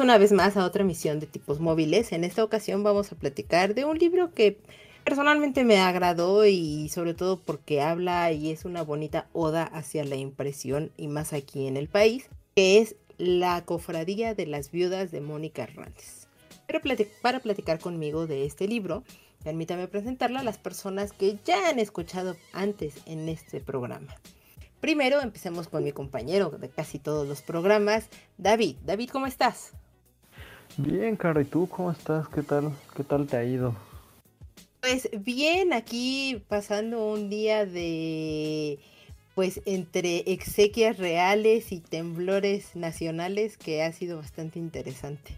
Una vez más a otra emisión de tipos móviles. En esta ocasión vamos a platicar de un libro que personalmente me agradó y sobre todo porque habla y es una bonita oda hacia la impresión y más aquí en el país, que es La Cofradía de las Viudas de Mónica Hernández. Pero para platicar conmigo de este libro, permítame presentarlo a las personas que ya han escuchado antes en este programa. Primero empecemos con mi compañero de casi todos los programas, David. David, ¿cómo estás? Bien, Caro, ¿y tú cómo estás? ¿Qué tal? ¿Qué tal te ha ido? Pues bien, aquí pasando un día de pues entre exequias reales y temblores nacionales que ha sido bastante interesante.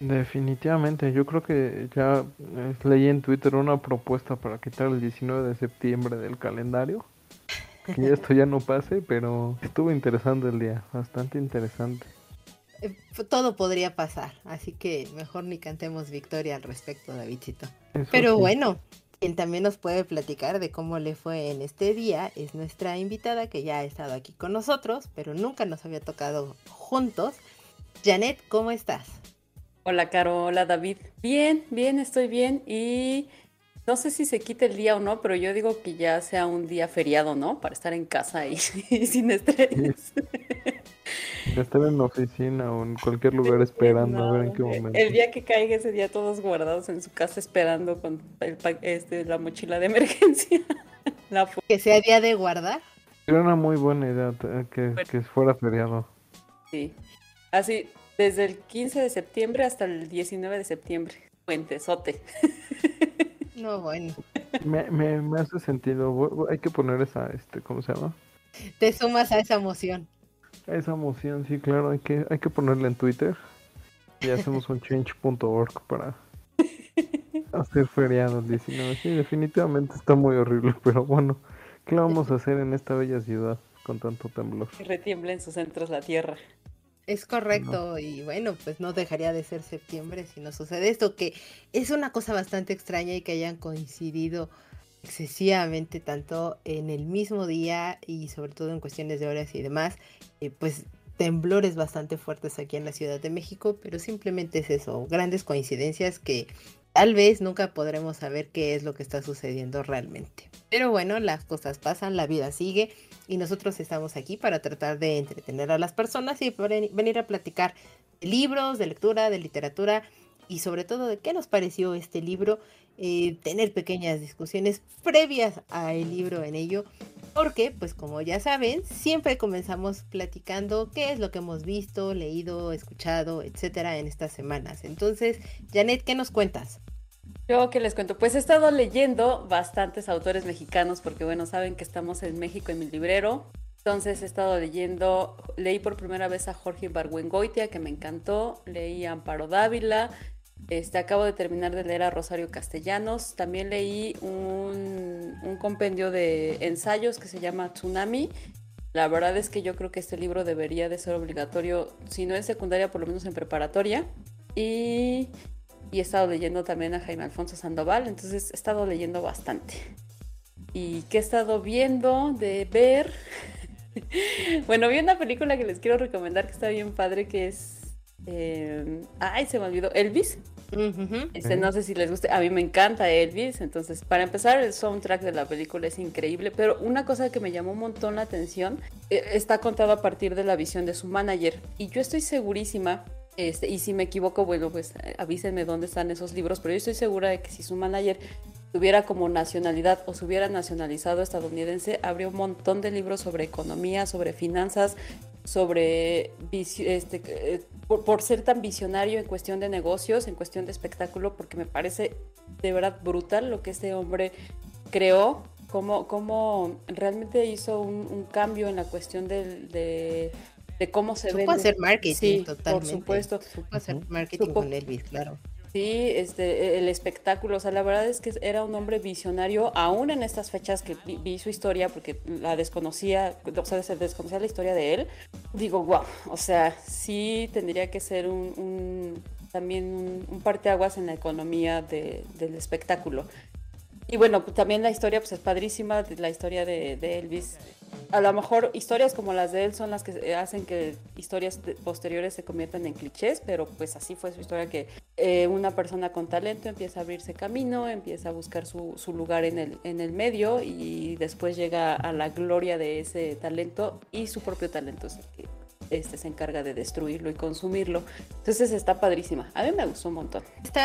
Definitivamente, yo creo que ya eh, leí en Twitter una propuesta para quitar el 19 de septiembre del calendario que esto ya no pase, pero estuvo interesante el día, bastante interesante. Eh, todo podría pasar, así que mejor ni cantemos victoria al respecto, Davidcito. pero bueno, quien también nos puede platicar de cómo le fue en este día es nuestra invitada que ya ha estado aquí con nosotros, pero nunca nos había tocado juntos. Janet, ¿cómo estás? Hola, Caro, hola, David. Bien, bien, estoy bien y no sé si se quite el día o no, pero yo digo que ya sea un día feriado, ¿no? Para estar en casa y, sin estrés. estar en la oficina o en cualquier lugar esperando a ver en qué momento. El día que caiga ese día todos guardados en su casa esperando con el, este, la mochila de emergencia. que sea día de guardar. Era una muy buena idea que, que fuera feriado. Sí. Así, desde el 15 de septiembre hasta el 19 de septiembre. Puentesote. No, bueno. Me, me, me, hace sentido. Hay que poner esa, este, ¿cómo se llama? Te sumas a esa emoción. Esa emoción, sí, claro. Hay que, hay que ponerla en Twitter. Y hacemos un change.org para hacer feriado el 19. Sí, definitivamente está muy horrible, pero bueno, ¿qué vamos a hacer en esta bella ciudad con tanto temblor? Que retiemble en sus centros la tierra. Es correcto, y bueno, pues no dejaría de ser septiembre si no sucede esto, que es una cosa bastante extraña y que hayan coincidido excesivamente tanto en el mismo día y sobre todo en cuestiones de horas y demás, eh, pues temblores bastante fuertes aquí en la Ciudad de México, pero simplemente es eso, grandes coincidencias que tal vez nunca podremos saber qué es lo que está sucediendo realmente. Pero bueno, las cosas pasan, la vida sigue y nosotros estamos aquí para tratar de entretener a las personas y venir a platicar libros, de lectura, de literatura y sobre todo de qué nos pareció este libro, eh, tener pequeñas discusiones previas al libro en ello, porque pues como ya saben, siempre comenzamos platicando qué es lo que hemos visto, leído, escuchado, etcétera en estas semanas. Entonces, Janet, ¿qué nos cuentas? Yo que les cuento, pues he estado leyendo bastantes autores mexicanos porque bueno, saben que estamos en México en mi librero. Entonces he estado leyendo, leí por primera vez a Jorge Barguengoitia, que me encantó, leí a Amparo Dávila, este, acabo de terminar de leer a Rosario Castellanos, también leí un, un compendio de ensayos que se llama Tsunami. La verdad es que yo creo que este libro debería de ser obligatorio, si no en secundaria, por lo menos en preparatoria. Y y he estado leyendo también a Jaime Alfonso Sandoval, entonces he estado leyendo bastante. ¿Y qué he estado viendo de ver? bueno, vi una película que les quiero recomendar que está bien padre, que es... Eh, ay, se me olvidó. Elvis. este, no sé si les guste. A mí me encanta Elvis. Entonces, para empezar, el soundtrack de la película es increíble. Pero una cosa que me llamó un montón la atención eh, está contada a partir de la visión de su manager. Y yo estoy segurísima este, y si me equivoco, bueno, pues eh, avísenme dónde están esos libros, pero yo estoy segura de que si su manager tuviera como nacionalidad o se hubiera nacionalizado estadounidense, habría un montón de libros sobre economía, sobre finanzas, sobre este, eh, por, ser tan visionario en cuestión de negocios, en cuestión de espectáculo, porque me parece de verdad brutal lo que este hombre creó, cómo, cómo realmente hizo un, cambio en la cuestión de de cómo se ve. hacer marketing, totalmente. Por supuesto. Supo hacer marketing con Elvis, claro. Sí, este, el espectáculo, o sea, la verdad es que era un hombre visionario, aún en estas fechas que vi, su historia, porque la desconocía, o sea, se desconocía la historia de él, digo, wow, o sea, sí tendría que ser un, también un, un, parteaguas en la economía del espectáculo. Y bueno, pues, también la historia pues es padrísima, la historia de, Elvis. A lo mejor historias como las de él son las que hacen que historias posteriores se conviertan en clichés, pero pues así fue su historia que eh, una persona con talento empieza a abrirse camino, empieza a buscar su, su, lugar en el, en el medio y después llega a la gloria de ese talento y su propio talento. El que este, se encarga de destruirlo y consumirlo. Entonces está padrísima. A mí me gustó un montón.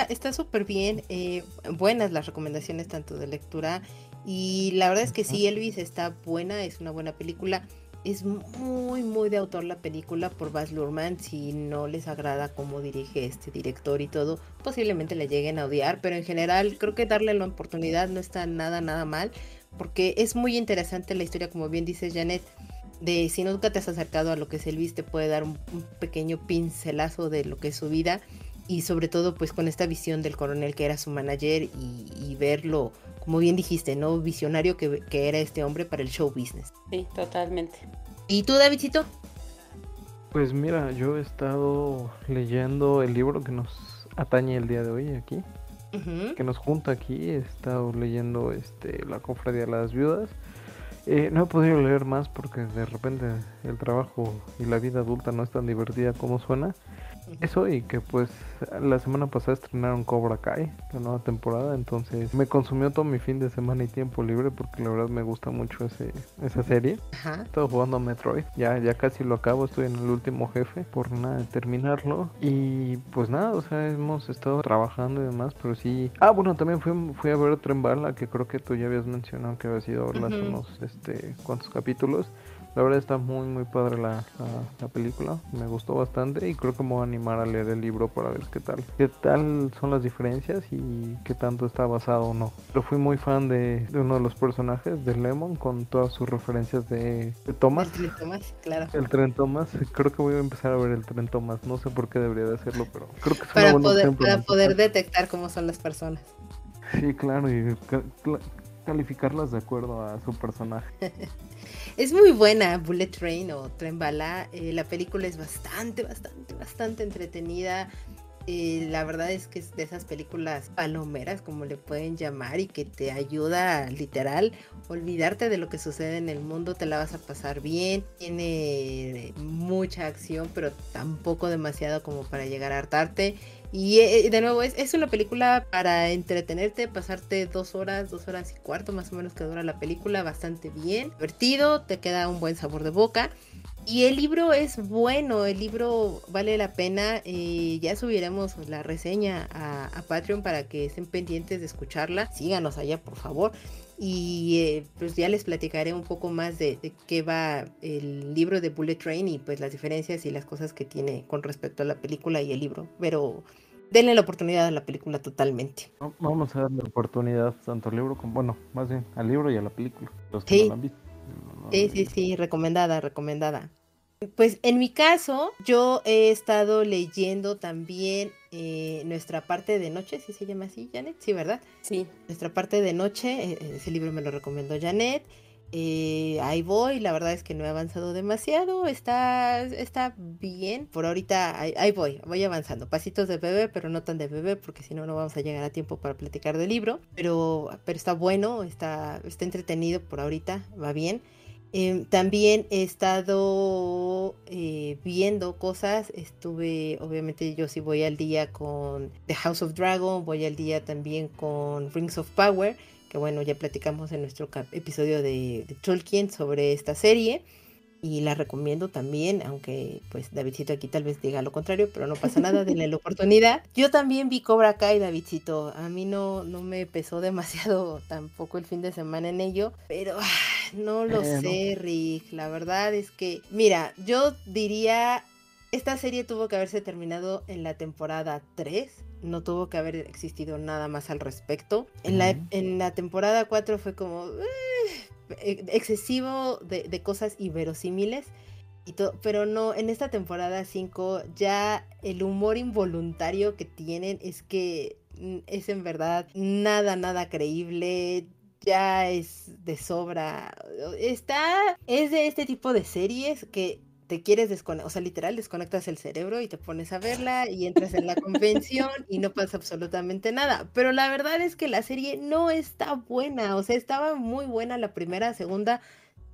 Está súper bien. Eh, buenas las recomendaciones tanto de lectura y la verdad es que sí, Elvis está buena, es una buena película. Es muy, muy de autor la película por Baz Luhrmann. Si no les agrada cómo dirige este director y todo, posiblemente le lleguen a odiar. Pero en general, creo que darle la oportunidad no está nada, nada mal. Porque es muy interesante la historia, como bien dice Janet. De si nunca te has acercado a lo que es Elvis, te puede dar un, pequeño pincelazo de lo que es su vida. Y sobre todo, pues con esta visión del coronel que era su manager y, y verlo como bien dijiste, ¿no? Visionario que, era este hombre para el show business. Sí, totalmente. ¿Y tú, Davidcito? Pues mira, yo he estado leyendo el libro que nos atañe el día de hoy aquí, que nos junta aquí. He estado leyendo este La Cofradía de las Viudas. Eh, no he podido leer más porque de repente el trabajo y la vida adulta no es tan divertida como suena. Eso y que pues la semana pasada estrenaron Cobra Kai, la nueva temporada, entonces me consumió todo mi fin de semana y tiempo libre porque la verdad me gusta mucho ese, esa serie. Ajá. He estado jugando a Metroid, ya, ya casi lo acabo, estoy en el último jefe por nada de terminarlo. Y pues nada, o sea, hemos estado trabajando y demás, pero sí. Ah, bueno, también fui, fui a ver Tren Bala, que creo que tú ya habías mencionado que había sido uh unos este, cuantos capítulos. La verdad está muy muy padre la, la, película, me gustó bastante y creo que me voy a animar a leer el libro para ver qué tal, qué tal son las diferencias y qué tanto está basado o no. Pero fui muy fan de, uno de los personajes, de Lemon, con todas sus referencias de, Thomas. El tren Thomas, claro. El tren Thomas, creo que voy a empezar a ver el tren Thomas, no sé por qué debería de hacerlo, pero creo que es para poder, Para poder detectar cómo son las personas. Sí, claro, y calificarlas de acuerdo a su personaje. Es muy buena Bullet Train o Tren Bala. Eh, la película es bastante, bastante, bastante entretenida. Eh, la verdad es que es de esas películas palomeras, como le pueden llamar, y que te ayuda literal olvidarte de lo que sucede en el mundo, te la vas a pasar bien. Tiene mucha acción, pero tampoco demasiado como para llegar a hartarte. Y eh, de nuevo, es, es, una película para entretenerte, pasarte dos horas, dos horas y cuarto más o menos que dura la película, bastante bien, divertido, te queda un buen sabor de boca. Y el libro es bueno, el libro vale la pena. Eh, ya subiremos la reseña a, Patreon para que estén pendientes de escucharla. Síganos allá, por favor. Y eh, pues ya les platicaré un poco más de, qué va el libro de Bullet Train y pues las diferencias y las cosas que tiene con respecto a la película y el libro. Pero denle la oportunidad a la película totalmente. Vamos a darle la oportunidad tanto al libro como, bueno, más bien al libro y a la película. Los que sí. han visto. Sí, sí, sí, recomendada, recomendada. Pues en mi caso, yo he estado leyendo también eh, nuestra parte de noche, si se llama así, Janet, sí, ¿verdad? Sí. Nuestra parte de noche, eh, ese libro me lo recomendó Janet. Eh, ahí voy, la verdad es que no he avanzado demasiado, está, está bien, por ahorita ahí, voy, voy avanzando, pasitos de bebé, pero no tan de bebé, porque si no, no vamos a llegar a tiempo para platicar del libro, pero, pero está bueno, está, está entretenido por ahorita, va bien. Em, también he estado eh, viendo cosas, estuve, obviamente yo sí voy al día con The House of Dragon, voy al día también con Rings of Power, que bueno, ya platicamos en nuestro episodio de, de Tolkien sobre esta serie y la recomiendo también, aunque pues Davidcito aquí tal vez diga lo contrario, pero no pasa nada, denle la oportunidad. Yo también vi Cobra Kai, Davidcito, a mí no, no me pesó demasiado tampoco el fin de semana en ello, pero ah, no lo sé, Rick, la verdad es que, mira, yo diría, esta serie tuvo que haberse terminado en la temporada 3, no tuvo que haber existido nada más al respecto. En, la, en la temporada 4 fue como... Eh, excesivo de, cosas inverosímiles. y todo, pero no, en esta temporada 5 ya el humor involuntario que tienen es que mm, es en verdad nada, nada creíble, ya es de sobra. Está, es de este tipo de series que te quieres desconectar, o sea, literal, desconectas el cerebro y te pones a verla y entras en la convención y no pasa absolutamente nada. Pero la verdad es que la serie no está buena, o sea, estaba muy buena la primera, segunda,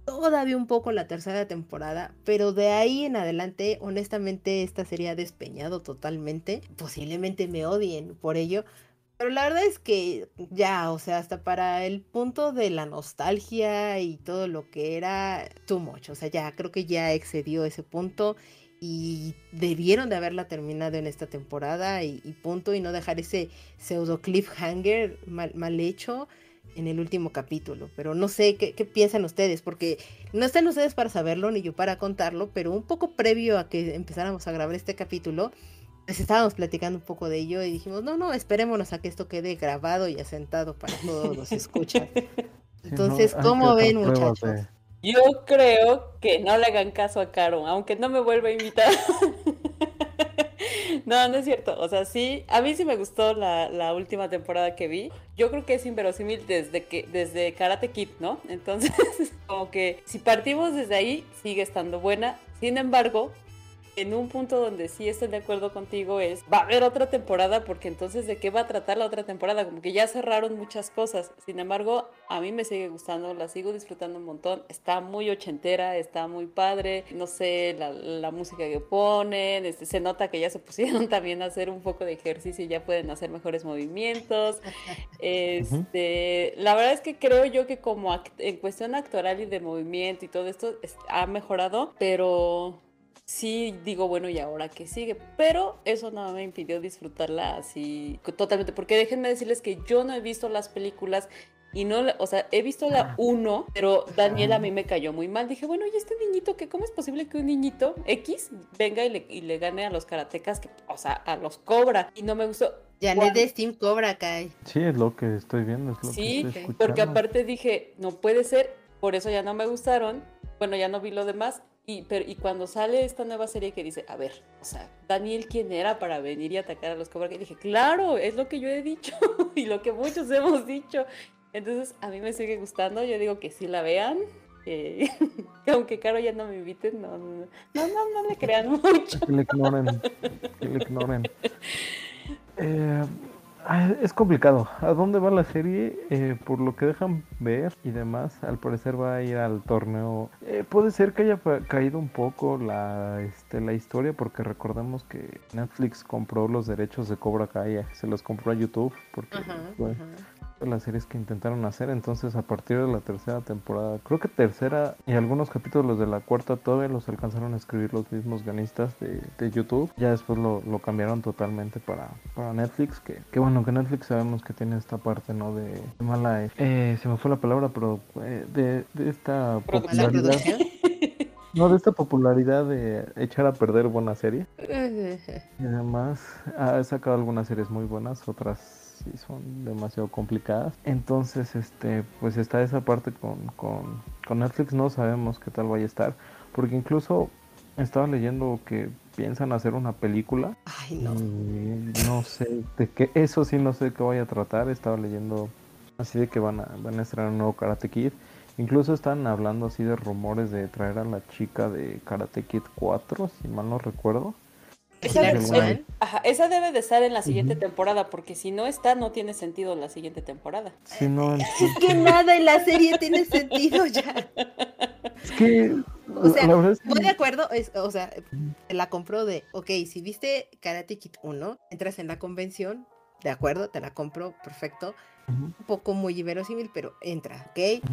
todavía un poco la tercera temporada, pero de ahí en adelante, honestamente, esta serie ha despeñado totalmente. Posiblemente me odien por ello. Pero la verdad es que ya, o sea, hasta para el punto de la nostalgia y todo lo que era, too much. O sea, ya creo que ya excedió ese punto y debieron de haberla terminado en esta temporada y, punto y no dejar ese pseudo cliffhanger mal, mal hecho en el último capítulo, pero no sé ¿qué, piensan ustedes, porque no están ustedes para saberlo ni yo para contarlo, pero un poco previo a que empezáramos a grabar este capítulo, les estábamos platicando un poco de ello y dijimos, no, no, esperémonos a que esto quede grabado y asentado para todos los escuchas. Entonces, ¿cómo ven muchachos? Yo creo que no le hagan caso a Caro, aunque no me vuelva a invitar. No, no es cierto. O sea, sí, a mí sí me gustó la, última temporada que vi. Yo creo que es inverosímil desde que desde Karate Kid, ¿no? Entonces, como que si partimos desde ahí, sigue estando buena. Sin embargo, en un punto donde sí estoy de acuerdo contigo es, va a haber otra temporada porque entonces de qué va a tratar la otra temporada, como que ya cerraron muchas cosas. Sin embargo, a mí me sigue gustando, la sigo disfrutando un montón, está muy ochentera, está muy padre, no sé, la, música que ponen, este, se nota que ya se pusieron también a hacer un poco de ejercicio y ya pueden hacer mejores movimientos. Este, la verdad es que creo yo que como en cuestión actoral y de movimiento y todo esto ha mejorado, pero sí digo, bueno, ¿y ahora qué sigue? Pero eso no me impidió disfrutarla así totalmente, porque déjenme decirles que yo no he visto las películas y no, o sea, he visto la 1, pero Daniel a mí me cayó muy mal. Dije, bueno, ¿y este niñito qué? ¿Cómo es posible que un niñito X venga y le, y le gane a los karatecas, que, o sea, a los cobra? Y no me gustó. Ya no de Steam Cobra Kai. Sí, es lo que estoy viendo. Es lo sí, que estoy porque aparte dije, no puede ser, por eso ya no me gustaron. Bueno, ya no vi lo demás. Y, pero, y cuando sale esta nueva serie que dice, a ver, o sea, Daniel, ¿quién era para venir y atacar a los Cobra Kai? dije, claro, es lo que yo he dicho y lo que muchos hemos dicho. Entonces, a mí me sigue gustando. Yo digo que sí la vean. que aunque Caro ya no me inviten, no, no, no, no, le crean mucho. Que le ignoren. Que le ignoren. Eh, es complicado. ¿A dónde va la serie? Eh, por lo que dejan ver y demás, al parecer va a ir al torneo. Eh, puede ser que haya caído un poco la, este, la historia, porque recordemos que Netflix compró los derechos de Cobra Kai, se los compró a YouTube, porque las series que intentaron hacer. Entonces, a partir de la tercera temporada, creo que tercera y algunos capítulos de la cuarta todavía los alcanzaron a escribir los mismos guionistas de, de YouTube. Ya después lo, lo, cambiaron totalmente para, para Netflix. Que, que, bueno, que Netflix sabemos que tiene esta parte, ¿no? De, mala. Eh, se me fue la palabra, pero eh, de, de esta popularidad. No, de esta popularidad de echar a perder buena serie. Y además ha sacado algunas series muy buenas, otras sí son demasiado complicadas. Entonces, este, pues está esa parte con, con, con Netflix, no sabemos qué tal vaya a estar, porque incluso estaba leyendo que piensan hacer una película. Ay, no. no sé de qué, eso sí no sé qué vaya a tratar. Estaba leyendo así de que van a, van a estrenar un nuevo Karate Kid. Incluso están hablando así de rumores de traer a la chica de Karate Kid 4, si mal no recuerdo. Esa, debe de estar en la siguiente temporada, porque si no está, no tiene sentido la siguiente temporada. no, es que nada en la serie tiene sentido ya. Es que. O sea, muy de acuerdo, o sea, la compró de, ok, si viste Karate Kid 1, entras en la convención, de acuerdo, te la compro, perfecto. Un poco muy inverosímil, pero entra, ¿ok?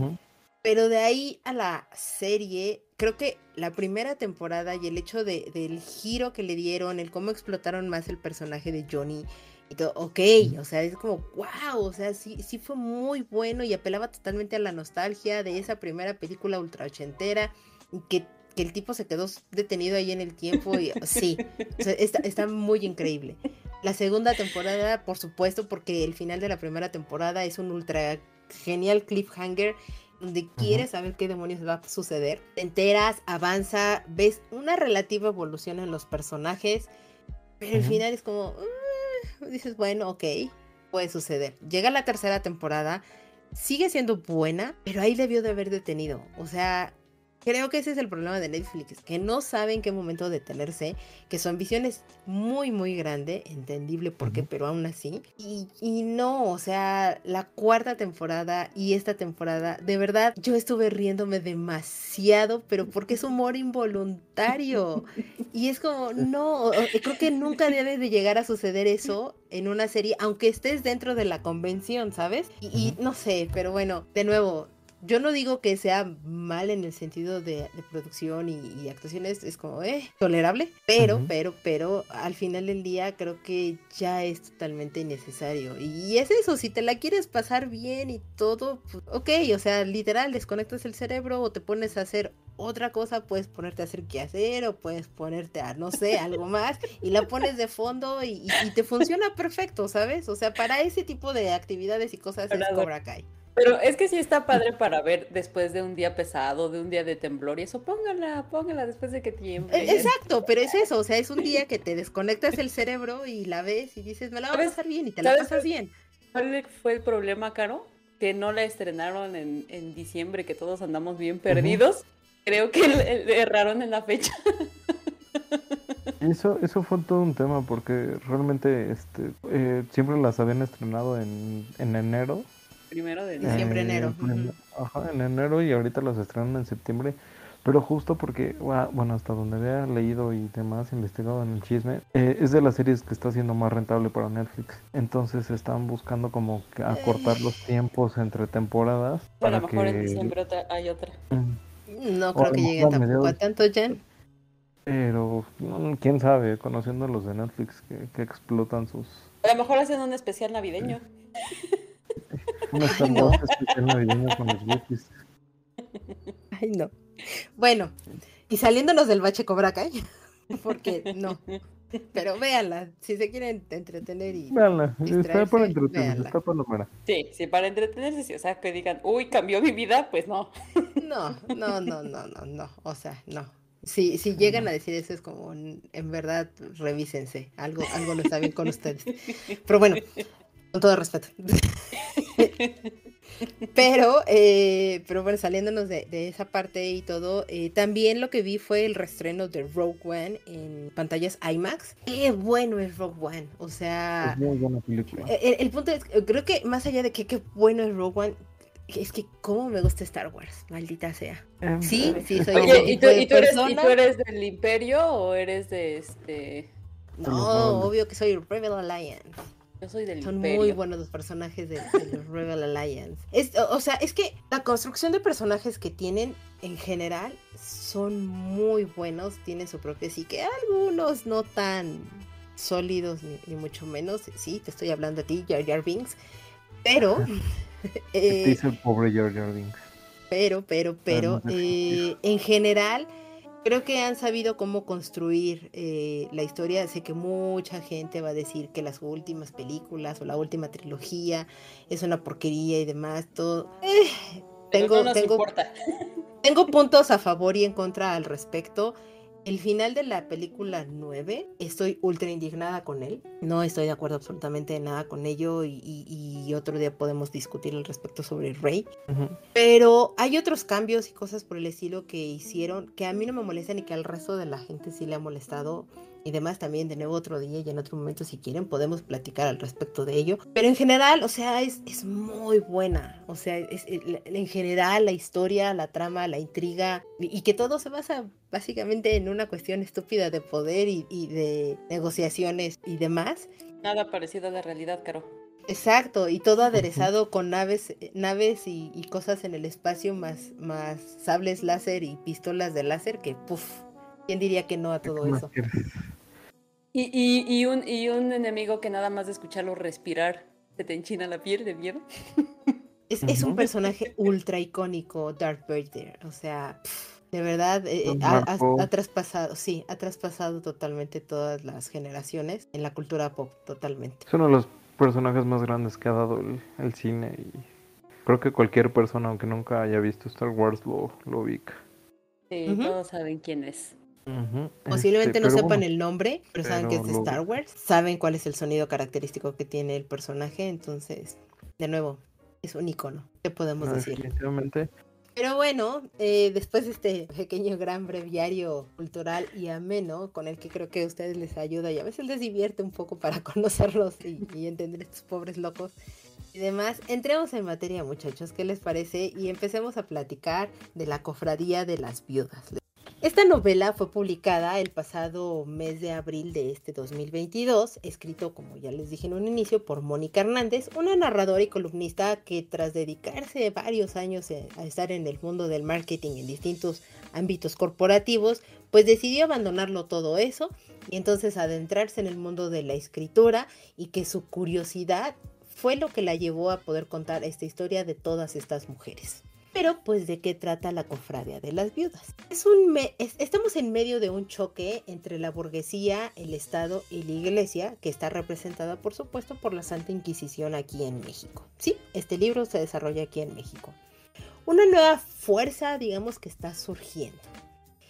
Pero de ahí a la serie, creo que la primera temporada y el hecho de, del giro que le dieron, el cómo explotaron más el personaje de Johnny y todo, ok, o sea, es como, wow, o sea, sí, sí fue muy bueno y apelaba totalmente a la nostalgia de esa primera película ultra ochentera, que, que el tipo se quedó detenido ahí en el tiempo y sí, está, está muy increíble. La segunda temporada, por supuesto, porque el final de la primera temporada es un ultra genial cliffhanger donde quieres saber qué demonios va a suceder. Te enteras, avanza, ves una relativa evolución en los personajes, pero al final es como, "Ah", dices, bueno, ok, puede suceder. Llega la tercera temporada, sigue siendo buena, pero ahí debió de haber detenido. O sea, creo que ese es el problema de Netflix, que no sabe en qué momento detenerse, que su ambición es muy, muy grande, entendible por qué, Ujú. pero aún así. Y, y no, o sea, la cuarta temporada y esta temporada, de verdad, yo estuve riéndome demasiado, pero porque es humor involuntario. Y es como, no, creo que nunca debe de llegar a suceder eso en una serie, aunque estés dentro de la convención, ¿sabes? Y, y no sé, pero bueno, de nuevo, yo no digo que sea mal en el sentido de, de producción y, y actuaciones, es como, eh, tolerable, pero, pero, pero, al final del día creo que ya es totalmente innecesario. Y es eso, si te la quieres pasar bien y todo, pues, ok, o sea, literal, desconectas el cerebro o te pones a hacer otra cosa, puedes ponerte a hacer qué hacer o puedes ponerte a, no sé, algo más y la pones de fondo y, y- y te funciona perfecto, ¿sabes? O sea, para ese tipo de actividades y cosas es Cobra Kai. Pero es que sí está padre para ver después de un día pesado, de un día de temblor y eso, póngala, póngala después de que tiemble. E- Exacto, pero es eso, o sea, es un día que te desconectas el cerebro y la ves y dices, me la voy a ¿Sabes- pasar bien y te la pasas bien. ¿Cuál fue el problema, Caro? Que no la estrenaron en, en diciembre, que todos andamos bien perdidos. Creo que le- le erraron en la fecha. Eso, eso fue todo un tema porque realmente este, eh, siempre las habían estrenado en, en enero. Primero de Diciembre, enero, en-. Ajá, en enero y ahorita las estrenan en septiembre. Pero justo porque, bueno, hasta donde había leído y demás, investigado en el chisme, eh, es de las series que está siendo más rentable para Netflix. Entonces están buscando como que acortar los tiempos entre temporadas. A Para lo mejor en diciembre otra- hay otra. Mm, No creo a que a tampoco a tanto, Jan. Pero mm, quién sabe, conociendo a los de Netflix que, que explotan sus... A lo mejor hacen un especial navideño. Con los. Ay, no. Bueno, y saliéndonos del bache Cobra Kai, porque no. Pero véanla, si se quieren entretener y... Véanla, está para entretenerse, véanla. está palomera. Sí, sí, para entretenerse, sí. O sea, que digan, uy, cambió mi vida, pues no. No, no, no, no, no, no. O sea, no. Si, si llegan a decir eso es como, en verdad, revísense. Algo, algo no está bien con ustedes. Pero bueno, con todo respeto. Pero, eh, pero bueno, saliéndonos de, de esa parte y todo, eh, también lo que vi fue el reestreno de Rogue One en pantallas IMAX. Qué bueno es Rogue One. O sea, Es muy buena película. el, el punto es, creo que más allá de que qué bueno es Rogue One, es que cómo me gusta Star Wars, maldita sea. Em, Sí, eh, sí, soy Oye, ¿y tú, y tú eres, ¿y tú eres del Imperio o eres de este...? No, Rebelde. obvio que soy Rebel Alliance. Yo soy del Son Imperio. muy buenos los personajes de, de los Rebel Alliance. Es, o o sea, es que la construcción de personajes que tienen en general son muy buenos, tienen su propia psique, algunos no tan sólidos ni, ni mucho menos. Sí, te estoy hablando a ti, Jar Jar Binks, pero... Te eh, dice el pobre George Jardins. pero, pero, pero, no sé eh, en general, creo que han sabido cómo construir eh, la historia. Sé que mucha gente va a decir que las últimas películas o la última trilogía es una porquería y demás, todo. Eh, tengo, no nos tengo, importa. tengo puntos a favor y en contra al respecto. El final de la película 9, estoy ultra indignada con él. No estoy de acuerdo absolutamente de nada con ello y, y- y otro día podemos discutir al respecto sobre Rey. Pero hay otros cambios y cosas por el estilo que hicieron que a mí no me molestan y que al resto de la gente sí le ha molestado. Y demás también, de nuevo otro día y en otro momento si quieren podemos platicar al respecto de ello. Pero en general, o sea, es, es muy buena. O sea, es, es- en general la historia, la trama, la intriga y, y que todo se basa básicamente en una cuestión estúpida de poder y, y de negociaciones y demás. Nada parecido a la realidad, Caro. Exacto, y todo aderezado con naves, eh, naves y, y cosas en el espacio, más, más sables láser y pistolas de láser, que puff, ¿quién diría que no a todo ¿Qué más eso? Y, y, y, un, y un enemigo que nada más de escucharlo respirar se te enchina la piel de miedo. Es, es un personaje ultra icónico, Darth Vader, o sea, pff, de verdad, eh, eh, ha, ha- marcó. ha traspasado, sí, ha traspasado totalmente todas las generaciones en la cultura pop, totalmente. Es uno de los personajes más grandes que ha dado el, el cine y creo que cualquier persona, aunque nunca haya visto Star Wars, lo, lo ubica. Sí, todos saben quién es. Posiblemente no sepan el nombre, pero, saben que es de Star Wars. Saben cuál es el sonido característico que tiene el personaje. Entonces, de nuevo, es un icono. ¿Qué podemos decir? Definitivamente. Pero bueno, eh, después de este pequeño gran breviario cultural y ameno, con el que creo que a ustedes les ayuda y a veces les divierte un poco para conocerlos y, y entender estos pobres locos y demás, entremos en materia muchachos, ¿qué les parece? Y empecemos a platicar de la cofradía de las viudas. Esta novela fue publicada el pasado mes de abril de este 2022, escrito, como ya les dije en un inicio, por Mónica Hernández, una narradora y columnista que tras dedicarse varios años a estar en el mundo del marketing en distintos ámbitos corporativos, pues decidió abandonarlo todo eso y entonces adentrarse en el mundo de la escritura y que su curiosidad fue lo que la llevó a poder contar esta historia de todas estas mujeres. Pero pues de qué trata la cofradía de las viudas. Es un estamos en medio de un choque entre la burguesía, el Estado y la Iglesia, que está representada por supuesto por la Santa Inquisición aquí en México. Sí, este libro se desarrolla aquí en México. Una nueva fuerza, digamos, que está surgiendo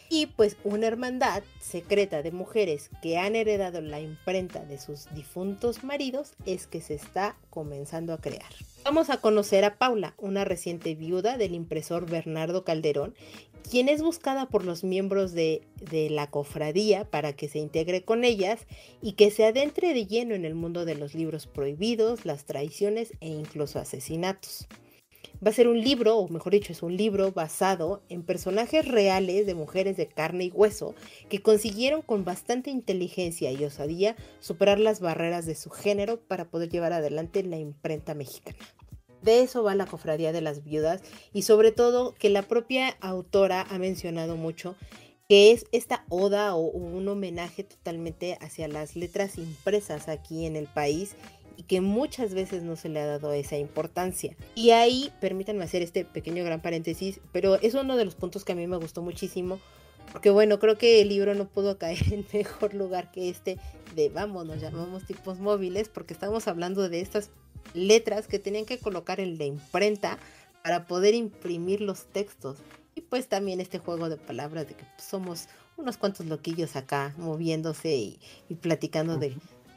y pues una hermandad secreta de mujeres que han heredado la imprenta de sus difuntos maridos es que se está comenzando a crear. Vamos a conocer a Paula, una reciente viuda del impresor Bernardo Calderón, quien es buscada por los miembros de, la cofradía para que se integre con ellas y que se adentre de lleno en el mundo de los libros prohibidos, las traiciones e incluso asesinatos. Va a ser un libro, o mejor dicho, es un libro basado en personajes reales de mujeres de carne y hueso que consiguieron con bastante inteligencia y osadía superar las barreras de su género para poder llevar adelante la imprenta mexicana. De eso va la cofradía de las viudas y sobre todo que la propia autora ha mencionado mucho que es esta oda o un homenaje totalmente hacia las letras impresas aquí en el país y que muchas veces no se le ha dado esa importancia. Y ahí, permítanme hacer este pequeño gran paréntesis, pero es uno de los puntos que a mí me gustó muchísimo, porque bueno, creo que el libro no pudo caer en mejor lugar que este de vamos, nos llamamos tipos móviles, porque estamos hablando de estas letras que tenían que colocar en la imprenta para poder imprimir los textos. Y pues también este juego de palabras de que somos unos cuantos loquillos acá moviéndose y, y platicando de,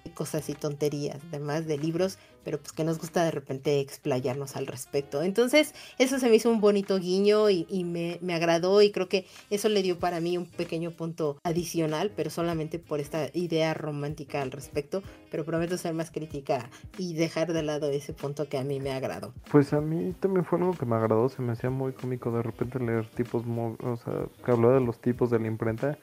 cosas y tonterías, además de libros, pero pues que nos gusta de repente explayarnos al respecto. Entonces, eso se me hizo un bonito guiño y, me, me, agradó y creo que eso le dio para mí un pequeño punto adicional, pero solamente por esta idea romántica al respecto, pero prometo ser más crítica y dejar de lado ese punto que a mí me agradó. Pues a mí también fue algo que me agradó, se me hacía muy cómico de repente leer tipos, o sea, que hablaba de los tipos de la imprenta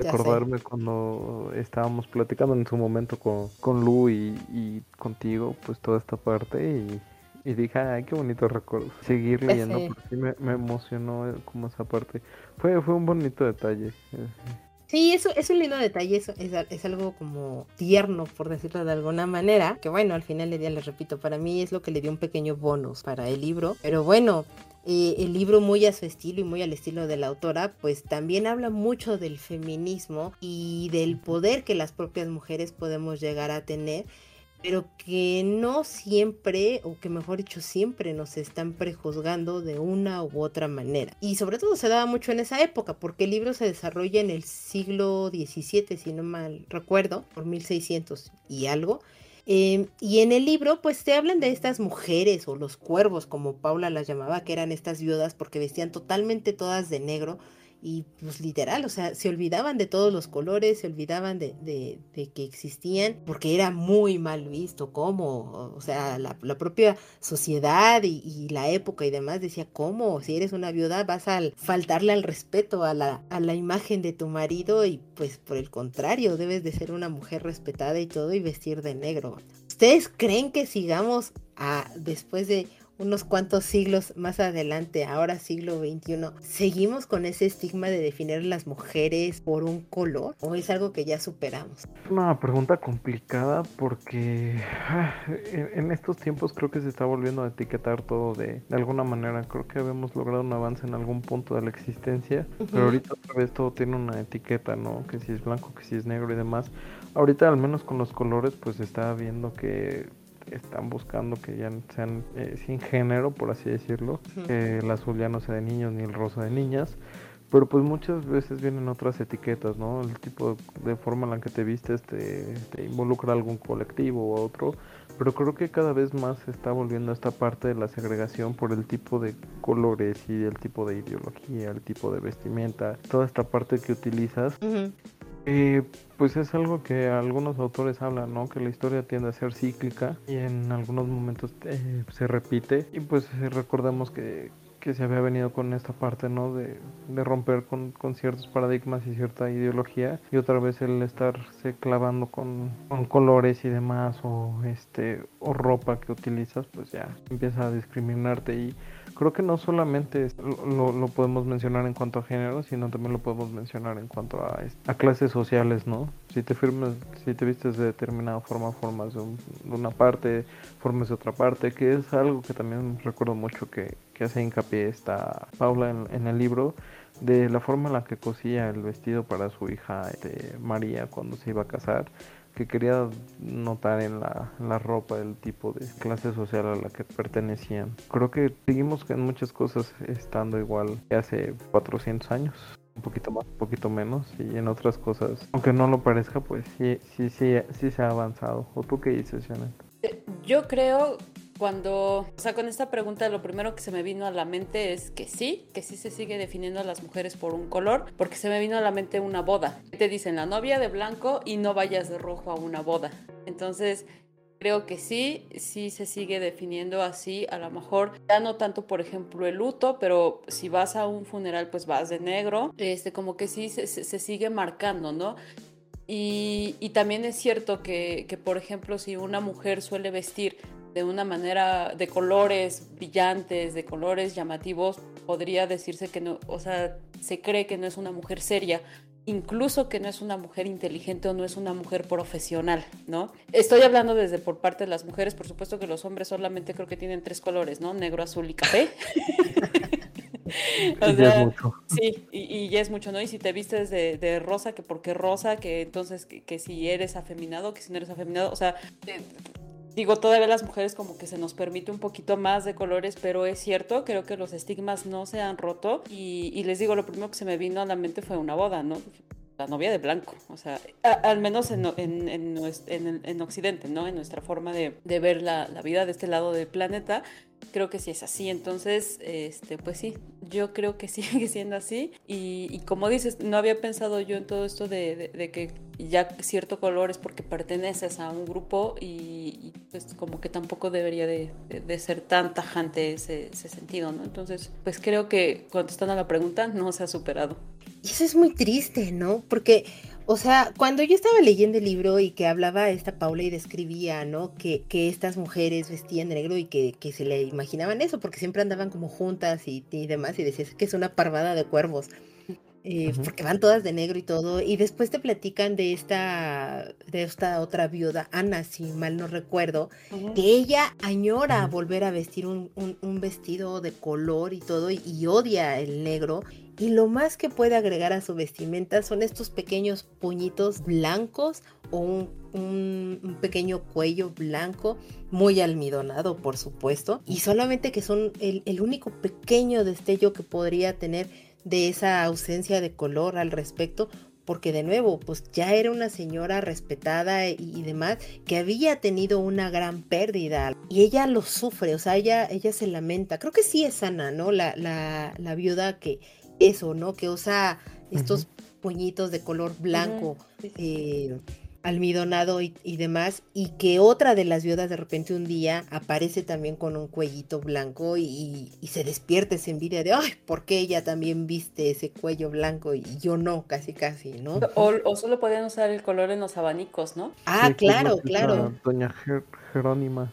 acordarme cuando estábamos platicando en su momento con, con Lu y, contigo, pues toda esta parte y, dije, ay, qué bonito recuerdo. Seguir pues leyendo, porque me, me, emocionó como esa parte. Fue, fue un bonito detalle. Sí, eso es un lindo detalle, eso es, es, algo como tierno, por decirlo de alguna manera, que bueno, al final del día les repito, para mí es lo que le dio un pequeño bonus para el libro, pero bueno, eh, el libro muy a su estilo y muy al estilo de la autora, pues también habla mucho del feminismo y del poder que las propias mujeres podemos llegar a tener, pero que no siempre, o que mejor dicho siempre, nos están prejuzgando de una u otra manera. Y sobre todo se daba mucho en esa época, porque el libro se desarrolla en el siglo XVII, si no mal recuerdo, por 1600 y algo. Em, y en el libro, pues te hablan de estas mujeres o los cuervos, como Paula las llamaba, que eran estas viudas porque vestían totalmente todas de negro y pues literal, o sea, se olvidaban de todos los colores, se olvidaban de, de, que existían, porque era muy mal visto, ¿cómo? O sea, la, propia sociedad y, la época y demás decía, ¿cómo? Si eres una viuda vas a faltarle al respeto a la, a la imagen de tu marido y pues por el contrario, debes de ser una mujer respetada y todo y vestir de negro. ¿Ustedes creen que sigamos a, después de unos cuantos siglos más adelante, ahora siglo XXI, ¿seguimos con ese estigma de definir las mujeres por un color o es algo que ya superamos? Una pregunta complicada porque ah, en estos tiempos creo que se está volviendo a etiquetar todo de, de alguna manera. Creo que habíamos logrado un avance en algún punto de la existencia, pero ahorita otra vez todo tiene una etiqueta, ¿no? Que si es blanco, que si es negro y demás. Ahorita al menos con los colores pues está viendo que están buscando que ya sean eh, sin género, por así decirlo, que el azul ya no sea de niños ni el rosa de niñas. Pero pues muchas veces vienen otras etiquetas, ¿no? El tipo de forma en la que te vistes te, te involucra a algún colectivo o a otro. Pero creo que cada vez más se está volviendo esta parte de la segregación por el tipo de colores y el tipo de ideología, el tipo de vestimenta, toda esta parte que utilizas. Eh, pues es algo que algunos autores hablan, ¿no? Que la historia tiende a ser cíclica y en algunos momentos eh, se repite. Y pues recordemos que, que se había venido con esta parte, ¿no? De, de romper con, con, ciertos paradigmas y cierta ideología y otra vez el estarse clavando con, con, colores y demás o este o ropa que utilizas, pues ya empieza a discriminarte y creo que no solamente lo, lo podemos mencionar en cuanto a género, sino también lo podemos mencionar en cuanto a, a clases sociales, ¿no? Si te firmes, si te vistes de determinada forma, formas de, un, una parte, formas de otra parte, que es algo que también recuerdo mucho que, que hace hincapié esta Paula en, en, el libro de la forma en la que cosía el vestido para su hija este, María cuando se iba a casar que quería notar en la, la, ropa el tipo de clase social a la que pertenecían. Creo que seguimos en muchas cosas estando igual que hace 400 años. Un poquito más, un poquito menos, y en otras cosas, aunque no lo parezca, pues sí, sí, sí, sí se ha avanzado. ¿O tú qué dices, Janet? Yo creo cuando, o sea, con esta pregunta lo primero que se me vino a la mente es que sí, que sí se sigue definiendo a las mujeres por un color, porque se me vino a la mente una boda. Te dicen la novia de blanco y no vayas de rojo a una boda. Entonces, creo que sí, sí se sigue definiendo así, a lo mejor ya no tanto, por ejemplo, el luto, pero si vas a un funeral, pues vas de negro, este, como que sí se, se sigue marcando, ¿no? Y, y, también es cierto que, que, por ejemplo, si una mujer suele vestir de una manera de colores brillantes, de colores llamativos, podría decirse que no, o sea, se cree que no es una mujer seria, incluso que no es una mujer inteligente o no es una mujer profesional, ¿no? Estoy hablando desde por parte de las mujeres, por supuesto que los hombres solamente creo que tienen tres colores, ¿no? Negro, azul y café. o sea, ya es mucho. Sí, y, y, ya es mucho, ¿no? Y si te vistes de, de rosa, que porque rosa, que entonces que, que, si eres afeminado, que si no eres afeminado, o sea, digo, todavía las mujeres como que se nos permite un poquito más de colores, pero es cierto, creo que los estigmas no se han roto y, y les digo, lo primero que se me vino a la mente fue una boda, ¿no? La novia de blanco, o sea, al menos en, en, en, en, en, Occidente, ¿no? En nuestra forma de, de ver la, la, vida de este lado del planeta, creo que sí es así. Entonces, este, pues sí, yo creo que sigue siendo así. Y, como dices, no había pensado yo en todo esto de, que ya cierto color es porque perteneces a un grupo y, y pues como que tampoco debería de, ser tan tajante ese, ese, sentido, ¿no? Entonces, pues creo que contestando a la pregunta, no se ha superado. Y eso es muy triste, ¿no? Porque o sea, cuando yo estaba leyendo el libro y que hablaba esta Paula y describía, ¿no? Que, que estas mujeres vestían de negro y que, que, se le imaginaban eso, porque siempre andaban como juntas y, y demás, y decías que es una parvada de cuervos. Eh, uh -huh. porque van todas de negro y todo, y después te platican de esta, de esta otra viuda, Ana, si mal no recuerdo, uh -huh. que ella añora uh -huh. volver a vestir un, un, un, vestido de color y todo, y, y, odia el negro, y lo más que puede agregar a su vestimenta son estos pequeños puñitos blancos o un, un, un, pequeño cuello blanco, muy almidonado por supuesto, y solamente que son el, el único pequeño destello que podría tener de esa ausencia de color al respecto, porque de nuevo, pues ya era una señora respetada y, y, demás, que había tenido una gran pérdida y ella lo sufre, o sea, ella, ella se lamenta, creo que sí es sana, ¿no? La, la, la viuda que eso, ¿no? Que usa estos uh -huh. puñitos de color blanco. Uh -huh. eh, almidonado y, y, demás, y que otra de las viudas de repente un día aparece también con un cuellito blanco y, y, se despierta esa envidia de, ay, ¿por qué ella también viste ese cuello blanco y yo no, casi casi, ¿no? O, o solo podían usar el color en los abanicos, ¿no? Ah, sí, claro, claro. Doña Ger Jerónima.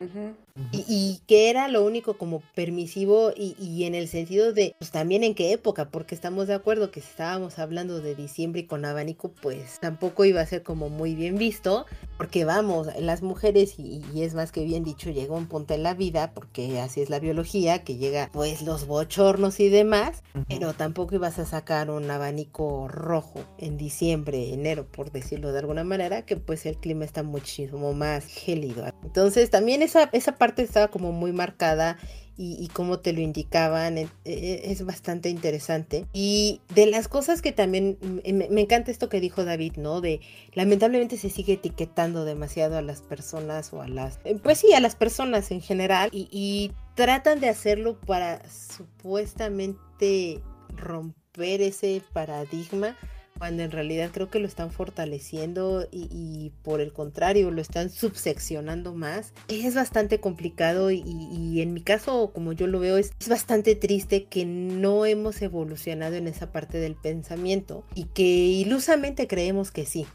Uh -huh. Y, y que era lo único como permisivo y, y en el sentido de, pues también en qué época, porque estamos de acuerdo que si estábamos hablando de diciembre y con abanico, pues tampoco iba a ser como muy bien visto, porque vamos, las mujeres, y, y es más que bien dicho, llega un punto en la vida, porque así es la biología, que llega pues los bochornos y demás, pero tampoco ibas a sacar un abanico rojo en diciembre, enero, por decirlo de alguna manera, que pues el clima está muchísimo más gélido. Entonces también esa, esa parte estaba como muy marcada y, y como te lo indicaban, e- e- es bastante interesante. Y de las cosas que también, me, encanta esto que dijo David, ¿no? De lamentablemente se sigue etiquetando demasiado a las personas o a las, eh, pues sí, a las personas en general y tratan de hacerlo para supuestamente romper ese paradigma cuando en realidad creo que lo están fortaleciendo y, y por el contrario lo están subseccionando más. Es bastante complicado y, y en mi caso, como yo lo veo, es, es bastante triste que no hemos evolucionado en esa parte del pensamiento y que ilusamente creemos que sí.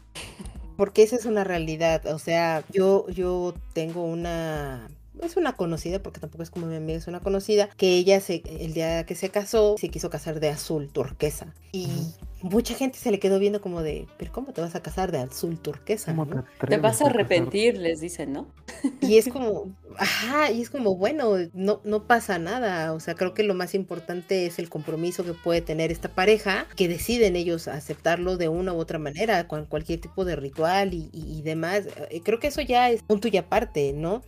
Porque esa es una realidad. O sea, yo, yo tengo una es una conocida, porque tampoco es como mi amiga, es una conocida, que ella se, el día que se casó, se quiso casar de azul turquesa. Y mucha gente se le quedó viendo como de, pero ¿cómo te vas a casar de azul turquesa? ¿Cómo no?". te, vas a arrepentir, les dicen, ¿no? Y es como, ajá, y es como, bueno, no, no pasa nada. O sea, creo que lo más importante es el compromiso que puede tener esta pareja, que deciden ellos aceptarlo de una u otra manera, con cualquier tipo de ritual y, y- y demás. Eh, Creo que eso ya es punto y aparte, ¿no?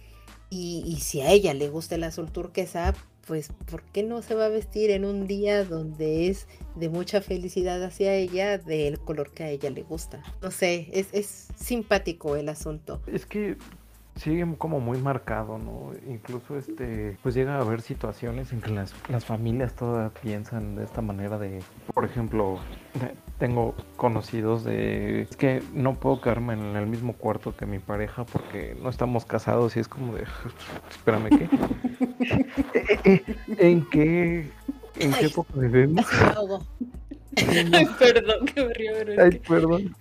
Y, y si a ella le gusta el azul turquesa, pues ¿por qué no se va a vestir en un día donde es de mucha felicidad hacia ella del color que a ella le gusta? No sé, es, es simpático el asunto. Es que sigue como muy marcado, ¿no? Incluso este, pues llega a haber situaciones en que las, las familias todas piensan de esta manera de, por ejemplo, tengo conocidos de, es que no puedo quedarme en el mismo cuarto que mi pareja porque no estamos casados y es como de, espérame, ¿qué? Eh, eh, ¿En qué, en qué época vivimos? Ay, perdón que me río, pero Ay, perdón.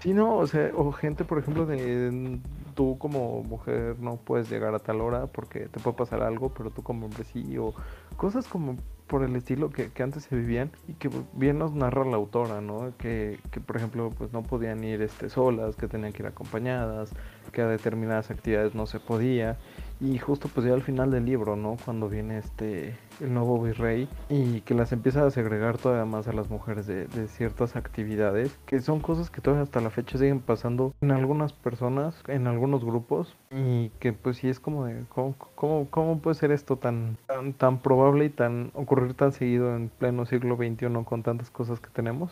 Sí, no, o sea, o gente, por ejemplo, de tú como mujer no puedes llegar a tal hora porque te puede pasar algo, pero tú como hombre sí, o cosas como por el estilo que, que antes se vivían y que bien nos narra la autora, ¿no? Que, que por ejemplo, pues no podían ir este, solas, que tenían que ir acompañadas, que a determinadas actividades no se podía. Y justo pues ya al final del libro, ¿no? Cuando viene este el nuevo virrey y que las empieza a segregar todavía más a las mujeres de, de ciertas actividades, que son cosas que todavía hasta la fecha siguen pasando en algunas personas, en algunos grupos, y que pues sí es como de, ¿cómo, cómo, cómo puede ser esto tan, tan, tan probable y tan ocurrir tan seguido en pleno siglo XXI con tantas cosas que tenemos?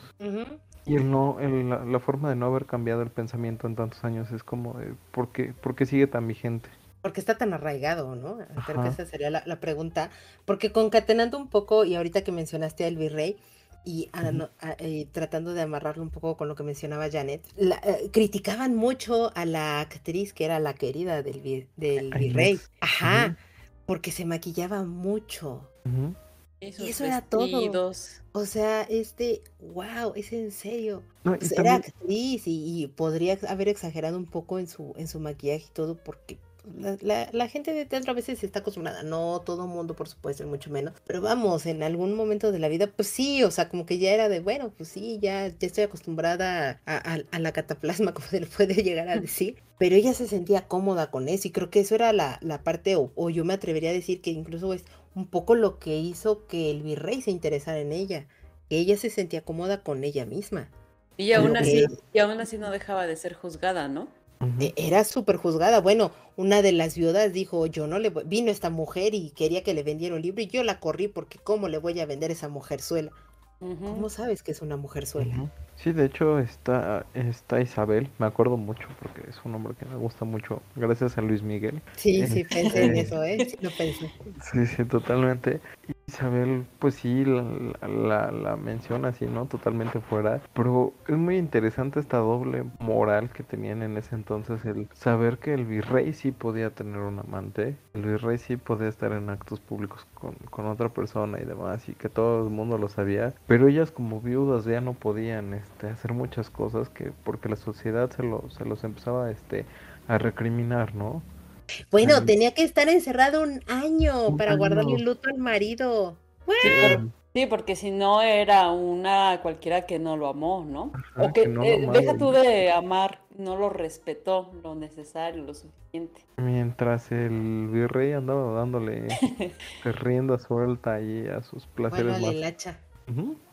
Y el no, el- la, la forma de no haber cambiado el pensamiento en tantos años es como de, ¿por qué, por qué sigue tan vigente? Porque está tan arraigado, ¿no? Creo que esa sería la, la pregunta. Porque concatenando un poco, y ahorita que mencionaste al virrey, y a- Ujú. no- a- eh, tratando de amarrarlo un poco con lo que mencionaba Janet, la- eh, criticaban mucho a la actriz que era la querida del, vi- del virrey. Ajá, porque se maquillaba mucho. Y Y eso era todo. O sea, este, wow, es en serio. No, Pues era también- actriz y, y podría haber exagerado un poco en su, en su maquillaje y todo, porque la, la- la gente de teatro a veces está acostumbrada, no todo mundo, por supuesto, mucho menos, pero vamos, en algún momento de la vida, pues sí, o sea, como que ya era de, bueno, pues sí, ya, ya estoy acostumbrada a, a- a la cataplasma, como se le puede llegar a decir, pero ella se sentía cómoda con eso y creo que eso era la, la parte, o, o yo me atrevería a decir que incluso es un poco lo que hizo que el virrey se interesara en ella, que ella se sentía cómoda con ella misma. Y aún así, que- y aún así no dejaba de ser juzgada, ¿no? E- Era súper juzgada. Bueno, una de las viudas dijo, yo no le voy... Vino esta mujer y quería que le vendiera un libro y yo la corrí porque ¿cómo le voy a vender esa mujerzuela? Ujú. ¿Cómo sabes que es una mujerzuela? Ujú. Sí, de hecho está, está Isabel, me acuerdo mucho porque es un nombre que me gusta mucho, gracias a Luis Miguel. Sí, sí, pensé en Este- eso, ¿eh? Sí, lo pensé. Sí, sí, totalmente. Isabel, pues sí, la, la, la menciona así, ¿no? Totalmente fuera. Pero es muy interesante esta doble moral que tenían en ese entonces, el saber que el virrey sí podía tener un amante, el virrey sí podía estar en actos públicos con, con otra persona y demás, y que todo el mundo lo sabía. Pero ellas como viudas ya no podían este, hacer muchas cosas que porque la sociedad se, lo, se los empezaba este, a recriminar, ¿no? Bueno, Ay. tenía que estar encerrado un año Un para guardarle año. luto al marido. Sí, por- sí, porque si no era una cualquiera que no lo amó, ¿no? Ajá, o que, que no lo eh, amaba. deja tú de amar, no lo respetó lo necesario, lo suficiente. Mientras el virrey andaba dándole pues, rienda suelta ahí a sus placeres Bueno, más.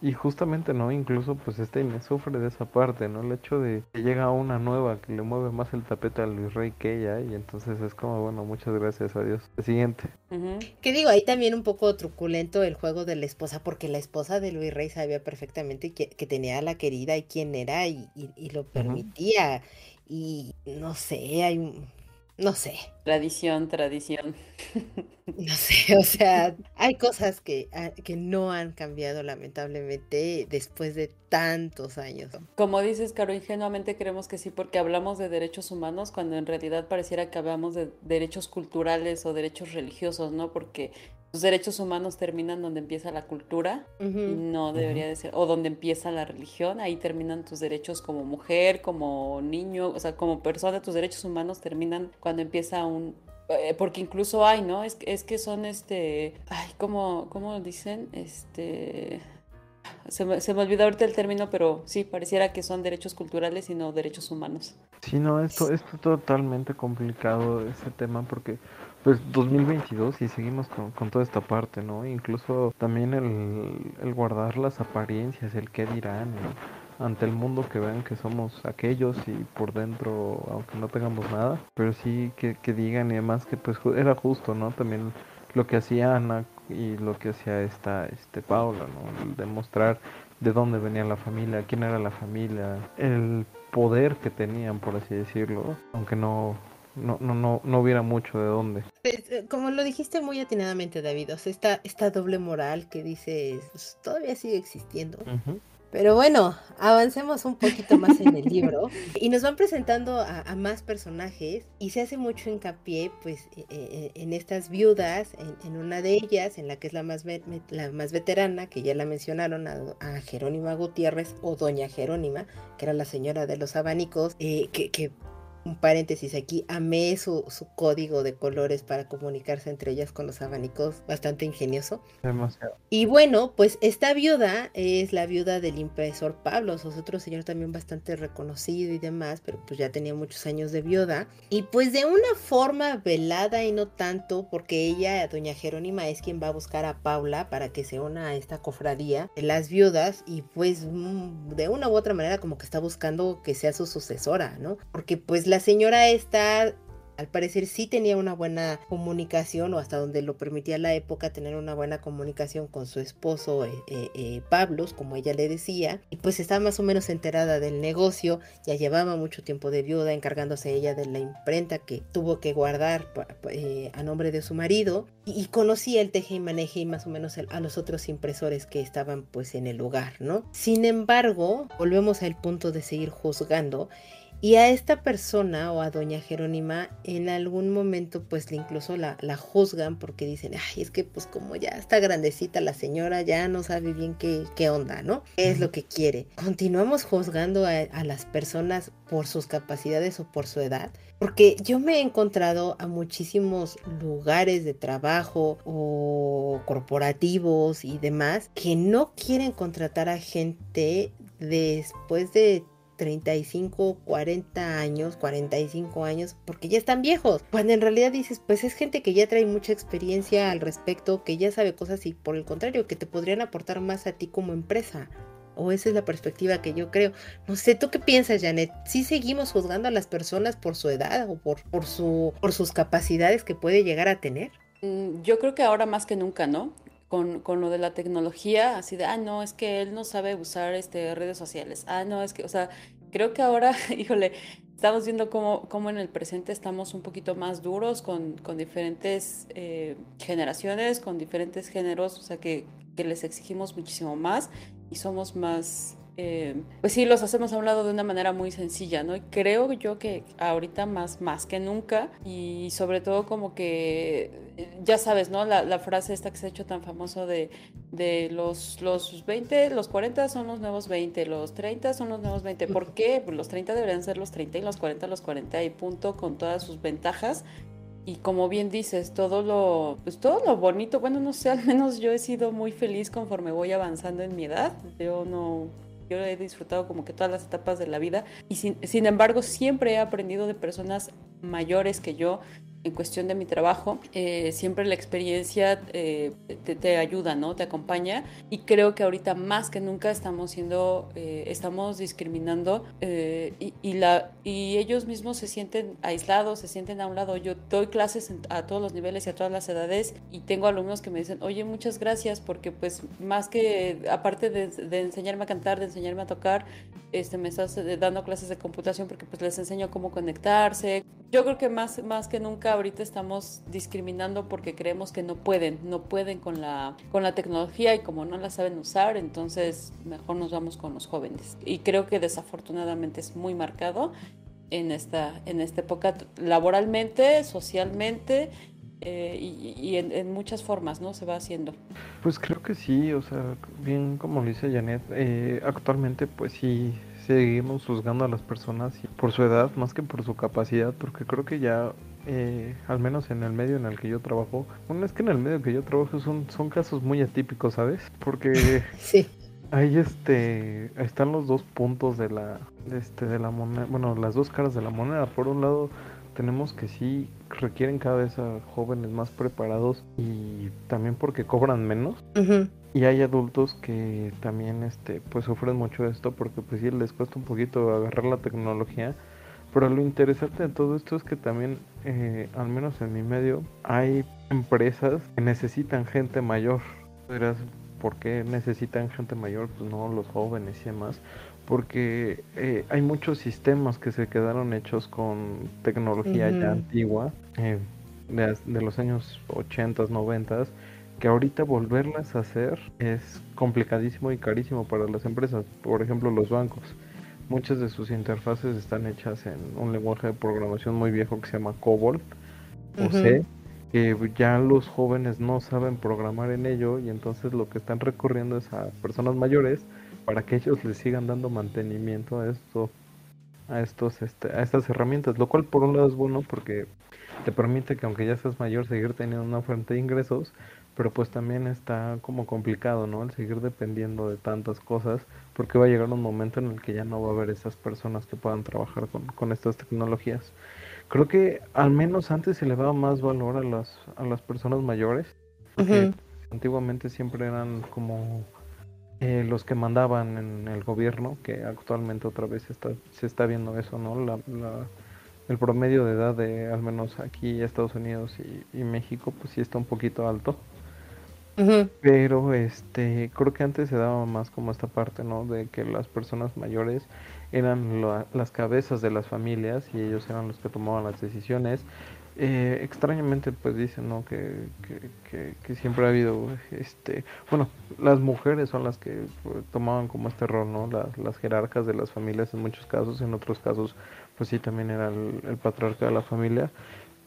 Y justamente, ¿no? Incluso pues este Inés sufre de esa parte, ¿no? El hecho de que llega una nueva que le mueve más el tapete al virrey que ella y entonces es como, bueno, muchas gracias a Dios. El siguiente. Ujú. Que digo, ahí también un poco truculento el juego de la esposa, porque la esposa de Luis Rey sabía perfectamente que, que tenía a la querida y quién era y, y- y lo permitía. Y no sé, hay un- no sé, Tradición, tradición. no sé, o sea, hay cosas que, ah, que no han cambiado lamentablemente después de tantos años. Como dices, Caro, ingenuamente creemos que sí porque hablamos de derechos humanos cuando en realidad pareciera que hablamos de derechos culturales o derechos religiosos, ¿no? Porque los derechos humanos terminan donde empieza la cultura y no debería de ser, o donde empieza la religión, ahí terminan tus derechos como mujer, como niño, o sea, como persona, tus derechos humanos terminan cuando empieza un... eh, Porque incluso hay, ¿no? Es, que- es que son este... Ay, ¿cómo, cómo dicen? Este... Se me, se me olvidó ahorita el término, pero sí, pareciera que son derechos culturales y no derechos humanos. Sí, no, esto, esto es totalmente complicado ese tema porque pues 2022 y seguimos con, con toda esta parte, ¿no? Incluso también el, el guardar las apariencias, el qué dirán, ante el mundo que vean que somos aquellos y por dentro, aunque no tengamos nada, pero sí que, que digan y además que pues era justo, ¿no? También lo que hacía Ana y lo que hacía esta, este Paula, ¿no? El demostrar de dónde venía la familia, quién era la familia, el poder que tenían, por así decirlo, aunque no, no, no, no, no hubiera mucho de dónde. Pues, eh, Como lo dijiste muy atinadamente, David, o sea, esta, esta doble moral que dices, pues, todavía sigue existiendo. Pero bueno, avancemos un poquito más en el libro y nos van presentando a, a más personajes y se hace mucho hincapié pues eh, eh, en estas viudas, en, en una de ellas, en la que es la más, ve- la más veterana, que ya la mencionaron, a, a Jerónima Gutiérrez o Doña Jerónima, que era la señora de los abanicos, eh, que, que un paréntesis aquí, amé su, su código de colores para comunicarse entre ellas con los abanicos, bastante ingenioso. Demasiado. Y bueno, pues esta viuda es la viuda del impresor Pablo, es otro señor también bastante reconocido y demás, pero pues ya tenía muchos años de viuda. Y pues de una forma velada y no tanto, porque ella, doña Jerónima, es quien va a buscar a Paula para que se una a esta cofradía de las viudas y pues mm, de una u otra manera como que está buscando que sea su sucesora, ¿no? Porque pues la señora esta al parecer sí tenía una buena comunicación o hasta donde lo permitía la época tener una buena comunicación con su esposo eh, eh, eh, Pablos, como ella le decía, y pues estaba más o menos enterada del negocio, ya llevaba mucho tiempo de viuda encargándose ella de la imprenta que tuvo que guardar a nombre de su marido y, y conocía el teje y maneje y más o menos el- a los otros impresores que estaban pues en el lugar, ¿no? Sin embargo, volvemos al punto de seguir juzgando y a esta persona o a doña Jerónima en algún momento pues incluso la, la juzgan porque dicen, ay, es que pues como ya está grandecita la señora, ya no sabe bien qué, qué onda, ¿no? ¿Qué es lo que quiere? Continuamos juzgando a, a las personas por sus capacidades o por su edad. Porque yo me he encontrado a muchísimos lugares de trabajo o corporativos y demás que no quieren contratar a gente después de 35, 40 años, 45 años, porque ya están viejos. Cuando en realidad dices, pues es gente que ya trae mucha experiencia al respecto, que ya sabe cosas y por el contrario, que te podrían aportar más a ti como empresa. O esa es la perspectiva que yo creo. No sé, ¿tú qué piensas, Janet? ¿Sí seguimos juzgando a las personas por su edad o por, por, su, por sus capacidades que puede llegar a tener? Mm, Yo creo que ahora más que nunca, ¿no? Con, con lo de la tecnología, así de, ah, no, es que él no sabe usar este, redes sociales. Ah, no, es que, o sea, creo que ahora, híjole, estamos viendo cómo, cómo en el presente estamos un poquito más duros con, con diferentes eh, generaciones, con diferentes géneros, o sea, que, que les exigimos muchísimo más y somos más, eh, pues sí, los hacemos a un lado de una manera muy sencilla, ¿no? Y creo yo que ahorita más, más que nunca y sobre todo como que, eh, ya sabes, ¿no? La, la frase esta que se ha hecho tan famoso de, de los, los 20, los 40 son los nuevos 20, los 30 son los nuevos 20. ¿Por qué? Pues los 30 deberían ser los 30 y los 40 los 40 y punto con todas sus ventajas. y como bien dices, todo lo, pues todo lo bonito, bueno, no sé, al menos yo he sido muy feliz conforme voy avanzando en mi edad. Yo no, yo he disfrutado como que todas las etapas de la vida y sin, sin embargo siempre he aprendido de personas mayores que yo en cuestión de mi trabajo, eh, siempre la experiencia eh, te, ayuda, ¿no? Te acompaña y creo que ahorita más que nunca estamos siendo, eh, estamos discriminando y, la, y ellos mismos se sienten aislados, se sienten a un lado. Yo doy clases a todos los niveles y a todas las edades y tengo alumnos que me dicen, oye, muchas gracias porque pues más que, aparte de, de enseñarme a cantar, de enseñarme a tocar, este, me estás dando clases de computación porque pues les enseño cómo conectarse. Yo creo que más, más que nunca ahorita estamos discriminando porque creemos que no pueden, no pueden con la, con la tecnología y como no la saben usar, entonces mejor nos vamos con los jóvenes. Y creo que desafortunadamente es muy marcado en esta, en esta época laboralmente, socialmente eh, y, en, muchas formas, ¿no? Se va haciendo. Pues creo que sí, o sea, bien como lo dice Janet, eh, actualmente pues sí seguimos juzgando a las personas por su edad más que por su capacidad, porque creo que ya, eh, al menos en el medio en el que yo trabajo, bueno, es que en el medio que yo trabajo son, son casos muy atípicos, ¿sabes? Porque sí. ahí este, están los dos puntos de la, este, de la moneda, bueno, las dos caras de la moneda. Por un lado, tenemos que sí requieren cada vez a jóvenes más preparados y también porque cobran menos. Y hay adultos que también este pues sufren mucho esto porque pues sí les cuesta un poquito agarrar la tecnología. Pero lo interesante de todo esto es que también, eh, al menos en mi medio, hay empresas que necesitan gente mayor. ¿por qué necesitan gente mayor? Pues no los jóvenes y demás porque eh, hay muchos sistemas que se quedaron hechos con tecnología ya antigua, eh, de, los años 80, 90, que ahorita volverlas a hacer es complicadísimo y carísimo para las empresas. Por ejemplo, los bancos. Muchas de sus interfaces están hechas en un lenguaje de programación muy viejo que se llama COBOL o C, que ya los jóvenes no saben programar en ello y entonces lo que están recurriendo es a personas mayores para que ellos le sigan dando mantenimiento a esto a estos este, a estas herramientas lo cual por un lado es bueno porque te permite que aunque ya seas mayor seguir teniendo una fuente de ingresos pero pues también está como complicado no el seguir dependiendo de tantas cosas porque va a llegar un momento en el que ya no va a haber esas personas que puedan trabajar con, con estas tecnologías creo que al menos antes se le daba más valor a las a las personas mayores porque antiguamente siempre eran como eh, los que mandaban en el gobierno, que actualmente otra vez está, se está viendo eso, ¿no? La, el promedio de edad de al menos aquí Estados Unidos y, México, pues sí está un poquito alto. Pero este creo que antes se daba más como esta parte, ¿no? De que las personas mayores eran las cabezas de las familias y ellos eran los que tomaban las decisiones eh, extrañamente pues dicen ¿no? Que, que, siempre ha habido este bueno las mujeres son las que pues, tomaban como este rol no las, jerarcas de las familias en muchos casos en otros casos pues sí también era el, patriarca de la familia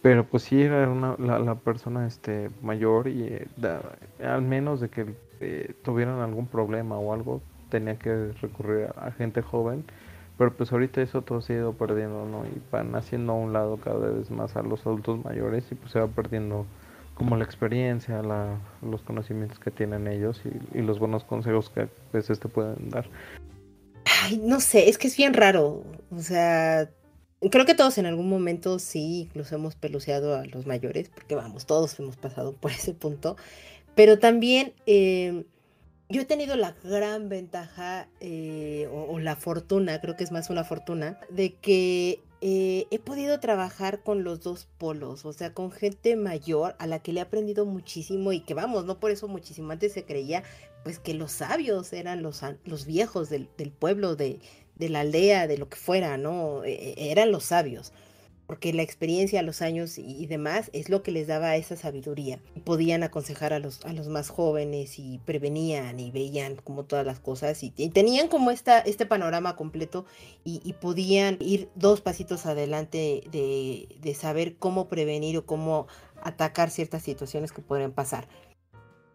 pero pues sí era una, la, persona este mayor y eh, al menos de que eh, tuvieran algún problema o algo tenía que recurrir a gente joven pero pues ahorita eso todo se ha ido perdiendo, ¿no? Y van haciendo a un lado cada vez más a los adultos mayores y pues se va perdiendo como la experiencia, la, los conocimientos que tienen ellos y, los buenos consejos que a veces te pueden dar. Ay, no sé, es que es bien raro. O sea, creo que todos en algún momento sí, incluso hemos peluceado a los mayores, porque vamos, todos hemos pasado por ese punto. Pero también... Eh, yo he tenido la gran ventaja eh, o, la fortuna, creo que es más una fortuna, de que eh, he podido trabajar con los dos polos, o sea, con gente mayor a la que le he aprendido muchísimo y que vamos, no por eso muchísimo antes se creía, pues que los sabios eran los, los viejos del, del pueblo, de, de, la aldea, de lo que fuera, ¿no? E, e, eran los sabios porque la experiencia, los años y, demás es lo que les daba esa sabiduría. Podían aconsejar a los, a los más jóvenes y prevenían y veían como todas las cosas y, tenían como esta, este panorama completo y, podían ir dos pasitos adelante de, saber cómo prevenir o cómo atacar ciertas situaciones que podrían pasar.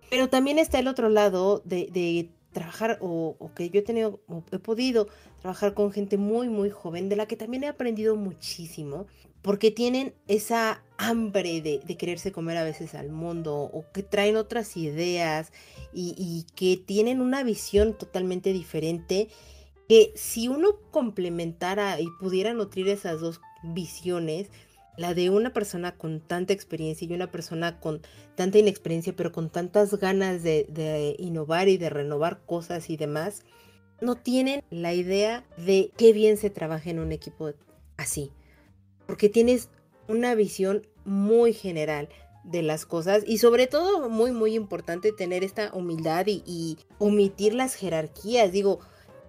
Pero también está el otro lado de, trabajar o, o, que yo he tenido, o he podido trabajar con gente muy, muy joven, de la que también he aprendido muchísimo, porque tienen esa hambre de, quererse comer a veces al mundo, o que traen otras ideas y, y que tienen una visión totalmente diferente, que si uno complementara y pudiera nutrir esas dos visiones, la de una persona con tanta experiencia y una persona con tanta inexperiencia, pero con tantas ganas de, innovar y de renovar cosas y demás, no tienen la idea de qué bien se trabaja en un equipo así. Porque tienes una visión muy general de las cosas y sobre todo muy muy importante tener esta humildad y omitir las jerarquías. Digo,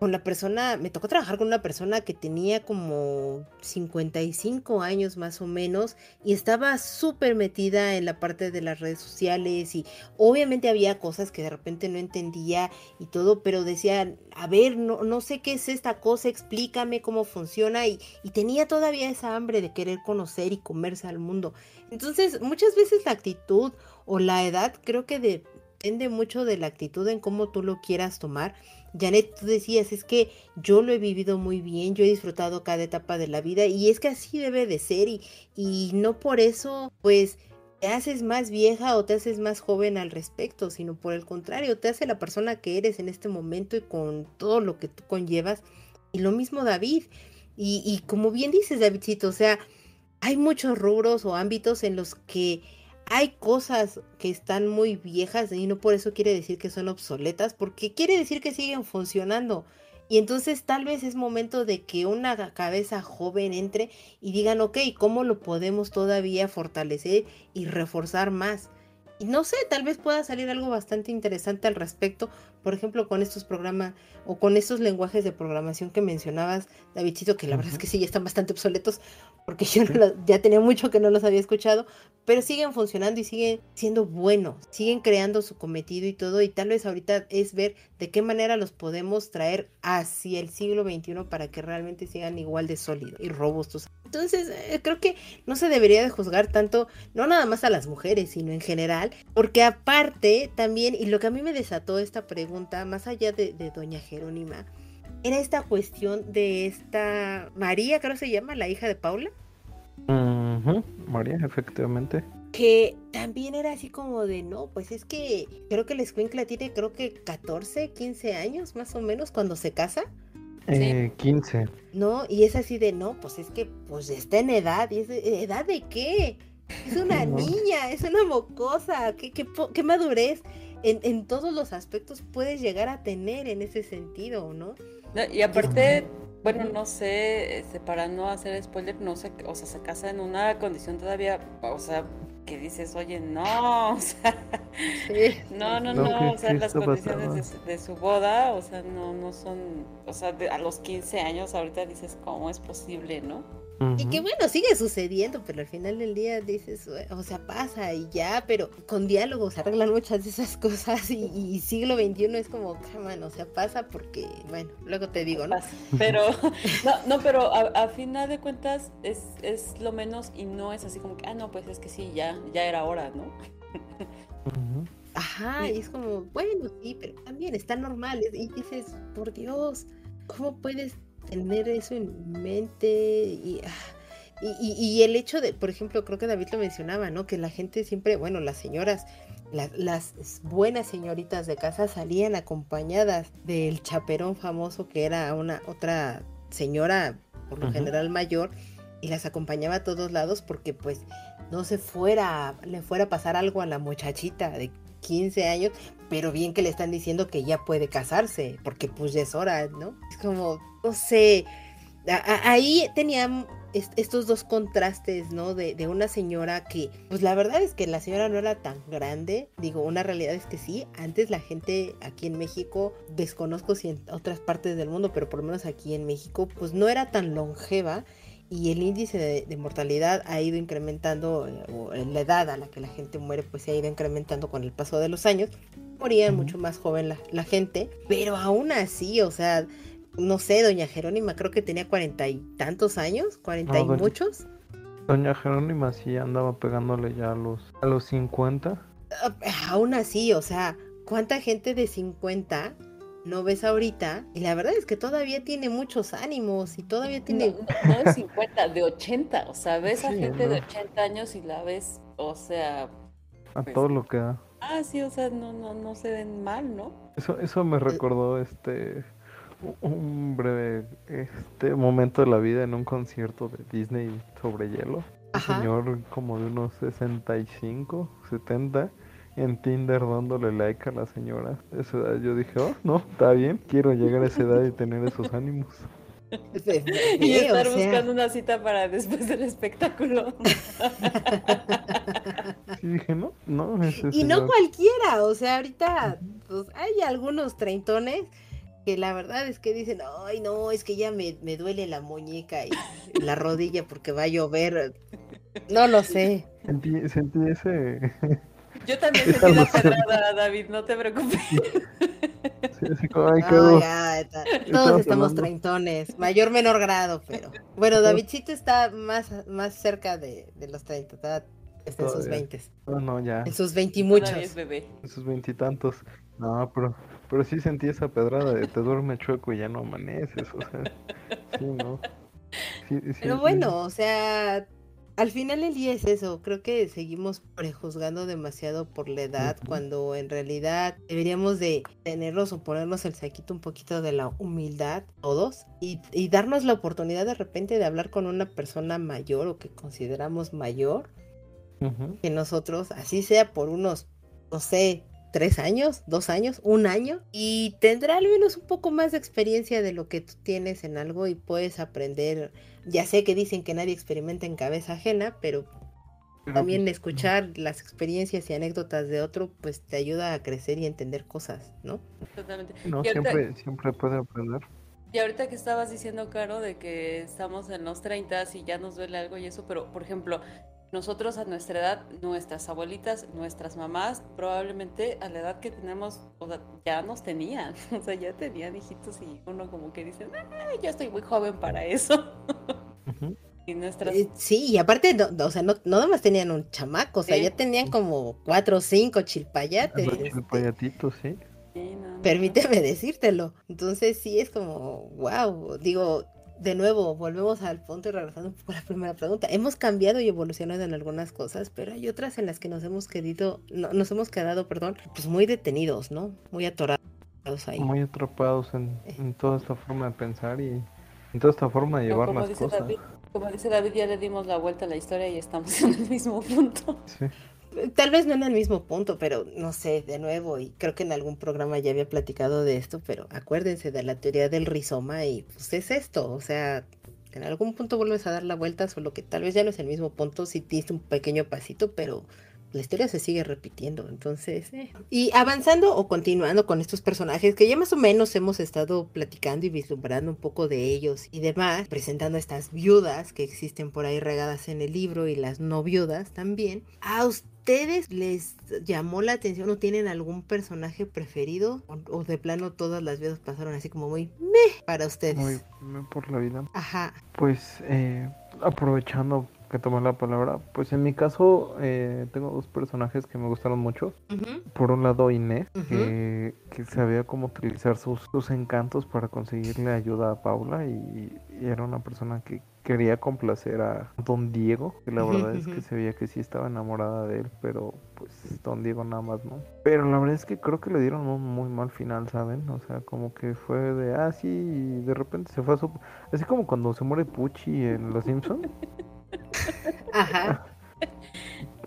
con la persona, me tocó trabajar con una persona que tenía como 55 años más o menos y estaba súper metida en la parte de las redes sociales y obviamente había cosas que de repente no entendía y todo, pero decía, a ver, no, no sé qué es esta cosa, explícame cómo funciona y, y tenía todavía esa hambre de querer conocer y comerse al mundo. Entonces, muchas veces la actitud o la edad creo que depende mucho de la actitud en cómo tú lo quieras tomar Janet, tú decías, es que yo lo he vivido muy bien, yo he disfrutado cada etapa de la vida y es que así debe de ser y, y no por eso, pues, te haces más vieja o te haces más joven al respecto, sino por el contrario, te hace la persona que eres en este momento y con todo lo que tú conllevas. Y lo mismo David. Y, y como bien dices, Davidcito, o sea, hay muchos rubros o ámbitos en los que hay cosas que están muy viejas y no por eso quiere decir que son obsoletas, porque quiere decir que siguen funcionando. Y entonces tal vez es momento de que una cabeza joven entre y digan, ok, ¿cómo lo podemos todavía fortalecer y reforzar más? Y no sé, tal vez pueda salir algo bastante interesante al respecto, por ejemplo, con estos programas o con estos lenguajes de programación que mencionabas, Davidcito, que la uh -huh. verdad es que sí, ya están bastante obsoletos, porque yo no ya tenía mucho que no los había escuchado, pero siguen funcionando y siguen siendo buenos, siguen creando su cometido y todo, y tal vez ahorita es ver de qué manera los podemos traer hacia el siglo XXI para que realmente sigan igual de sólidos y robustos. Entonces, eh, creo que no se debería de juzgar tanto, no nada más a las mujeres, sino en general, porque aparte también, y lo que a mí me desató esta pregunta, más allá de, de Doña Jerónima, era esta cuestión de esta María, creo que se llama, la hija de Paula. Uh -huh. María, efectivamente. Que también era así como de, no, pues es que creo que la escuincla tiene creo que 14, 15 años más o menos cuando se casa. Eh, sí. 15. No, y es así de, no, pues es que pues está en edad. ¿Y es de, edad de qué? Es una no. niña, es una mocosa, qué, qué, qué madurez en, en, todos los aspectos puedes llegar a tener en ese sentido, ¿no? no y aparte, bueno, no sé, este, para no hacer spoiler, no sé, o sea, se casa en una condición todavía, o sea, que dices, oye, no, o sea, sí. no, no, no, no o sea, las condiciones de, de, su boda, o sea, no, no son, o sea, de, a los 15 años ahorita dices, ¿cómo es posible, no? Y que bueno, sigue sucediendo, pero al final del día dices, o sea, pasa y ya, pero con diálogos se arreglan muchas de esas cosas y, y siglo XXI es como, man, o sea, pasa porque, bueno, luego te digo, ¿no? Pero, no, no, pero a, a, final de cuentas es, es lo menos y no es así como que, ah, no, pues es que sí, ya, ya era hora, ¿no? Ajá, y es como, bueno, sí, pero también está normal. Y dices, por Dios, ¿cómo puedes tener eso en mente y, y, y, el hecho de, por ejemplo, creo que David lo mencionaba, ¿no? Que la gente siempre, bueno, las señoras, la, las buenas señoritas de casa salían acompañadas del chaperón famoso que era una otra señora, por lo general mayor, y las acompañaba a todos lados porque pues no se fuera, le fuera a pasar algo a la muchachita de 15 años, pero bien que le están diciendo que ya puede casarse, porque pues ya es hora, ¿no? Es como, no sé, a, a, ahí tenía estos dos contrastes, ¿no? De, de, una señora que, pues la verdad es que la señora no era tan grande, digo, una realidad es que sí, antes la gente aquí en México, desconozco si en otras partes del mundo, pero por lo menos aquí en México, pues no era tan longeva y el índice de, de, mortalidad ha ido incrementando, eh, la edad a la que la gente muere pues se ha ido incrementando con el paso de los años, moría mucho más joven la, la, gente, pero aún así, o sea, no sé, doña Jerónima creo que tenía cuarenta y tantos años, cuarenta no, y doña, muchos. Doña Jerónima sí andaba pegándole ya a los, a los 50. Uh, aún así, o sea, ¿cuánta gente de 50 no ves ahorita. Y la verdad es que todavía tiene muchos ánimos y todavía tiene... No, no de 50, de 80. O sea, ves a gente de 80 años y la ves, o sea... A pues, todo lo que da. Ah, sí, o sea, no, no, no se ven mal, ¿no? Eso, eso me recordó este un breve este momento de la vida en un concierto de Disney sobre hielo. Un señor como de unos 65, 70 en Tinder dándole like a la señora. A esa edad yo dije, oh, no, está bien, quiero llegar a esa edad y tener esos ánimos. Y estar o sea, buscando una cita para después del espectáculo. Y dije, no, no, ese Y no cualquiera, o sea, ahorita pues, hay algunos treintones que la verdad es que dicen, ay no, es que ya me, me duele la muñeca y la rodilla porque va a llover. No lo sé. Sentí, sentí ese, Yo también sentí la pedrada, David, no te preocupes. sí, así como, ay, No, ya, está- todos estamos treintones, mayor menor grado, pero bueno, Davidcito está más, más cerca de, de los 30, está, está en sus. 20, No, no, ya, en sus Todavía 20 y muchos. es bebé. esos veintitantos. No, pero, pero sí sentí esa pedrada de te duerme chueco y ya no amaneces, o sea, sí, ¿no? Sí, sí, Pero sí. bueno, o sea, al final el día es eso. Creo que seguimos prejuzgando demasiado por la edad cuando en realidad deberíamos de tenernos o ponernos el saquito un poquito de la humildad todos y, y darnos la oportunidad de repente de hablar con una persona mayor o que consideramos mayor que nosotros, así sea por unos, no sé, tres años, dos años, un año, y tendrá al menos un poco más de experiencia de lo que tú tienes en algo y puedes aprender. Ya sé que dicen que nadie experimenta en cabeza ajena, pero también escuchar las experiencias y anécdotas de otro, pues te ayuda a crecer y entender cosas, ¿no? Totalmente. No, ahorita- siempre, siempre puede aprender. Y ahorita que estabas diciendo, Caro, de que estamos en los 30 y ya nos duele algo y eso, pero por ejemplo, nosotros a nuestra edad, nuestras abuelitas, nuestras mamás, probablemente a la edad que tenemos, o sea, ya nos tenían, o sea, ya tenían hijitos y uno como que dice, "Ay, yo estoy muy joven para eso. Ujú. Y nuestras... Eh, sí, y aparte, no, no, o sea, no, no nada más tenían un chamaco, o sea, Sí. ya tenían como cuatro o cinco chilpayates. Chilpayatitos, sí. Sí, no, no. Permíteme decírtelo. Entonces sí es como, wow, digo, de nuevo, volvemos al punto y regresando un poco a la primera pregunta. Hemos cambiado y evolucionado en algunas cosas, pero hay otras en las que nos hemos quedado, no, nos hemos quedado, perdón, pues muy detenidos, ¿no? Muy atorados ahí. Muy atrapados en, en toda esta forma de pensar y en toda esta forma de llevar las cosas. David, como dice David, ya le dimos la vuelta a la historia y estamos en el mismo punto. Sí. Tal vez no en el mismo punto, pero no sé, de nuevo, y creo que en algún programa ya había platicado de esto, pero acuérdense de la teoría del rizoma y pues es esto, o sea, en algún punto vuelves a dar la vuelta, solo que tal vez ya no es el mismo punto, si diste un pequeño pasito, pero la historia se sigue repitiendo, entonces, eh. y avanzando o continuando con estos personajes que ya más o menos hemos estado platicando y vislumbrando un poco de ellos y demás, presentando estas viudas que existen por ahí regadas en el libro y las no viudas también, ¿a ustedes les llamó la atención o tienen algún personaje preferido o, o de plano todas las viudas pasaron así como muy meh para ustedes? Muy, muy por la vida. Ajá, Pues eh, aprovechando que tomé la palabra, pues en mi caso eh, tengo dos personajes que me gustaron mucho. Por un lado Inés, que, que sabía cómo utilizar sus, sus encantos para conseguirle ayuda a Paula y, y era una persona que quería complacer a Don Diego, que la verdad es que se veía que sí estaba enamorada de él, pero pues Don Diego nada más no. Pero la verdad es que creo que le dieron un muy mal final, ¿saben? O sea, como que fue de, ah, sí, y de repente se fue a su... Así como cuando se muere Pucci en Los Simpsons. ajá,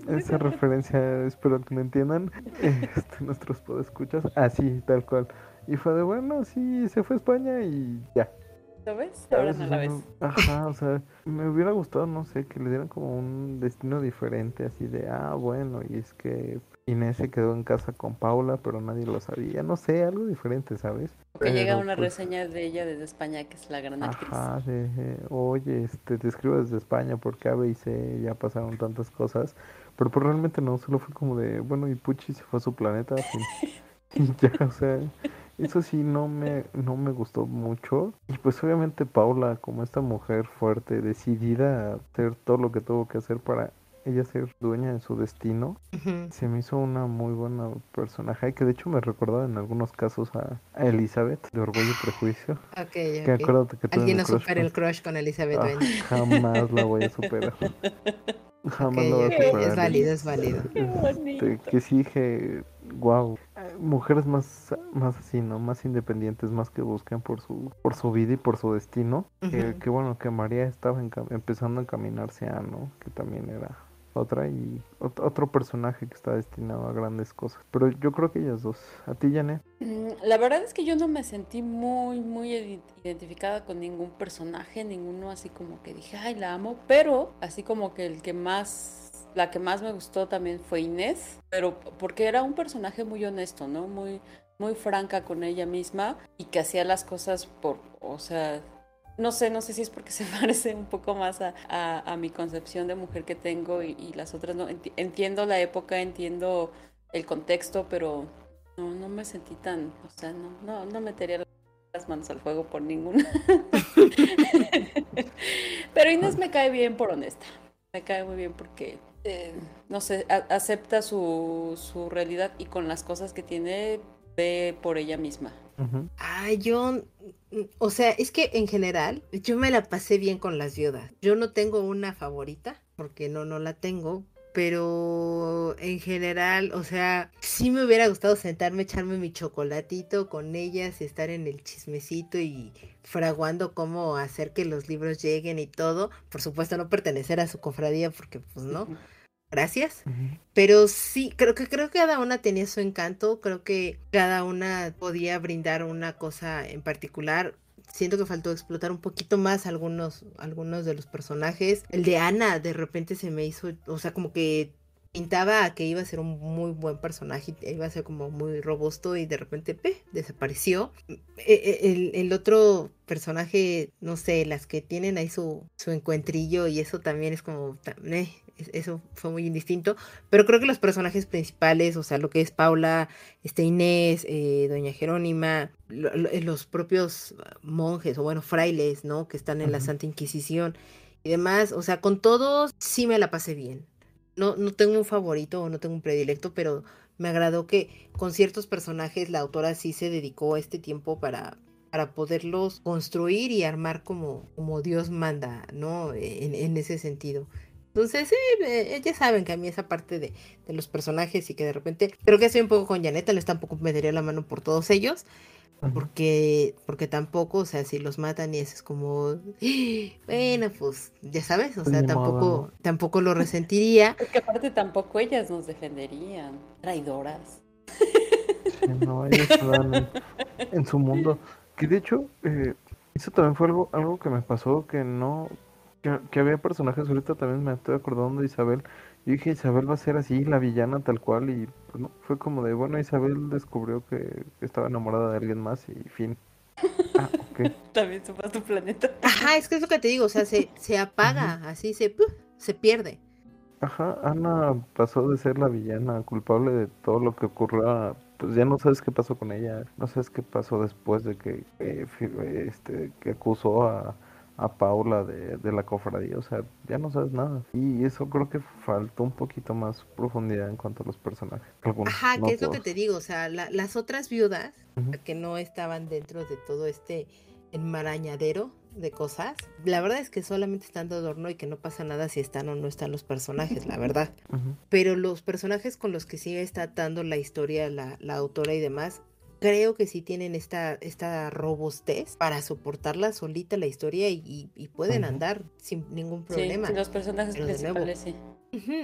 Esa referencia, espero que lo entiendan. Este, nuestros podescuchas. Así, tal cual. Y fue de bueno, sí, se fue a España y ya. ¿Lo ves? Ahora no la ves. Ajá, o sea, me hubiera gustado, no sé, que le dieran como un destino diferente, así de, ah, bueno, y es que Inés se quedó en casa con Paula, pero nadie lo sabía. No sé, algo diferente, ¿sabes? Que llega una pues, reseña de ella desde España, que es la gran actriz. Ajá, de, oye, este, te escribo desde España porque A, B y C ya pasaron tantas cosas, pero pues realmente no, solo fue como de, bueno, y Pucci se fue a su planeta, fin. Y ya, o sea, eso sí no me, no me gustó mucho, y pues obviamente Paula, como esta mujer fuerte, decidida a hacer todo lo que tuvo que hacer para ella ser dueña de su destino, se me hizo una muy buena personaje, y que de hecho me recordaba en algunos casos a, a Elizabeth de Orgullo y Prejuicio. Ok, Que ok. acuérdate que Alguien no supera el crush con Elizabeth Ah, jamás la voy a superar. Jamás Ok, la voy a ok, superar. es válido, es válido. Qué bonito. Este, que sí dije, wow, mujeres más, más así, ¿no? Más independientes, más que busquen por su, por su vida y por su destino. Que, Ujú. que bueno, que María estaba empezando a encaminarse a, ¿no? Que también era otra y ot- otro personaje que está destinado a grandes cosas. Pero yo creo que ellas dos. A ti, Janet. Mm, La verdad es que yo no me sentí muy, muy identificada con ningún personaje, ninguno así como que dije, ay, la amo, pero así como que el que más, la que más me gustó también fue Inés, pero porque era un personaje muy honesto, ¿no? Muy, muy franca con ella misma y que hacía las cosas por, o sea, no sé, no sé si es porque se parece un poco más a, a- a mi concepción de mujer que tengo y, y las otras no. Enti- Entiendo la época, entiendo el contexto, pero no, no me sentí tan, o sea, no, no, no metería las manos al fuego por ninguna. Pero Inés me cae bien por honesta. Me cae muy bien porque, eh, no sé, a- acepta su, su realidad y con las cosas que tiene, ve por ella misma. Ujú. Ay, yo, o sea, es que en general yo me la pasé bien con las viudas. Yo no tengo una favorita, porque no, no la tengo, pero en general, o sea, sí me hubiera gustado sentarme, echarme mi chocolatito con ellas, estar en el chismecito y fraguando cómo hacer que los libros lleguen y todo. Por supuesto, no pertenecer a su cofradía, porque pues no. Gracias. Pero sí, creo que creo que cada una tenía su encanto, creo que cada una podía brindar una cosa en particular. Siento que faltó explotar un poquito más algunos algunos de los personajes. El de Ana de repente se me hizo, o sea, como que pintaba a que iba a ser un muy buen personaje, iba a ser como muy robusto y de repente ¡pe! desapareció. E- e- El, el otro personaje, no sé, las que tienen ahí su, su encuentrillo y eso también es como, eh, es- eso fue muy indistinto. Pero creo que los personajes principales, o sea, lo que es Paula, este Inés, eh, Doña Jerónima, lo- lo- los propios monjes o bueno, frailes, ¿no? Que están en la. Santa Inquisición y demás, o sea, con todos sí me la pasé bien. No, no tengo un favorito o no tengo un predilecto, pero me agradó que con ciertos personajes la autora sí se dedicó este tiempo para, para poderlos construir y armar como, como Dios manda, ¿no? En, en ese sentido. Entonces, sí, eh, ya saben que a mí esa parte de, de los personajes y que de repente, creo que estoy un poco con Janeta, les tampoco metería la mano por todos ellos, Porque, porque tampoco, o sea, si los matan y eso es como, "Ah, bueno, pues, ya sabes, o Pues sea, ni modo, tampoco, ¿no? tampoco lo resentiría. Es que aparte tampoco ellas nos defenderían. Traidoras. No, ellos estaban en, en su mundo. Que de hecho, eh, eso también fue algo, algo que me pasó que no. Que, que había personajes, ahorita también me estoy acordando de Isabel. Yo dije, Isabel va a ser así, la villana tal cual. Y pues no, fue como de, bueno, Isabel descubrió que, estaba enamorada de alguien más y fin. Ah, ok. También se fue a tu planeta. Ajá, es que es lo que te digo, o sea, se, se apaga, así se, ¡puf! se pierde. Ajá, Ana pasó de ser la villana culpable de todo lo que ocurrió pues ya no sabes qué pasó con ella, no sabes qué pasó después de que eh, este que acusó a, a Paula de, de la cofradía, o sea, ya no sabes nada. Y eso creo que faltó un poquito más profundidad en cuanto a los personajes. Algunos, Ajá, no que es lo que te digo, o sea, la- las otras viudas que no estaban dentro de todo este enmarañadero de cosas, la verdad es que solamente están de adorno y que no pasa nada si están o no están los personajes, la verdad. Pero los personajes con los que sí está dando la historia, la, la autora y demás, creo que sí tienen esta, esta robustez para soportarla solita la historia y, y- y pueden andar sin ningún problema. sí, los personajes Pero de nuevo, principales, sí.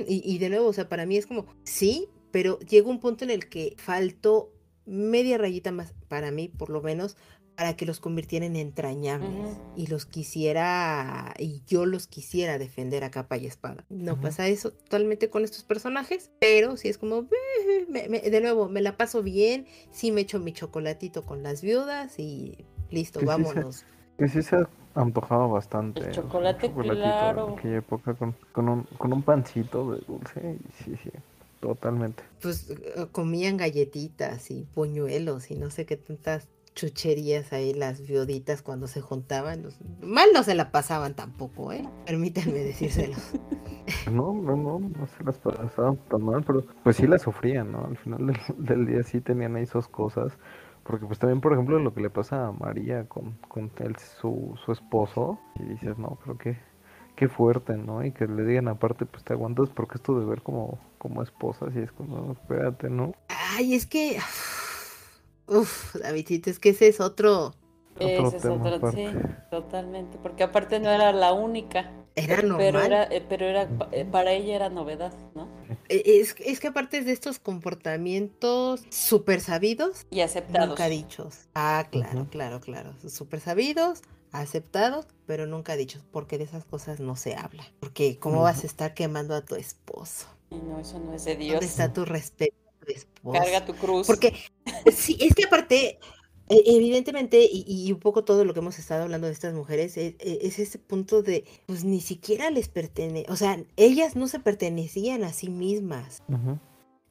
Y, y de nuevo, o sea, para mí es como, sí, pero llega un punto en el que faltó media rayita más, para mí por lo menos, para que los convirtiera en entrañables y los quisiera, y yo los quisiera defender a capa y espada. No pasa eso totalmente con estos personajes, pero sí es como, "Eh, me- me- de nuevo, me la paso bien, sí me echo mi chocolatito con las viudas y listo, Que sí se- vámonos. Que sí se antojaba bastante. El chocolate, chocolatito claro. En aquella época con, con, un, con un pancito de dulce, sí, sí, totalmente. Pues eh, comían galletitas y puñuelos y no sé qué tantas chucherías ahí las viuditas cuando se juntaban. Mal no se la pasaban tampoco, ¿eh? Permítanme decírselo. No, no, no, no se las pasaban tan mal, pero pues sí las sufrían, ¿no? Al final del, del día sí tenían ahí sus cosas. Porque pues también, por ejemplo, lo que le pasa a María con, con él, su, su esposo, y dices, no, pero qué, qué fuerte, ¿no? Y que le digan aparte, pues te aguantas porque esto de ver como, como esposa, si es como, espérate, ¿no? Ay, es que... Uf, Davidito, es que ese es otro... Ese Otro es tema otro, aparte. sí, totalmente. Porque aparte no era la única. Era Pero normal. era, eh, pero era, pa- eh, para ella era novedad, ¿no? Eh, Es, es que aparte es de estos comportamientos súper sabidos, Y aceptados. nunca dichos. Ah, claro, claro, claro. Súper sabidos, aceptados, pero nunca dichos, porque de esas cosas no se habla. Porque ¿cómo vas a estar quemando a tu esposo? Y no, eso no es de ¿Dónde Dios. está tu respeto Carga tu cruz. Porque sí, es que aparte, e- evidentemente, y, y un poco todo lo que hemos estado hablando de estas mujeres, es, es ese punto de, pues ni siquiera les pertenece, o sea, ellas no se pertenecían a sí mismas.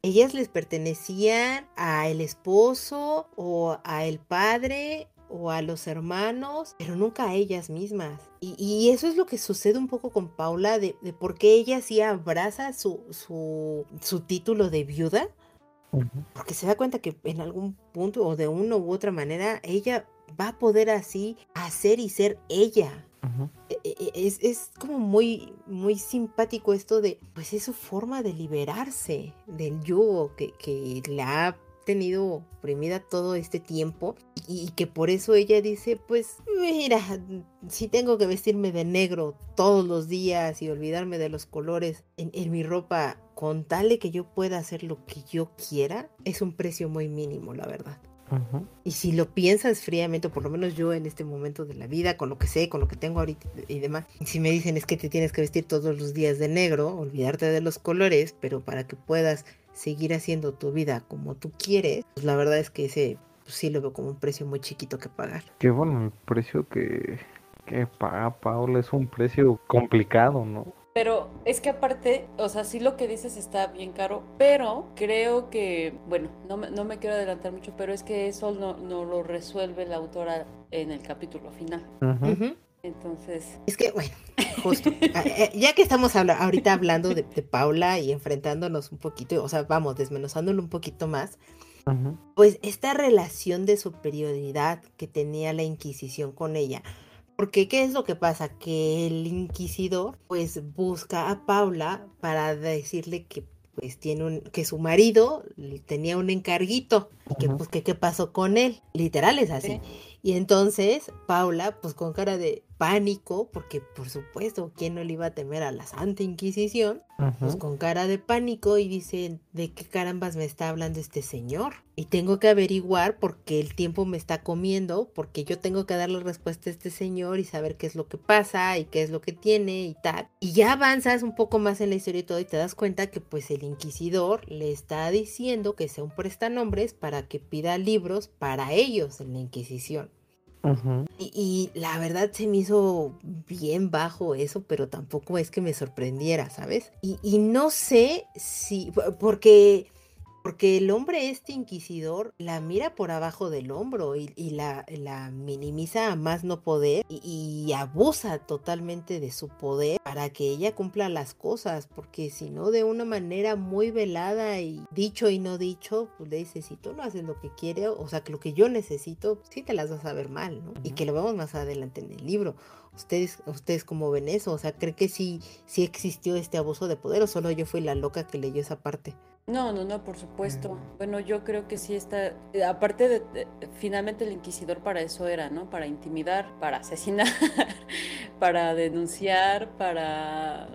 Ellas les pertenecían a el esposo o a el padre o a los hermanos, pero nunca a ellas mismas. Y, y eso es lo que sucede un poco con Paula, de, de por qué ella sí abraza su, su, su título de viuda, Ujú. porque se da cuenta que en algún punto o de una u otra manera ella va a poder así hacer y ser ella. Ujú. E- e- Es, es como muy, muy simpático esto de, pues es su forma de liberarse del yugo que, que la ha tenido oprimida todo este tiempo y, y que por eso ella dice, pues mira, si tengo que vestirme de negro todos los días y olvidarme de los colores en, en mi ropa con tal de que yo pueda hacer lo que yo quiera, es un precio muy mínimo, la verdad. Y si lo piensas fríamente, o por lo menos yo en este momento de la vida, con lo que sé, con lo que tengo ahorita y demás, si me dicen es que te tienes que vestir todos los días de negro, olvidarte de los colores, pero para que puedas seguir haciendo tu vida como tú quieres, pues la verdad es que ese pues, sí lo veo como un precio muy chiquito que pagar. Que bueno, el precio que, que paga Paula es un precio complicado, ¿no? Pero es que aparte, o sea, sí lo que dices está bien caro, pero creo que, bueno, no me, no me quiero adelantar mucho, pero es que eso no, no lo resuelve la autora en el capítulo final. Ujú. Entonces, Es que, bueno, justo, ah, eh, ya que estamos habla- ahorita hablando de, de Paula y enfrentándonos un poquito, o sea, vamos, desmenuzándolo un poquito más, pues esta relación de superioridad que tenía la Inquisición con ella. Porque ¿qué es lo que pasa? Que el inquisidor pues busca a Paula para decirle que pues tiene un que su marido tenía un encarguito y que pues que qué pasó con él. Literal es así. Sí. Y entonces Paula pues con cara de pánico, porque por supuesto, ¿quién no le iba a temer a la Santa Inquisición? pues con cara de pánico y dice, ¿de qué carambas me está hablando este señor? Y tengo que averiguar porque el tiempo me está comiendo, porque yo tengo que darle respuesta a este señor y saber qué es lo que pasa y qué es lo que tiene y tal. Y ya avanzas un poco más en la historia y todo y te das cuenta que pues el inquisidor le está diciendo que sea un prestanombres para que pida libros para ellos en la Inquisición. Y, la verdad se me hizo bien bajo eso, pero tampoco es que me sorprendiera, ¿sabes? Y no sé si, porque, porque el hombre este inquisidor la mira por abajo del hombro y, y la, la minimiza a más no poder y, y abusa totalmente de su poder para que ella cumpla las cosas, porque si no de una manera muy velada y dicho y no dicho, pues le dice, si tú no haces lo que quiere, o sea, que lo que yo necesito, sí te las vas a ver mal, ¿no? Y que lo vemos más adelante en el libro. ¿Ustedes, ustedes cómo ven eso? O sea, ¿creen que sí, sí existió este abuso de poder o solo yo fui la loca que leyó esa parte? no, no, no, por supuesto. Bueno, yo creo que sí está, eh, aparte de, de- finalmente el inquisidor para eso era, ¿no? Para intimidar, para asesinar, para denunciar, para...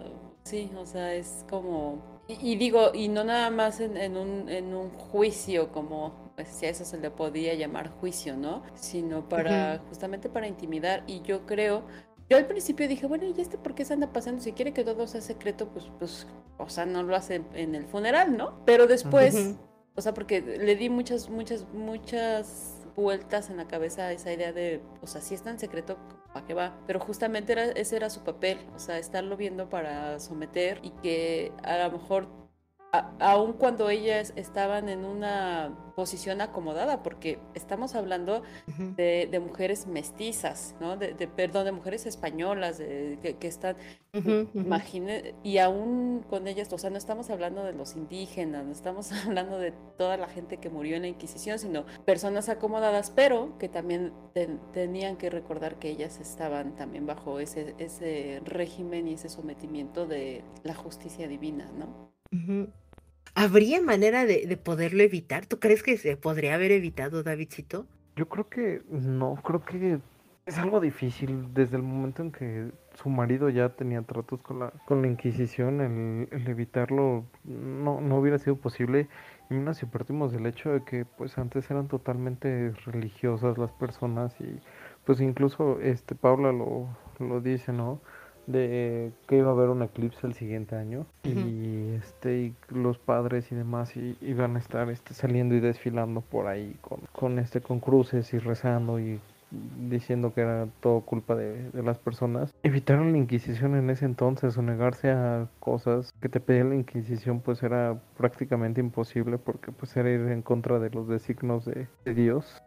Sí, o sea, es como... Y, y digo, y no nada más en, en un, en un juicio como, pues si a eso se le podía llamar juicio, ¿no? Sino para, justamente para intimidar. Y yo creo, yo al principio dije, bueno, ¿y este por qué se anda pasando? Si quiere que todo sea secreto, pues, pues, o sea, no lo hace en el funeral, ¿no? Pero después, o sea, porque le di muchas, muchas, muchas vueltas en la cabeza a esa idea de, o sea, si está en secreto, ¿para qué va? Pero justamente era, ese era su papel, o sea, estarlo viendo para someter y que a lo mejor aun cuando ellas estaban en una posición acomodada, porque estamos hablando de, mujeres mestizas, ¿no? De, perdón, de mujeres españolas que, están, imagine, y aún con ellas, o sea, no estamos hablando de los indígenas, no estamos hablando de toda la gente que murió en la Inquisición, sino personas acomodadas, pero que también tenían que recordar que ellas estaban también bajo ese, ese régimen y ese sometimiento de la justicia divina, ¿no? ¿Habría manera de, poderlo evitar? ¿Tú crees que se podría haber evitado, Davidcito? Yo creo que no, creo que es algo difícil desde el momento en que su marido ya tenía tratos con la, con la Inquisición, el, evitarlo no, no hubiera sido posible. Y menos si partimos del hecho de que pues antes eran totalmente religiosas las personas y pues incluso este Paula lo, lo dice, ¿no? De que iba a haber un eclipse el siguiente año. Y este y los padres y demás iban a estar este saliendo y desfilando por ahí con, con este con cruces y rezando y diciendo que era todo culpa de, las personas. Evitaron la inquisición en ese entonces o negarse a cosas. Que te pedía la inquisición pues era prácticamente imposible porque pues era ir en contra de los designos de, Dios.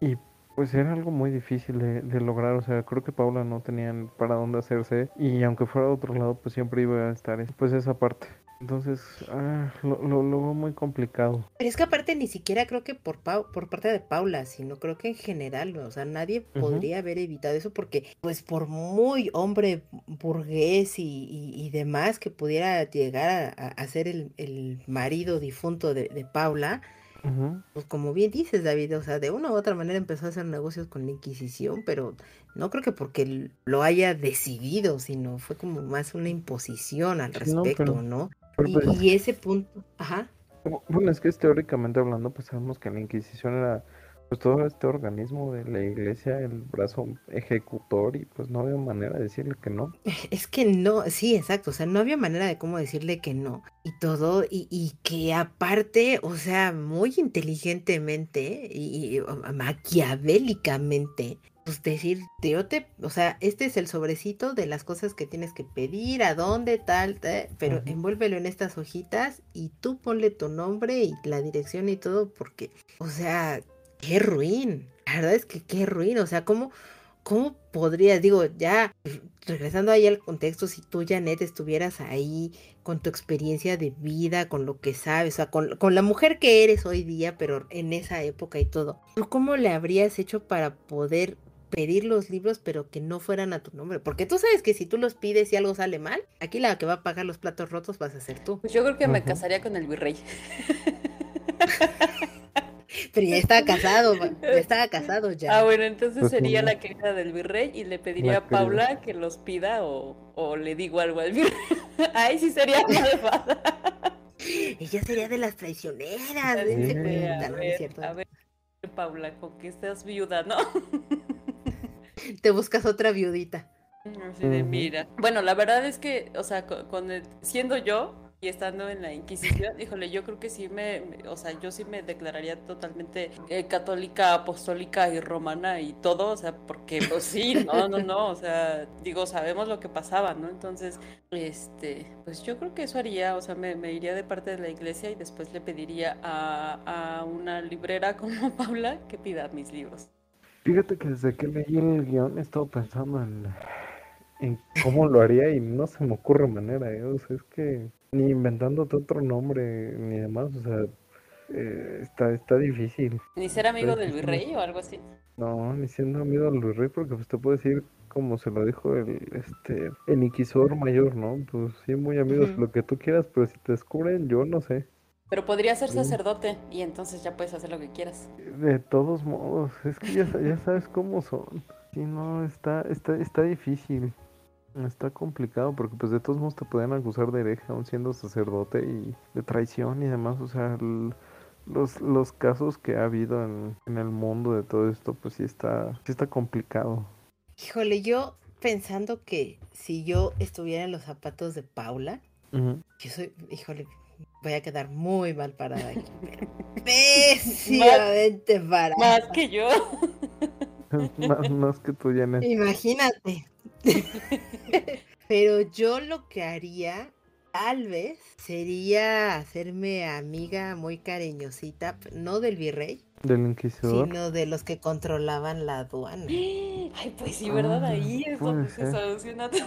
Y pues era algo muy difícil de, lograr, o sea, creo que Paula no tenían para dónde hacerse y aunque fuera de otro lado, pues siempre iba a estar pues esa parte. Entonces, ah, lo, lo, veo muy complicado. Pero es que aparte ni siquiera creo que por, por parte de Paula, sino creo que en general, o sea, nadie podría haber evitado eso porque, pues por muy hombre burgués y, demás que pudiera llegar a, ser el, marido difunto de Paula, pues como bien dices, David, o sea, de una u otra manera empezó a hacer negocios con la Inquisición, pero no creo que porque lo haya decidido, sino fue como más una imposición al respecto, ¿no? Pues y, ese punto, ajá. Bueno, es que teóricamente hablando, pues sabemos que la Inquisición era pues todo este organismo de la iglesia, el brazo ejecutor, y pues no había manera de decirle que no. Es que no, sí, exacto, o sea, no había manera de cómo decirle que no. Y todo, y, y que aparte, o sea, muy inteligentemente y, maquiavélicamente, pues decir, yo te, o sea, este es el sobrecito de las cosas que tienes que pedir, a dónde, tal, pero envuélvelo en estas hojitas y tú ponle tu nombre y la dirección y todo, porque, o sea, qué ruin. La verdad es que qué ruin. O sea, ¿cómo, cómo podrías, digo, ya regresando ahí al contexto, si tú, Janet, estuvieras ahí con tu experiencia de vida, con lo que sabes, o sea, con, con la mujer que eres hoy día, pero en esa época y todo, cómo le habrías hecho para poder pedir los libros, pero que no fueran a tu nombre. Porque tú sabes que si tú los pides y algo sale mal, aquí la que va a pagar los platos rotos vas a ser tú. Pues yo creo que me casaría con el virrey. Pero ya estaba casado, ya estaba casado ya. Ah, bueno, entonces pues sería la querida del virrey y le pediría a Paula que los pida o, le digo algo al virrey. Ahí sí sería malvada. Ella sería de las traicioneras. a, ver, Paula, con que estás viuda, ¿no? Te buscas otra viudita. Así de, mira. Bueno, la verdad es que, o sea, con, siendo yo, estando en la Inquisición, híjole, yo creo que sí me, o sea, yo sí me declararía totalmente eh, católica, apostólica y romana y todo, o sea, porque pues sí, no, no, no, o sea, digo, sabemos lo que pasaba, ¿no? Entonces, este, pues yo creo que eso haría, o sea, me, iría de parte de la iglesia y después le pediría a, a una librera como Paula que pida mis libros. Fíjate que desde que leí el guion he estado pensando en, en cómo lo haría y no se me ocurre manera, ¿eh? o sea, es que ni inventándote otro nombre ni demás, o sea, eh, está, está difícil. ¿Ni ser amigo del virrey o algo así? No, ni siendo amigo del virrey, porque pues te puedo decir, como se lo dijo el, este, el inquisidor mayor, ¿no? Pues sí, muy amigos, lo que tú quieras, pero si te descubren, yo no sé. Pero podría ser sacerdote y entonces ya puedes hacer lo que quieras. De todos modos, es que ya, ya sabes cómo son. Sí, no, está, está, está difícil. Está complicado porque pues de todos modos te pueden acusar de hereje aún siendo sacerdote y de traición y demás. O sea, los, los casos que ha habido en, el mundo de todo esto pues sí está, sí está complicado. Híjole, yo pensando que si yo estuviera en los zapatos de Paula, yo soy, híjole, voy a quedar muy mal parada aquí. Pésimamente parada. Más que yo. más, más que tú, Janet. Imagínate. Pero yo lo que haría, tal vez sería hacerme amiga muy cariñosita, no del virrey, Del inquisidor. sino de los que controlaban la aduana. Ay, pues sí, ¿verdad? Ah, Ahí es donde se soluciona todo.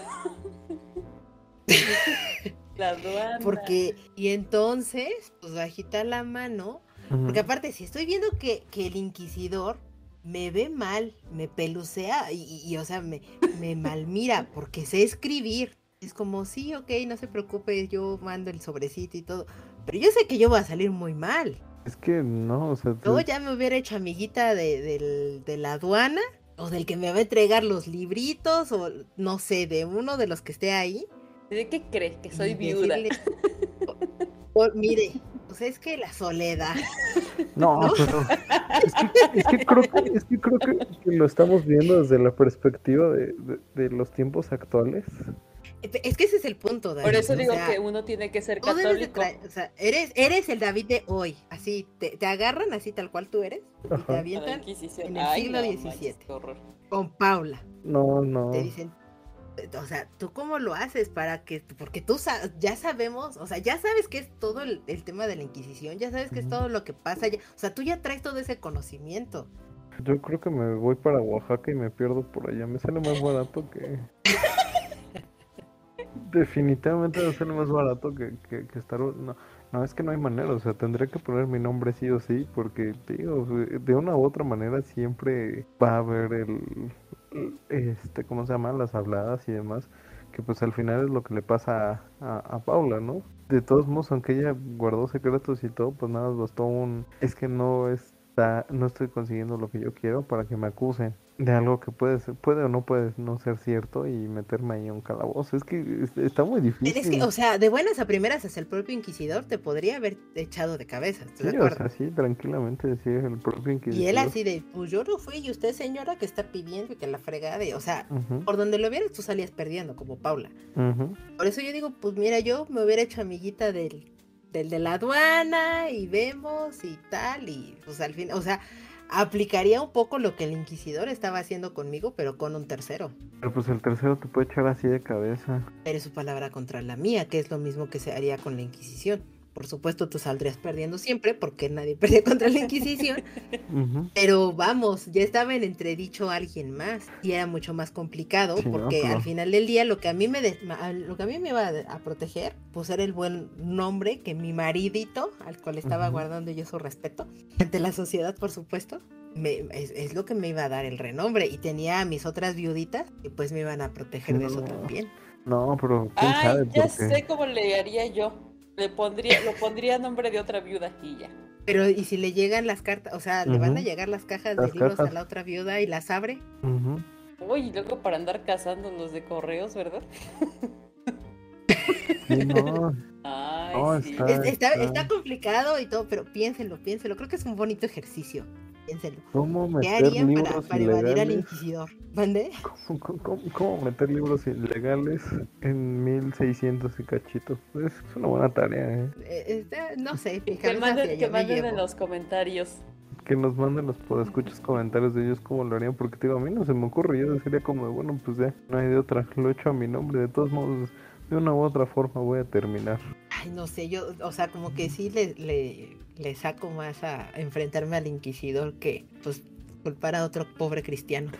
La aduana. Porque, y entonces, pues bajita la mano, porque aparte, si estoy viendo que, que el inquisidor me ve mal, me pelucea y, y- y, o sea, me, me malmira porque sé escribir. Es como, sí, ok, no se preocupe, yo mando el sobrecito y todo. Pero yo sé que yo voy a salir muy mal. Es que no, o sea, Yo te- ya me hubiera hecho amiguita de, del- de la aduana o del que me va a entregar los libritos o no sé, de uno de los que esté ahí. ¿De qué crees? Que soy viuda. decirle, "O- o- mire, pues es que la soledad. No, pero es que, es que creo que, es que creo que, que lo estamos viendo desde la perspectiva de, de- de los tiempos actuales. Es que ese es el punto, David. Por eso o digo sea, que uno tiene que ser católico. o sea, eres, eres el David de hoy, así, te, te agarran así tal cual tú eres y te avientan en el Ay, siglo no, XVII. con Paula. No, no. Te dicen, o sea, ¿tú cómo lo haces para que, porque tú sa- ya sabemos, o sea, ya sabes que es todo el, el tema de la Inquisición, ya sabes que es todo lo que pasa, ya- o sea, tú ya traes todo ese conocimiento. Yo creo que me voy para Oaxaca y me pierdo por allá. Me sale más barato que. Definitivamente me sale más barato que, que, que estar. No, no, es que no hay manera. O sea, tendré que poner mi nombre sí o sí. Porque, digo, de una u otra manera siempre va a haber el. Este, ¿cómo se llama? Las habladas y demás. Que pues al final es lo que le pasa a, a, a Paula, ¿no? De todos modos, aunque ella guardó secretos y todo, pues nada más bastó un. Es que no está. No estoy consiguiendo lo que yo quiero para que me acusen de algo que puede ser, puede o no puede no ser cierto y meterme ahí en un calabozo. Es que es- está muy difícil. Es que, o sea, de buenas a primeras, hasta el propio Inquisidor te podría haber echado de cabeza, ¿estás de Sí, o sea, sí, tranquilamente decía el propio Y inquisidor. él así de, pues yo no fui, y usted señora que está pidiendo y que la fregada, o sea, por donde lo vieras tú salías perdiendo, como Paula. Por eso yo digo, pues mira, yo me hubiera hecho amiguita del, del de la aduana y vemos y tal, y pues al fin, o sea, aplicaría un poco lo que el inquisidor estaba haciendo conmigo, pero con un tercero. Pero pues el tercero te puede echar así de cabeza. Pero su palabra contra la mía, que es lo mismo que se haría con la Inquisición. Por supuesto, tú saldrías perdiendo siempre, porque nadie pierde contra la Inquisición. Pero vamos, ya estaba en entredicho alguien más y era mucho más complicado Sí, no, porque al final del día lo que a mí me lo que a mí me iba a, a proteger pues era el buen nombre que mi maridito al cual estaba guardando yo su respeto ante la sociedad por supuesto me- es, es lo que me iba a dar el renombre y tenía a mis otras viuditas y pues me iban a proteger de eso No. también. No, pero quién Ay, sabe ya porque sé cómo le haría yo. Le pondría, lo pondría a nombre de otra viuda y ya. Pero y si le llegan las cartas, o sea, le van a llegar las cajas Las de libros cajas. a la otra viuda y las abre. Ujú. Uy, y luego para andar cazando los de correos, ¿verdad? Sí, no, Ay, No, sí. está- Es- está, está- está complicado y todo, pero piénsenlo, piénsenlo. Creo que es un bonito ejercicio. Piénsenlo. ¿cómo ¿Qué meter harían para, libros para evadir al ilegales? inquisidor? ¿Mande? ¿Cómo, cómo- cómo- cómo meter libros ilegales en 1600 y cachito? Es una buena tarea, ¿eh? Eh, está- no sé, Que manden, que manden en los comentarios. Que nos manden los podescuchos comentarios de ellos cómo lo harían, porque te digo, a mí no se me ocurre, yo sería como, de, bueno, pues ya, no hay de otra, lo he hecho a mi nombre, de todos modos, de una u otra forma voy a terminar. Ay, no sé, yo, o sea, como que sí le, le, le saco más a enfrentarme al inquisidor que, pues, culpar a otro pobre cristiano.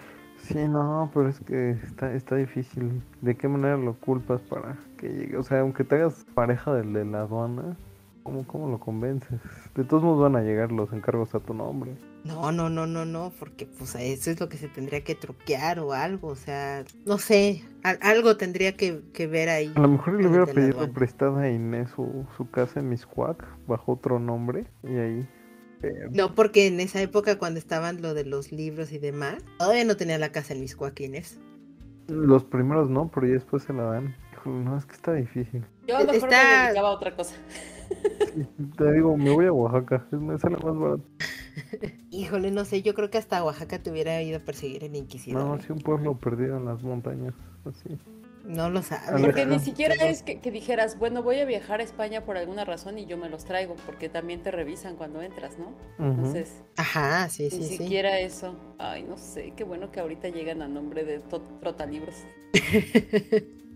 Sí, no, pero es que está, está difícil. ¿De qué manera lo culpas para que llegue? O sea, aunque te hagas pareja del de la aduana, ¿cómo, cómo lo convences? De todos modos van a llegar los encargos a tu nombre. No, no, no, no, no, porque pues eso es lo que se tendría que truquear o algo, o sea, no sé, al- algo tendría que, que ver ahí. A lo mejor le hubiera pedido prestada a Inés su, su casa en Miscuac bajo otro nombre y ahí. eh, No, porque en esa época cuando estaban lo de los libros y demás, todavía no tenía la casa en mis Joaquines. los primeros no, pero ya después se la dan. No, es que está difícil. Yo a lo mejor Está- me dedicaba a otra cosa. Te digo, me voy a Oaxaca, es- me sale más barato. Híjole, no sé, yo creo que hasta Oaxaca te hubiera ido a perseguir el inquisidor. No, ¿eh? sí, un pueblo perdido en las montañas, así. No lo sabes. Porque ni siquiera es que, que dijeras, bueno, voy a viajar a España por alguna razón y yo me los traigo, porque también te revisan cuando entras, ¿no? Entonces, Ajá, sí, ni sí, sí. siquiera eso. Ay, no sé, qué bueno que ahorita llegan a nombre de trotalibros.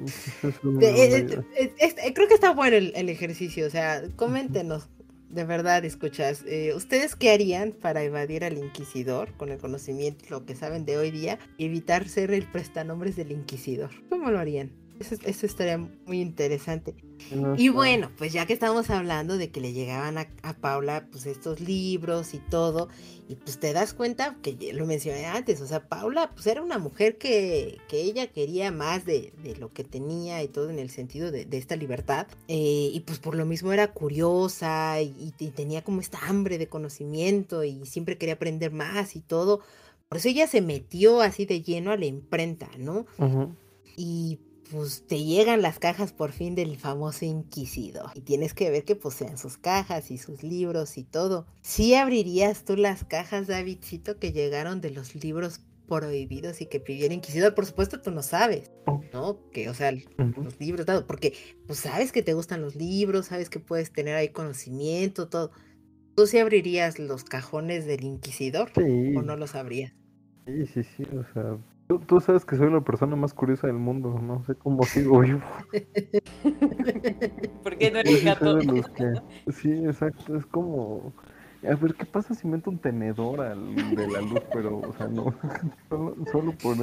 Eh, eh, eh, creo que está bueno el, el, ejercicio, o sea, coméntenos, de verdad, escuchas, ¿ustedes qué harían para evadir al inquisidor con el conocimiento, lo que saben de hoy día, y evitar ser el prestanombres del inquisidor? ¿Cómo lo harían? Eso, eso estaría muy interesante. y bueno, pues ya que estamos hablando de que le llegaban a, Paula pues estos libros y todo, y pues te das cuenta que lo mencioné antes, o sea, Paula pues era una mujer que, que ella quería más de, de, lo que tenía y todo en el sentido de, de esta libertad, eh, y pues por lo mismo era curiosa y, y, tenía como esta hambre de conocimiento y siempre quería aprender más y todo, por eso ella se metió así de lleno a la imprenta, ¿no? Y pues te llegan las cajas por fin del famoso inquisidor. Y tienes que ver que poseen sus cajas y sus libros y todo. ¿Sí abrirías tú las cajas, Davidcito, que llegaron de los libros prohibidos y que pidió el inquisidor? Por supuesto, tú no sabes. ¿no? Que, o sea, los libros, todo, porque pues sabes que te gustan los libros, sabes que puedes tener ahí conocimiento, todo. ¿Tú sí abrirías los cajones del inquisidor o no los abrías? Sí, sí, sí, o sea, Tú, sabes que soy la persona más curiosa del mundo, no sé cómo sigo vivo. ¿Por qué no eres gato? Sí, exacto, es como... A ver, ¿qué pasa si meto un tenedor al de la luz? Pero, o sea, no, solo, por,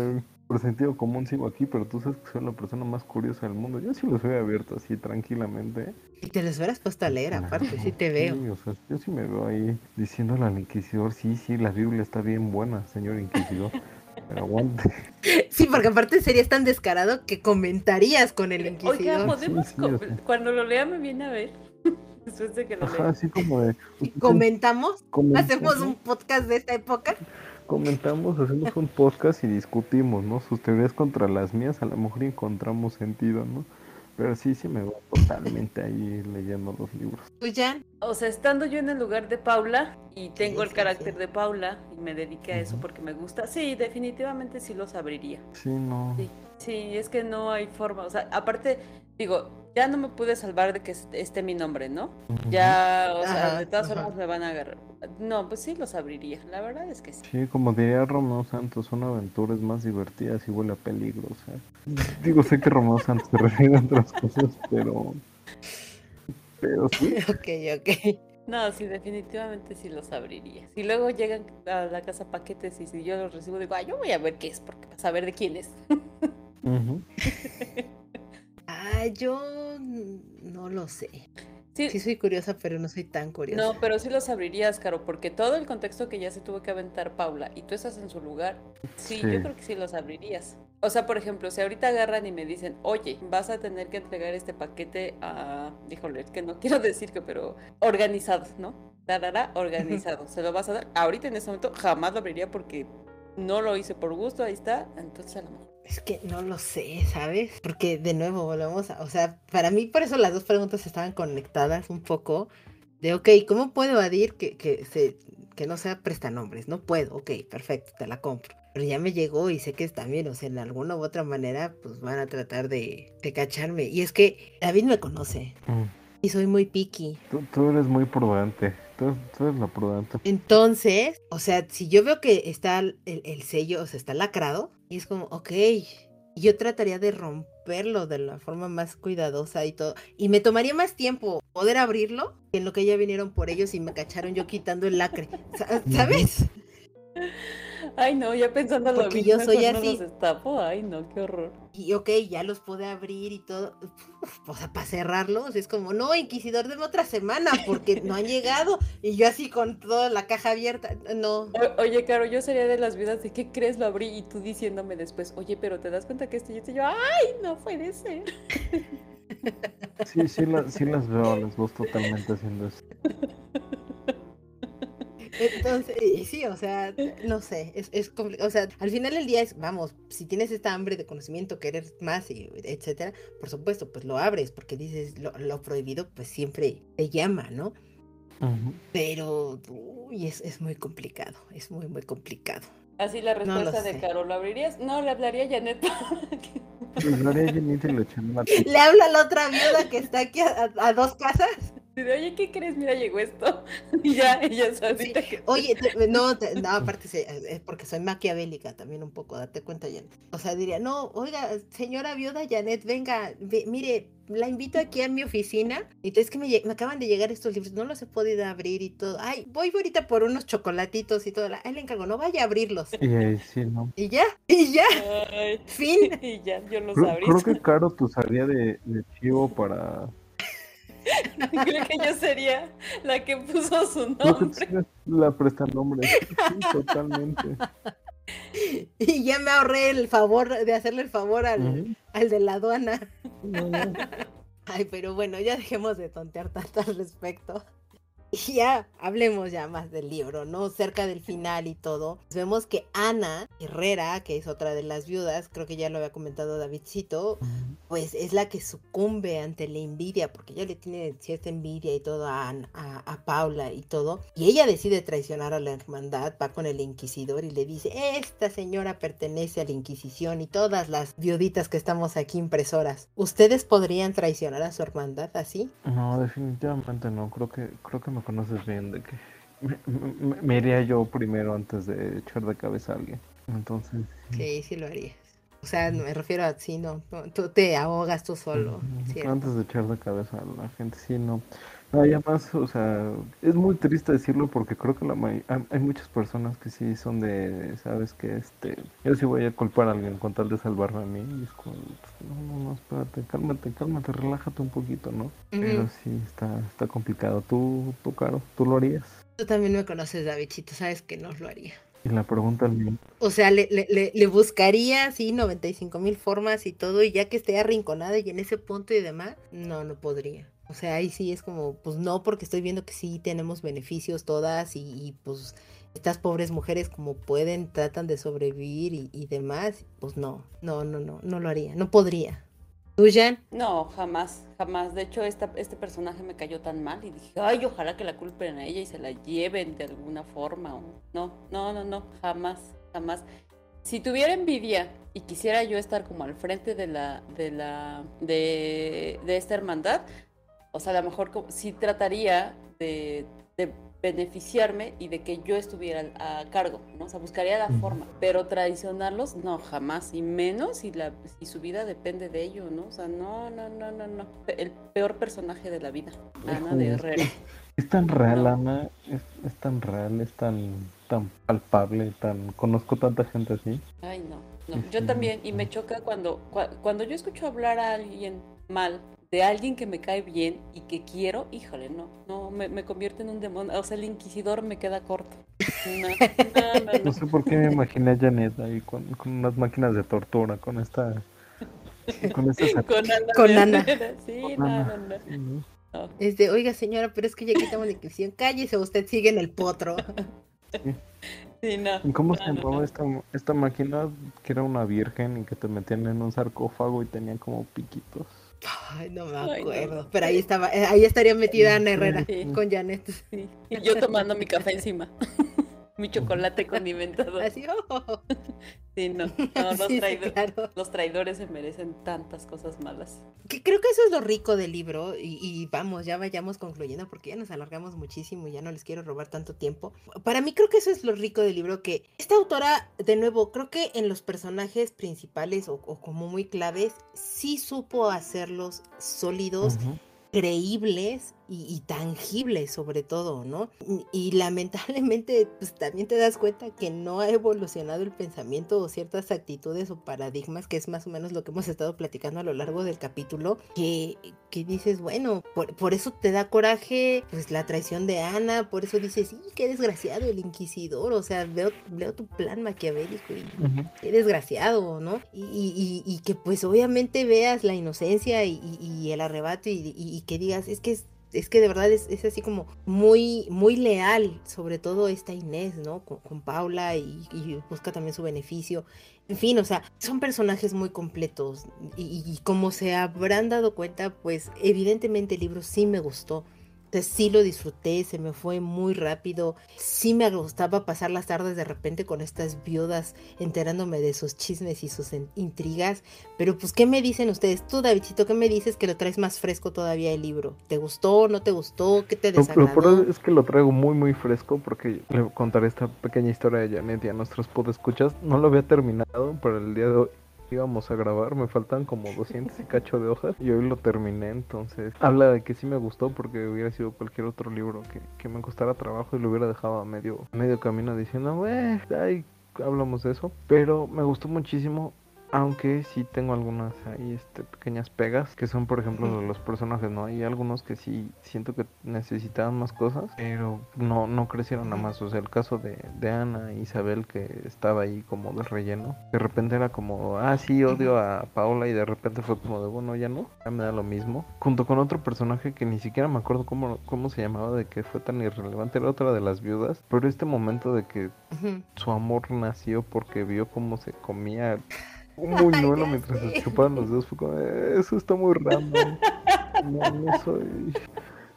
por sentido común sigo aquí, pero tú sabes que soy la persona más curiosa del mundo. Yo sí los he abierto así tranquilamente. Y te los hubieras puesto a leer, aparte, sí te veo. Sí, o sea, yo sí me veo ahí diciéndole al inquisidor, sí, sí, la Biblia está bien buena, señor inquisidor. aguante. Sí, porque aparte serías tan descarado que comentarías con el inquisidor. Oiga, podemos cuando lo lea me viene a ver. Después de que lo lea. así como de. ¿Y comentamos? ¿Hacemos un podcast de esta época? Comentamos, hacemos un podcast y discutimos, ¿no? Sus teorías contra las mías, a lo mejor encontramos sentido, ¿no? Pero sí, sí me voy totalmente ahí leyendo los libros. ¿Tú, ya? O sea, estando yo en el lugar de Paula y tengo el carácter de Paula y me dediqué a eso porque me gusta, sí, definitivamente sí los abriría. Sí, no. Sí, sí, es que no hay forma. O sea, aparte, digo, ya no me pude salvar de que esté mi nombre, ¿no? Ya, o sea, de todas formas me van a agarrar. No, pues sí los abriría, la verdad es que sí. Sí, como diría Romeo Santos, son aventuras más divertidas y huele a peligro, o sea. Digo, sé que Romeo Santos se refiere a otras cosas, pero... Pero sí. Ok, ok. No, sí, definitivamente sí los abriría. Si luego llegan a la casa paquetes y si yo los recibo, digo, ah, yo voy a ver qué es, porque para saber de quién es. ah, yo no lo sé. Sí. soy curiosa, pero no soy tan curiosa. No, pero sí los abrirías, Caro, porque todo el contexto que ya se tuvo que aventar Paula y tú estás en su lugar, sí, yo creo que sí los abrirías. O sea, por ejemplo, si ahorita agarran y me dicen, oye, vas a tener que entregar este paquete a, híjole, que no quiero decir que, pero organizado, ¿no? Dará organizado. Se lo vas a dar. Ahorita en este momento jamás lo abriría porque no lo hice por gusto, ahí está. Entonces a lo mejor es que no lo sé, ¿sabes? Porque de nuevo volvemos a, o sea, para mí por eso las dos preguntas estaban conectadas un poco de, ok, ¿cómo puedo evadir que, que, se, que no sea prestanombres? No puedo, ok, perfecto, te la compro. Pero ya me llegó y sé que también, o sea, en alguna u otra manera, pues van a tratar de, de cacharme. Y es que David me conoce. Mm. Y soy muy picky. Tú, eres muy prudente. Tú, eres la prudente. Entonces, o sea, si yo veo que está el, el sello, o sea, está lacrado, y es como, ok, yo trataría de romperlo de la forma más cuidadosa y todo. Y me tomaría más tiempo poder abrirlo que en lo que ya vinieron por ellos y me cacharon yo quitando el lacre. ¿Sabes? Ay, no, ya pensando lo Porque yo soy así. Ay, no, qué horror. Y ok, ya los pude abrir y todo. o sea, para cerrarlos, es como, no, Inquisidor, de otra semana porque no han llegado. Y yo así con toda la caja abierta, no. oye, Caro, yo sería de las vidas de, ¿qué crees? Lo abrí y tú diciéndome después, oye, pero te das cuenta que esto y yo, ay, no puede ser. Sí, sí, sí las veo las dos totalmente haciendo eso. Entonces, sí, o sea, no sé, es, es O sea, al final del día es, vamos, si tienes esta hambre de conocimiento, querer más, y etcétera, por supuesto, pues lo abres, porque dices, lo, lo prohibido, pues siempre te llama, ¿no? Pero, uy, es, es muy complicado, es muy, muy complicado. Así la respuesta de Caro, ¿lo abrirías? No, le hablaría a Janet. le hablaría a Janet y le ¿Le habla a la otra viuda que está aquí a dos casas? Oye, ¿qué crees? Mira, llegó esto. Y ya, ella solita que... Oye, no, no, aparte es porque soy maquiavélica también un poco, date cuenta, Janet. O sea, diría, no, oiga, señora viuda Janet, venga, mire, la invito aquí a mi oficina. Y es que me, me, acaban de llegar estos libros, no los he podido abrir y todo. Ay, voy ahorita por unos chocolatitos y todo. Ahí le encargo, no vaya a abrirlos. Y ahí sí, ¿no? Y ya, y ya. fin. Y ya, yo los creo, abrí. Creo que Caro tu salía de, de chivo para Creo que yo sería la que puso su nombre. La presta nombre. Sí, totalmente. Y ya me ahorré el favor de hacerle el favor al, al de la aduana. Ay, pero bueno, ya dejemos de tontear tanto al respecto. Y ya hablemos ya más del libro, ¿no? Cerca del final y todo. Vemos que Ana Herrera, que es otra de las viudas, creo que ya lo había comentado Davidcito, pues es la que sucumbe ante la envidia, porque ella le tiene cierta envidia y todo a, a, Paula y todo. Y ella decide traicionar a la hermandad, va con el inquisidor y le dice, esta señora pertenece a la Inquisición y todas las viuditas que estamos aquí impresoras, ¿ustedes podrían traicionar a su hermandad así? No, definitivamente no, creo que, creo que me conoces bien de que me, iría yo primero antes de echar de cabeza a alguien. Entonces. Sí, sí lo harías. O sea, me refiero a sí, no, tú te ahogas tú solo. Antes de echar de cabeza a la gente, sí, no. No, además, o sea, es muy triste decirlo porque creo que la hay muchas personas que sí son de, sabes que este, yo sí voy a culpar a alguien con tal de salvarme a mí. Y es como, no, no, no, espérate, cálmate, cálmate, relájate un poquito, ¿no? Pero sí, está, está complicado. ¿Tú, tú, Caro, tú lo harías? Tú también me conoces, Davidcito, sabes que no lo haría. Y la pregunta al mío. O sea, le, le, le, buscaría, sí, 95 mil formas y todo, y ya que esté arrinconada y en ese punto y demás, no, no podría. O sea, ahí sí es como, pues no, porque estoy viendo que sí tenemos beneficios todas y, pues estas pobres mujeres como pueden, tratan de sobrevivir y, demás, pues no, no, no, no, no lo haría, no podría. ¿Tú, Jan? No, jamás, jamás. De hecho, este personaje me cayó tan mal y dije, ay, ojalá que la culpen a ella y se la lleven de alguna forma. No, no, no, no, jamás, jamás. Si tuviera envidia y quisiera yo estar como al frente de la, de la, de, de esta hermandad, o sea, a lo mejor sí trataría de, beneficiarme y de que yo estuviera a cargo, ¿no? O sea, buscaría la forma, pero traicionarlos, no, jamás, y menos si, la, si su vida depende de ello, ¿no? O sea, no, no, no, no, no. El peor personaje de la vida, Ana de Herrera. Es tan real, Ana, es, tan real, es tan, tan palpable, tan... Conozco tanta gente así. Ay, no, no. Yo también, y me choca cuando, cuando yo escucho hablar a alguien mal de alguien que me cae bien y que quiero, híjole, no, no, me, me convierte en un demonio. O sea, el inquisidor me queda corto. No, no, no, sé por qué me imaginé a Janet ahí con, con unas máquinas de tortura, con esta. Con, esta con Ana. Sí, no, no, no. Es de, oiga señora, pero es que ya quitamos la inquisición, cállese, usted sigue en el potro. Sí. no. ¿Cómo se llamaba esta, esta máquina que era una virgen y que te metían en un sarcófago y tenía como piquitos? Ay, no me acuerdo. Pero ahí estaba, eh, ahí estaría metida Ana Herrera con Janet. Y yo tomando mi café encima. mi chocolate condimentado. Así, oh. Sí, no. los, traidores se merecen tantas cosas malas. Que creo que eso es lo rico del libro. Y, vamos, ya vayamos concluyendo porque ya nos alargamos muchísimo y ya no les quiero robar tanto tiempo. Para mí creo que eso es lo rico del libro. Que esta autora, de nuevo, creo que en los personajes principales o, como muy claves, sí supo hacerlos sólidos. creíbles y, tangible sobre todo, ¿no? Y, lamentablemente pues también te das cuenta que no ha evolucionado el pensamiento o ciertas actitudes o paradigmas, que es más o menos lo que hemos estado platicando a lo largo del capítulo, que, que dices, bueno, por, eso te da coraje pues la traición de Ana, por eso dices, sí, qué desgraciado el inquisidor, o sea, veo, veo tu plan maquiavélico y qué desgraciado, ¿no? Y, y, que pues obviamente veas la inocencia y, el arrebato y, que digas, es que es es que de verdad es, así como muy, muy leal, sobre todo esta Inés, ¿no? Con, Paula y, busca también su beneficio. En fin, o sea, son personajes muy completos y, como se habrán dado cuenta, pues evidentemente el libro sí me gustó. Entonces sí lo disfruté, se me fue muy rápido. Sí me gustaba pasar las tardes de repente con estas viudas enterándome de sus chismes y sus intrigas. Pero pues, ¿qué me dicen ustedes? Tú, Davidcito, ¿qué me dices que lo traes más fresco todavía el libro? ¿Te gustó? ¿No te gustó? ¿Qué te desagradó? Lo, es que lo traigo muy, muy fresco porque le contaré esta pequeña historia de Janet y a nuestros podescuchas. No lo había terminado para el día de hoy íbamos a grabar, me faltan como 200 y cacho de hojas y hoy lo terminé, entonces habla de que sí me gustó porque hubiera sido cualquier otro libro que, que me costara trabajo y lo hubiera dejado a medio, medio camino diciendo, eh, ay, hablamos de eso, pero me gustó muchísimo aunque sí tengo algunas ahí este, pequeñas pegas, que son por ejemplo los personajes, ¿no? Hay algunos que sí siento que necesitaban más cosas, pero no, no crecieron nada más. O sea, el caso de, de Ana e Isabel que estaba ahí como de relleno, de repente era como, ah, sí, odio a Paola y de repente fue como de, bueno, ya no, ya me da lo mismo. Junto con otro personaje que ni siquiera me acuerdo cómo, cómo se llamaba, de que fue tan irrelevante, era otra de las viudas, pero este momento de que su amor nació porque vio cómo se comía un muñuelo mientras se chupaban los dos. Fue como, eso está muy raro. No, no soy.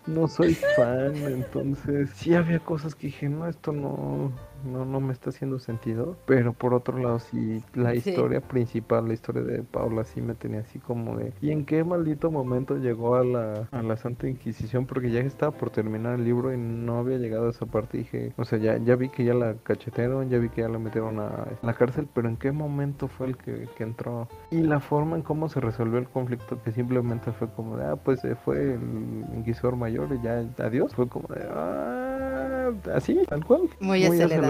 No soy fan, entonces sí había cosas que dije, no, esto no, no, no me está haciendo sentido. Pero por otro lado, sí, la historia principal, la historia de Paula, sí me tenía así como de. ¿Y en qué maldito momento llegó a la, a la Santa Inquisición? Porque ya estaba por terminar el libro y no había llegado a esa parte. dije, o sea, ya, ya vi que ya la cachetearon, ya vi que ya la metieron a la cárcel, pero ¿en qué momento fue el que, que entró? Y la forma en cómo se resolvió el conflicto, que simplemente fue como de, ah, pues se fue el inquisidor mayor y ya, adiós. Fue como de, ah, así, tal cual. Muy, acelerado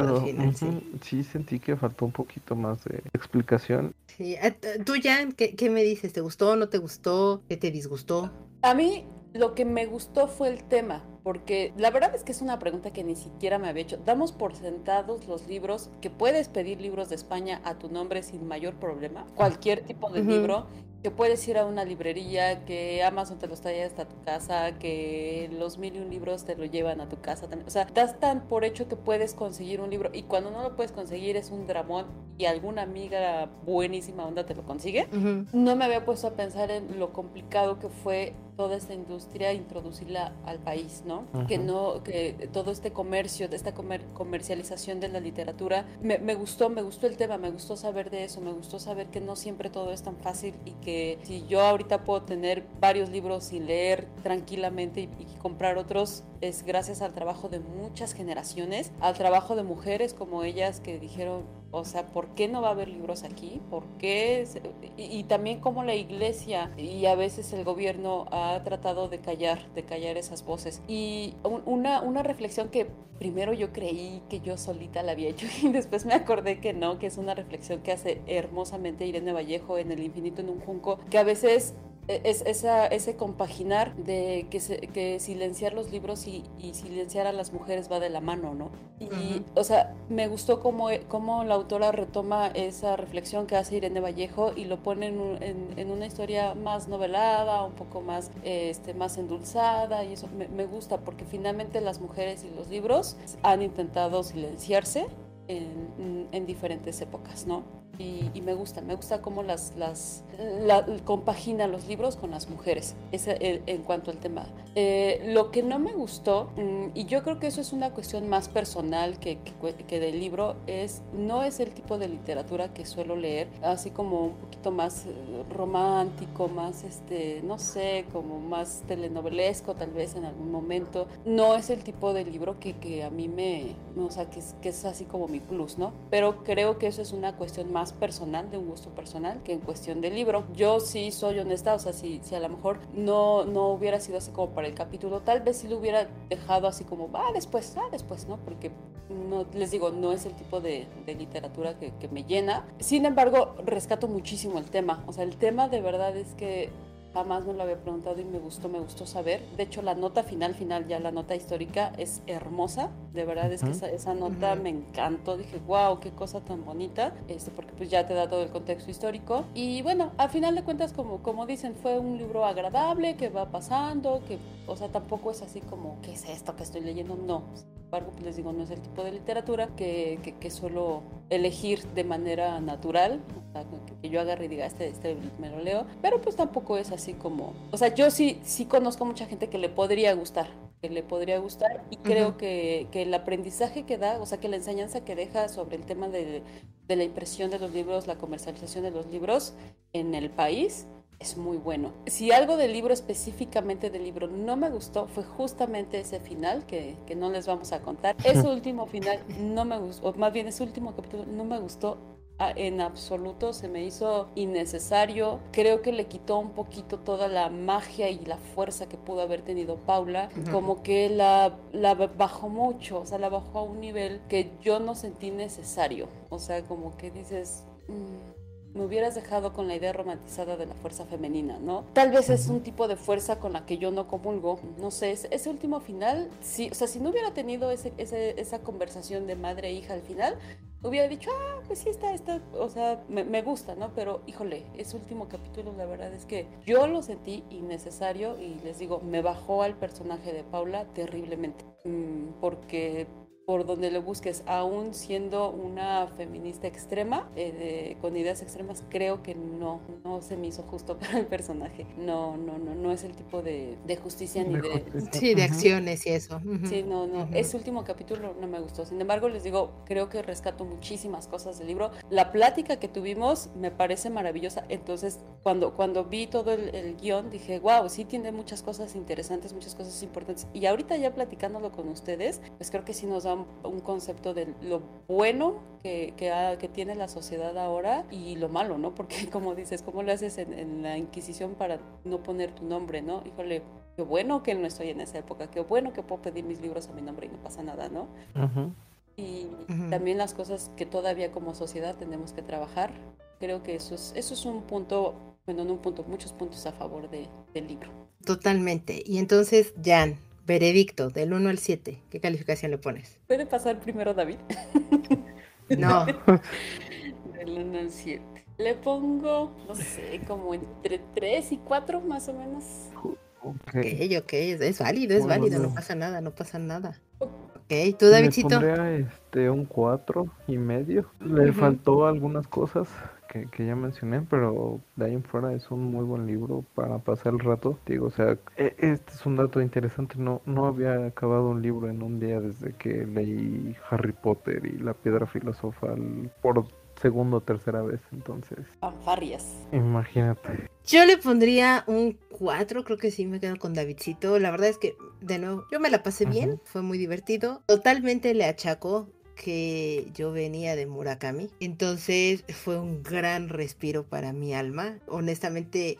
sí. sentí que faltó un poquito más de explicación. Sí, tú Jan, ¿qué, ¿qué me dices? ¿Te gustó, no te gustó? ¿Qué te disgustó? A mí lo que me gustó fue el tema, porque la verdad es que es una pregunta que ni siquiera me había hecho. Damos por sentados los libros, que puedes pedir libros de España a tu nombre sin mayor problema, cualquier tipo de libro, que puedes ir a una librería, que Amazon te los trae hasta tu casa, que los mil y un libros te lo llevan a tu casa también. O sea, das tan por hecho que puedes conseguir un libro y cuando no lo puedes conseguir es un dramón y alguna amiga buenísima onda te lo consigue. No me había puesto a pensar en lo complicado que fue toda esta industria introducirla al país, ¿no? Que no, que todo este comercio, de esta comercialización de la literatura, me, me, gustó, me gustó el tema, me gustó saber de eso, me gustó saber que no siempre todo es tan fácil y que si yo ahorita puedo tener varios libros sin leer tranquilamente y, y comprar otros, es gracias al trabajo de muchas generaciones, al trabajo de mujeres como ellas que dijeron, o sea, ¿por qué no va a haber libros aquí? ¿Por qué? Y, también como la iglesia y a veces el gobierno ha tratado de callar, de callar esas voces. Y una, una reflexión que primero yo creí que yo solita la había hecho y después me acordé que no, que es una reflexión que hace hermosamente Irene Vallejo en El infinito en un junco, que a veces es esa, ese compaginar de que, que silenciar los libros y, silenciar a las mujeres va de la mano, ¿no? Y, o sea, me gustó cómo, cómo, la autora retoma esa reflexión que hace Irene Vallejo y lo pone en, en, una historia más novelada, un poco más, este, más endulzada, y eso me, me gusta porque finalmente las mujeres y los libros han intentado silenciarse en, en, diferentes épocas, ¿no? Y, me gusta, me gusta cómo las, las compagina los libros con las mujeres, ese, en cuanto al tema. Eh, lo que no me gustó, mm, y yo creo que eso es una cuestión más personal que, que, del libro, es no es el tipo de literatura que suelo leer, así como un poquito más eh, romántico, más, este, no sé, como más telenovelesco tal vez en algún momento. No es el tipo de libro que, que a mí me, o sea, que es, que es así como mi plus, ¿no? Pero creo que eso es una cuestión más personal, de un gusto personal, que en cuestión del libro. Yo sí soy honesta, o sea, si, si a lo mejor no, no hubiera sido así como para el capítulo, tal vez sí lo hubiera dejado así como, va, después, ah, después, ¿no? Porque no, les digo, no es el tipo de, de literatura que, que me llena. Sin embargo, rescato muchísimo el tema. O sea, el tema de verdad es que Jamás me lo había preguntado y me gustó, me gustó saber. De hecho, la nota final, final, ya la nota histórica es hermosa. De verdad es que esa, nota me encantó. Dije, wow, qué cosa tan bonita. Este, porque pues ya te da todo el contexto histórico. Y bueno, al final de cuentas, como, como dicen, fue un libro agradable, que va pasando, que, o sea, tampoco es así como, ¿qué es esto que estoy leyendo? No. Sin embargo, pues les digo, no es el tipo de literatura que, que, que suelo elegir de manera natural que yo agarre y diga, este, este me lo leo, pero pues tampoco es así como, o sea, yo sí, sí conozco mucha gente que le podría gustar, le podría gustar y creo que, que, el aprendizaje que da, o sea, que la enseñanza que deja sobre el tema de, de la impresión de los libros, la comercialización de los libros en el país, es muy bueno. Si algo del libro, específicamente del libro, no me gustó, fue justamente ese final que, que no les vamos a contar. Ese último final no me gustó, o más bien ese último capítulo no me gustó en absoluto, se me hizo innecesario. Creo que le quitó un poquito toda la magia y la fuerza que pudo haber tenido Paula. Como que la, la bajó mucho, o sea, la bajó a un nivel que yo no sentí necesario. O sea, como que dices... Mm, me hubieras dejado con la idea romantizada de la fuerza femenina, ¿no? Tal vez es un tipo de fuerza con la que yo no comulgo, no sé, ese último final, sí, o sea, si no hubiera tenido ese, esa conversación de madre e hija al final, hubiera dicho, ah, pues sí, está, está, o sea, me, me, gusta, ¿no? Pero, híjole, ese último capítulo, la verdad es que yo lo sentí innecesario y les digo, me bajó al personaje de Paula terriblemente, mm, porque por donde lo busques, aún siendo una feminista extrema, eh, con ideas extremas, creo que no, no se me hizo justo para el personaje. No, no, no, no es el tipo de, de justicia ni de... Sí, de acciones y eso. Sí, no, no, ese último capítulo no me gustó. Sin embargo, les digo, creo que rescato muchísimas cosas del libro. La plática que tuvimos me parece maravillosa. Entonces, cuando, cuando vi todo el, el guion, dije, wow, sí tiene muchas cosas interesantes, muchas cosas importantes. Y ahorita ya platicándolo con ustedes, pues creo que sí nos da un, concepto de lo bueno que, que, tiene la sociedad ahora y lo malo, ¿no? Porque como dices, ¿cómo lo haces en, la Inquisición para no poner tu nombre, ¿no? Híjole, qué bueno que no estoy en esa época, qué bueno que puedo pedir mis libros a mi nombre y no pasa nada, ¿no? Y también las cosas que todavía como sociedad tenemos que trabajar. Creo que eso es, eso es un punto, bueno, no un punto, muchos puntos a favor de, del libro. Totalmente. Y entonces, Jan, Veredicto, del 1 al 7. ¿Qué calificación le pones? ¿Puede pasar primero David? No. del 1 al 7. Le pongo, no sé, como entre 3 y 4 más o menos. Ok, ok, es, válido, es válido, no. pasa nada, no pasa nada. Ok, ¿tú Davidcito? Le pondría este, un 4 y medio. Le faltó algunas cosas que, ya mencioné, pero de ahí en fuera es un muy buen libro para pasar el rato. Digo, o sea, e, este es un dato interesante. No, no había acabado un libro en un día desde que leí Harry Potter y La Piedra Filosofal por segunda o tercera vez, entonces. Fanfarrias. Imagínate. Yo le pondría un 4, creo que sí me quedo con Davidcito. La verdad es que, de nuevo, yo me la pasé bien, fue muy divertido. Totalmente le achaco que yo venía de Murakami. Entonces fue un gran respiro para mi alma. Honestamente,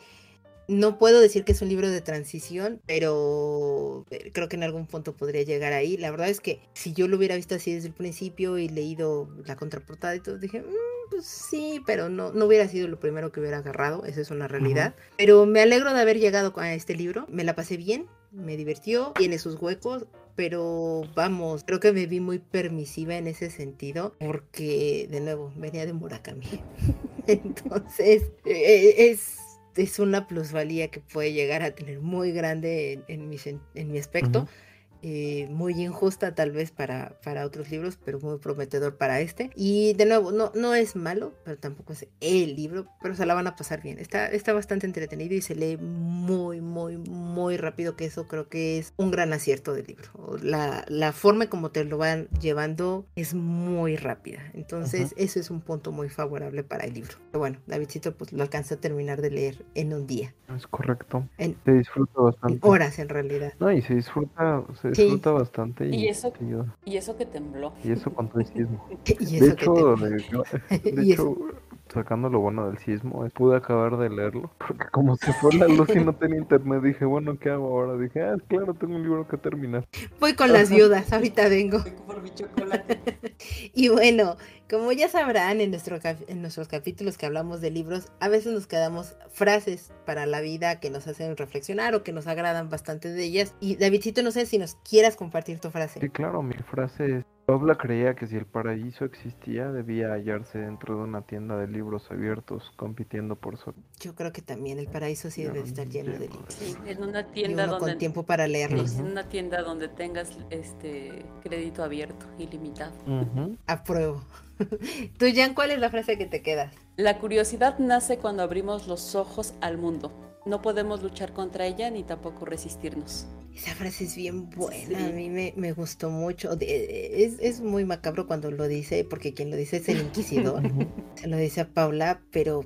no puedo decir que es un libro de transición, pero creo que en algún punto podría llegar ahí. La verdad es que si yo lo hubiera visto así desde el principio y leído la contraportada y todo, dije, mm, pues sí, pero no, no hubiera sido lo primero que hubiera agarrado, esa es una realidad. Pero me alegro de haber llegado a este libro, me la pasé bien, me divirtió, tiene sus huecos, pero vamos, creo que me vi muy permisiva en ese sentido, porque de nuevo venía de Murakami. Entonces, e, es, es una plusvalía que puede llegar a tener muy grande en, mi, en mi aspecto. Eh, muy injusta tal vez para, para otros libros, pero muy prometedor para este. Y de nuevo, no, no es malo, pero tampoco es el libro, pero se la van a pasar bien. Está, está bastante entretenido y se lee muy, muy, muy rápido, que eso creo que es un gran acierto del libro. La, la forma como te lo van llevando es muy rápida. Entonces, eso es un punto muy favorable para el libro. Pero bueno, Davidcito pues lo alcanzó a terminar de leer en un día. Es correcto. se disfruta bastante. horas en realidad. No, y se disfruta, disfruta bastante. Y, eso, y eso que tembló. Y eso con el sismo. de hecho, de, hecho sacando lo bueno del sismo, pude acabar de leerlo. Porque como se fue la luz y no tenía internet, dije, bueno, ¿qué hago ahora? Dije, ah, claro, tengo un libro que terminar. Voy con las viudas, ahorita vengo. y bueno, como ya sabrán en, nuestro, en nuestros capítulos que hablamos de libros, a veces nos quedamos frases para la vida que nos hacen reflexionar o que nos agradan bastante de ellas. Y Davidcito, no sé si nos quieras compartir tu frase. Sí, claro, mi frase es Pabla creía que si el paraíso existía, debía hallarse dentro de una tienda de libros abiertos, compitiendo por su... Yo creo que también el paraíso sí debe estar lleno de libros. en una tienda donde... Con tiempo para leerlos. En una tienda donde tengas este crédito abierto, ilimitado. Apruebo. Tú, Jan, ¿cuál es la frase que te quedas? La curiosidad nace cuando abrimos los ojos al mundo. No podemos luchar contra ella ni tampoco resistirnos. Esa frase es bien buena, a mí me, me gustó mucho. es, es, muy macabro cuando lo dice, porque quien lo dice es el inquisidor. Se lo dice a Paula, pero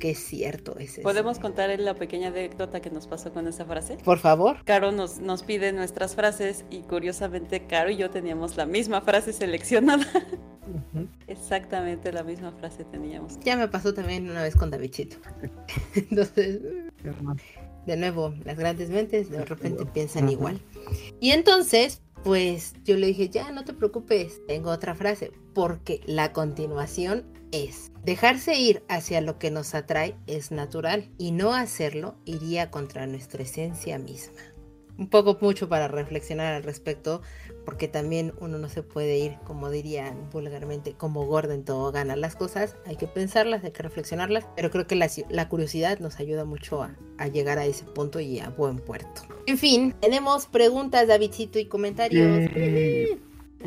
qué cierto es eso. ¿Podemos contar la pequeña anécdota que nos pasó con esa frase? Por favor. Caro nos, nos pide nuestras frases y curiosamente Caro y yo teníamos la misma frase seleccionada. Exactamente la misma frase teníamos. Ya me pasó también una vez con Davidcito. Entonces, de nuevo, las grandes mentes de repente piensan igual. Y entonces, pues yo le dije, ya no te preocupes, tengo otra frase, porque la continuación es, dejarse ir hacia lo que nos atrae es natural y no hacerlo iría contra nuestra esencia misma un poco mucho para reflexionar al respecto, porque también uno no se puede ir, como dirían vulgarmente, como gordo en todo gana las cosas. Hay que pensarlas, hay que reflexionarlas, pero creo que la, curiosidad nos ayuda mucho a, a, llegar a ese punto y a buen puerto. En fin, tenemos preguntas, Davidcito, y comentarios.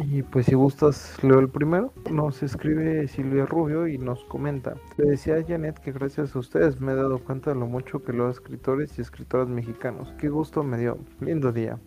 Y pues si gustas, leo el primero. Nos escribe Silvia Rubio y nos comenta. Le decía a Janet que gracias a ustedes me he dado cuenta de lo mucho que los escritores y escritoras mexicanos. Qué gusto me dio. Lindo día.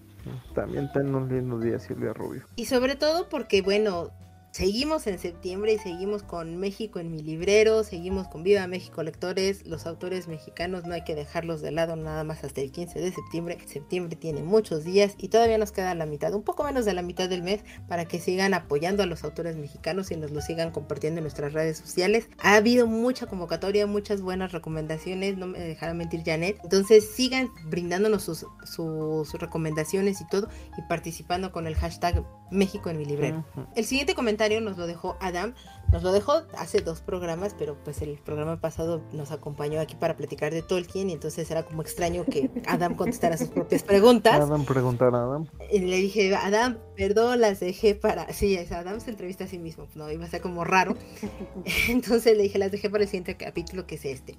También ten un lindo día, Silvia Rubio. Y sobre todo porque, bueno, Seguimos en septiembre y seguimos con México en mi librero, seguimos con Viva México Lectores, los autores mexicanos no hay que dejarlos de lado nada más hasta el 15 de septiembre. Septiembre tiene muchos días y todavía nos queda la mitad, un poco menos de la mitad del mes para que sigan apoyando a los autores mexicanos y nos lo sigan compartiendo en nuestras redes sociales. Ha habido mucha convocatoria, muchas buenas recomendaciones, no me dejará mentir Janet. Entonces sigan brindándonos sus, sus recomendaciones y todo y participando con el hashtag México en mi librero. El siguiente comentario nos lo dejó Adam, nos lo dejó hace dos programas, pero pues el programa pasado nos acompañó aquí para platicar de Tolkien y entonces era como extraño que Adam contestara sus propias preguntas. Adam preguntar a Adam. Y le dije, Adam, perdón, las dejé para... Sí, Adam se entrevista a sí mismo, no, iba a ser como raro. entonces le dije, las dejé para el siguiente capítulo que es este.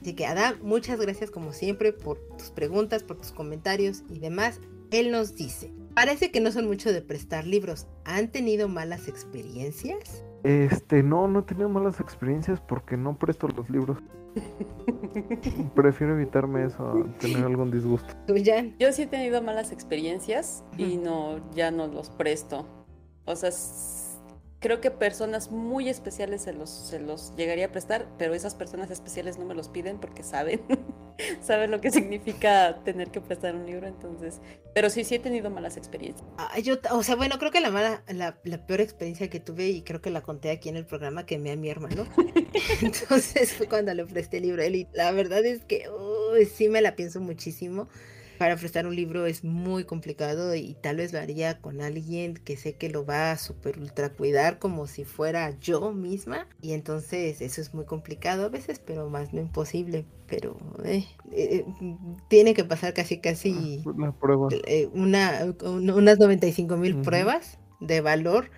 Así que Adam, muchas gracias como siempre por tus preguntas, por tus comentarios y demás. Él nos dice, parece que no son mucho de prestar libros. ¿Han tenido malas experiencias? Este, no, no he tenido malas experiencias porque no presto los libros. Prefiero evitarme eso tener algún disgusto. Yo sí he tenido malas experiencias y no, ya no los presto. O sea, creo que personas muy especiales se los, se los llegaría a prestar, pero esas personas especiales no me los piden porque saben, saben lo que significa tener que prestar un libro, entonces, pero sí, sí he tenido malas experiencias. Ah, yo, o sea, bueno, creo que la mala, la, peor experiencia que tuve, y creo que la conté aquí en el programa, que me a mi hermano, entonces fue cuando le presté el libro a él, y la verdad es que sí me la pienso muchísimo para prestar un libro es muy complicado y tal vez lo haría con alguien que sé que lo va a super ultra cuidar como si fuera yo misma y entonces eso es muy complicado a veces pero más no imposible pero eh, eh, tiene que pasar casi casi ah, una prueba. Eh, una, unas 95 mil pruebas de valor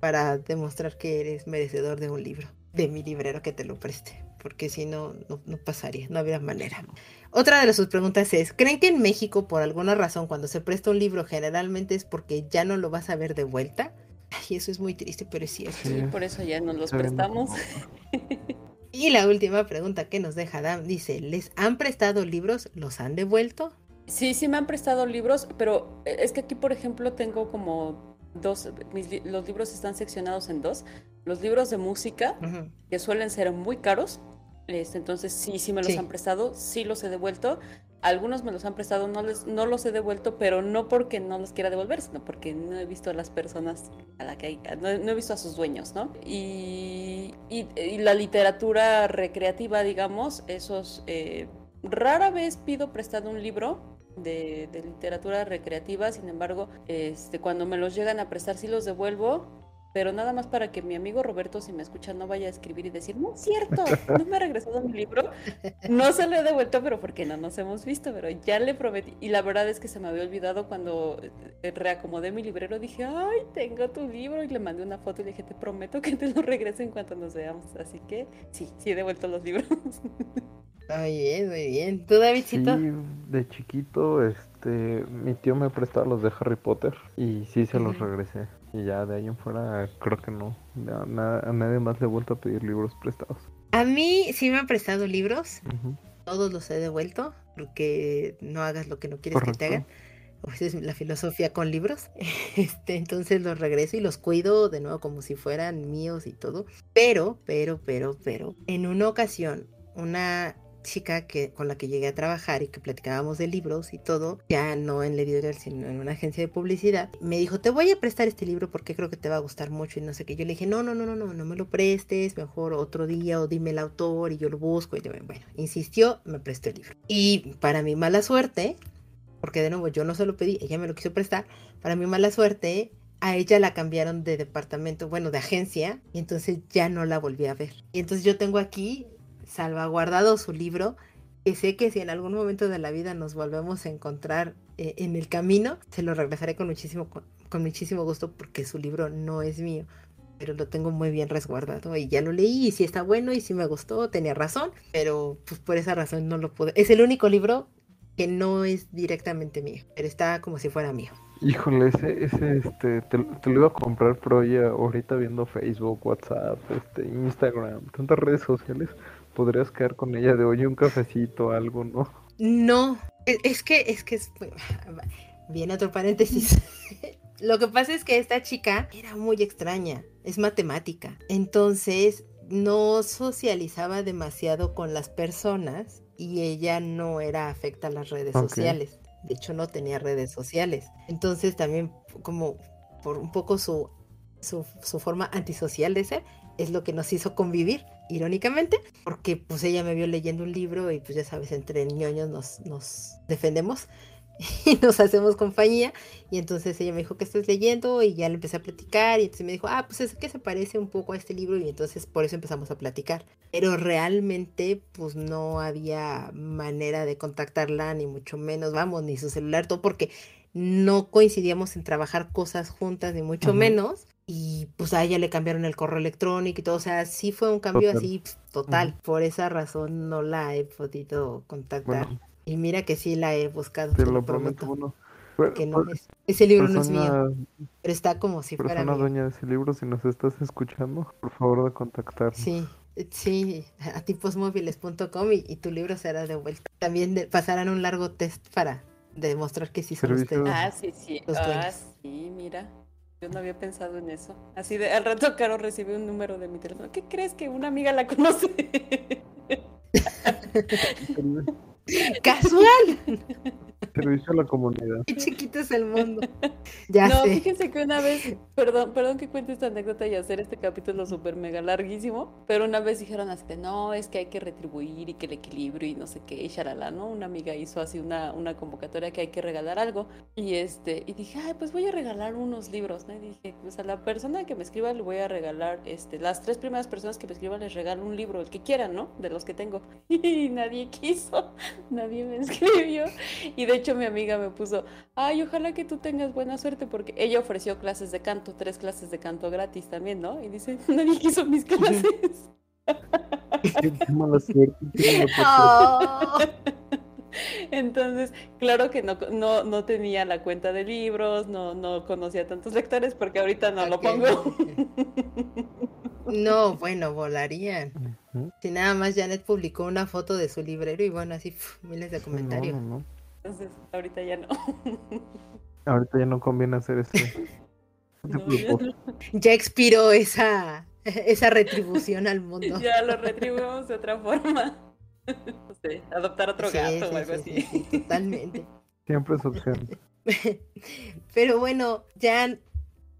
para demostrar que eres merecedor de un libro de mi librero que te lo preste porque si no, no pasaría, no habría manera. Otra de sus preguntas es, ¿creen que en México por alguna razón cuando se presta un libro generalmente es porque ya no lo vas a ver de vuelta? Y eso es muy triste, pero es cierto. Sí, por eso ya no los prestamos. y la última pregunta que nos deja Adam dice, ¿les han prestado libros? ¿Los han devuelto? Sí, sí me han prestado libros, pero es que aquí, por ejemplo, tengo como dos, los libros están seccionados en dos. Los libros de música, que suelen ser muy caros, este, entonces sí, sí me los han prestado, sí los he devuelto. Algunos me los han prestado, no, les, no los he devuelto, pero no porque no los quiera devolver, sino porque no he visto a las personas a la que hay, no, he visto a sus dueños, ¿no? Y, y, la literatura recreativa, digamos, esos... Eh, rara vez pido prestado un libro, de, de, literatura recreativa, sin embargo, este, cuando me los llegan a prestar sí los devuelvo, pero nada más para que mi amigo Roberto, si me escucha, no vaya a escribir y decir, no es cierto, no me ha regresado mi libro. No se lo he devuelto, pero porque no nos hemos visto, pero ya le prometí. Y la verdad es que se me había olvidado cuando eh, reacomodé mi librero, dije, ay, tengo tu libro, y le mandé una foto y le dije, te prometo que te lo regreso en cuanto nos veamos. Así que sí, sí he devuelto los libros. Muy bien, muy bien. ¿Tú, Davidcito? Sí, de chiquito, este, mi tío me prestaba los de Harry Potter y sí se los regresé. Y ya de ahí en fuera creo que no. A, nadie más le he vuelto a pedir libros prestados. A mí sí me han prestado libros. todos los he devuelto, porque no hagas lo que no quieres que te hagan. Esa es la filosofía con libros. Este, entonces los regreso y los cuido de nuevo como si fueran míos y todo. Pero, pero, pero, pero, en una ocasión, una chica que, con la que llegué a trabajar y que platicábamos de libros y todo, ya no en editorial, sino en una agencia de publicidad, me dijo, te voy a prestar este libro porque creo que te va a gustar mucho y no sé qué. Yo le dije, no, no, no, no, no, no me lo prestes, mejor otro día o dime el autor y yo lo busco. Y yo, bueno, insistió, me prestó el libro. Y para mi mala suerte, porque de nuevo yo no se lo pedí, ella me lo quiso prestar, para mi mala suerte, a ella la cambiaron de departamento, bueno, de agencia, y entonces ya no la volví a ver. Y entonces yo tengo aquí salvaguardado su libro, que sé que si en algún momento de la vida nos volvemos a encontrar eh, en el camino, se lo regresaré con muchísimo, con, muchísimo gusto porque su libro no es mío, pero lo tengo muy bien resguardado y ya lo leí y si está bueno y si me gustó, tenía razón, pero pues por esa razón no lo pude. Es el único libro que no es directamente mío, pero está como si fuera mío. Híjole, ese, ese este, te, te, lo iba a comprar, pero ya ahorita viendo Facebook, WhatsApp, este, Instagram, tantas redes sociales, podrías quedar con ella de hoy un cafecito, algo, ¿no? No, e, es que, es que, es, viene otro paréntesis. Lo que pasa es que esta chica era muy extraña, es matemática, entonces no socializaba demasiado con las personas y ella no era afecta a las redes sociales. De hecho, no tenía redes sociales. Entonces también como por un poco su, su, su forma antisocial de ser, es lo que nos hizo convivir irónicamente, porque pues ella me vio leyendo un libro y pues ya sabes, entre ñoños nos, nos defendemos y nos hacemos compañía. Y entonces ella me dijo que estás leyendo y ya le empecé a platicar y entonces me dijo, ah, pues es que se parece un poco a este libro y entonces por eso empezamos a platicar. Pero realmente pues no había manera de contactarla, ni mucho menos, vamos, ni su celular, todo porque no coincidíamos en trabajar cosas juntas, ni mucho menos y pues a ella le cambiaron el correo electrónico y todo, o sea, sí fue un cambio así total. Por esa razón no la he podido contactar. y mira que sí la he buscado. Te, lo prometo. que no es, ese libro no es mío, pero está como si fuera mío. dueña de ese libro, si nos estás escuchando, por favor de contactar. Sí, sí, a tiposmóviles.com y, y tu libro será devuelto. También pasarán un largo test para demostrar que sí son ustedes. Ah, sí, sí. Ah, sí, mira. Yo no había pensado en eso. Así de, al rato Caro recibe un número de mi teléfono. ¿Qué crees que una amiga la conoce? ¡Casual! Servicio a la comunidad. Qué chiquito es el mundo. Ya no, fíjense que una vez, perdón, perdón que cuente esta anécdota y hacer este capítulo súper mega larguísimo, pero una vez dijeron así que no, es que hay que retribuir y que el equilibrio y no sé qué, y shalala, ¿no? Una amiga hizo así una, una convocatoria que hay que regalar algo y este, y dije, ay, pues voy a regalar unos libros, ¿no? Y dije, pues a la persona que me escriba le voy a regalar, este, las tres primeras personas que me escriban les regalo un libro, el que quieran, ¿no? De los que tengo. Y nadie quiso, nadie me escribió. Y de hecho mi amiga me puso, ay, ojalá que tú tengas buena suerte porque ella ofreció clases de canto, tres clases de canto gratis también, ¿no? Y dice, nadie quiso mis clases. Qué mala suerte. Oh. Entonces, claro que no, no, no, tenía la cuenta de libros, no, no conocía tantos lectores porque ahorita no lo pongo. No, bueno, volarían. Si nada más Janet publicó una foto de su librero y bueno, así miles de comentarios. Entonces, ahorita ya no. Ahorita ya no conviene hacer eso. ya, expiró esa, esa retribución al mundo. Ya lo retribuimos de otra forma. No sé, adoptar otro gato o algo así. totalmente. Siempre es opción. Pero bueno, ya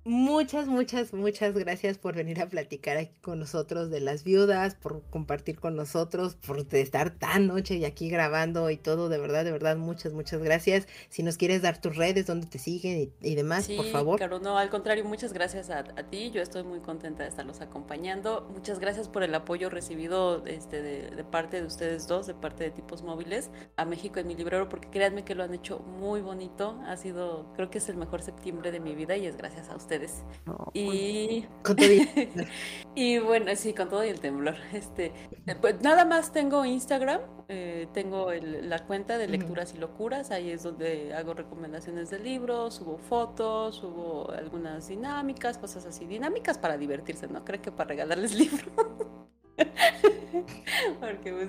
Muchas, muchas, muchas gracias por venir a platicar aquí con nosotros de las viudas, por compartir con nosotros, por estar tan noche y aquí grabando y todo, de verdad, de verdad, muchas, muchas gracias. Si nos quieres dar tus redes, donde te siguen y, demás, por favor. Claro, no, al contrario, muchas gracias a, ti, yo estoy muy contenta de estarlos acompañando. Muchas gracias por el apoyo recibido este, de, parte de ustedes dos, de parte de Tipos Móviles, a México en mi librero, porque créanme que lo han hecho muy bonito, ha sido, creo que es el mejor septiembre de mi vida y es gracias a ustedes y... Con todo y... bueno, sí, con todo y el temblor. Este, pues nada más tengo Instagram, eh, tengo la cuenta de lecturas y locuras, ahí es donde hago recomendaciones de libros, subo fotos, subo algunas dinámicas, cosas así, dinámicas para divertirse, no creo que para regalarles libros. Porque pues,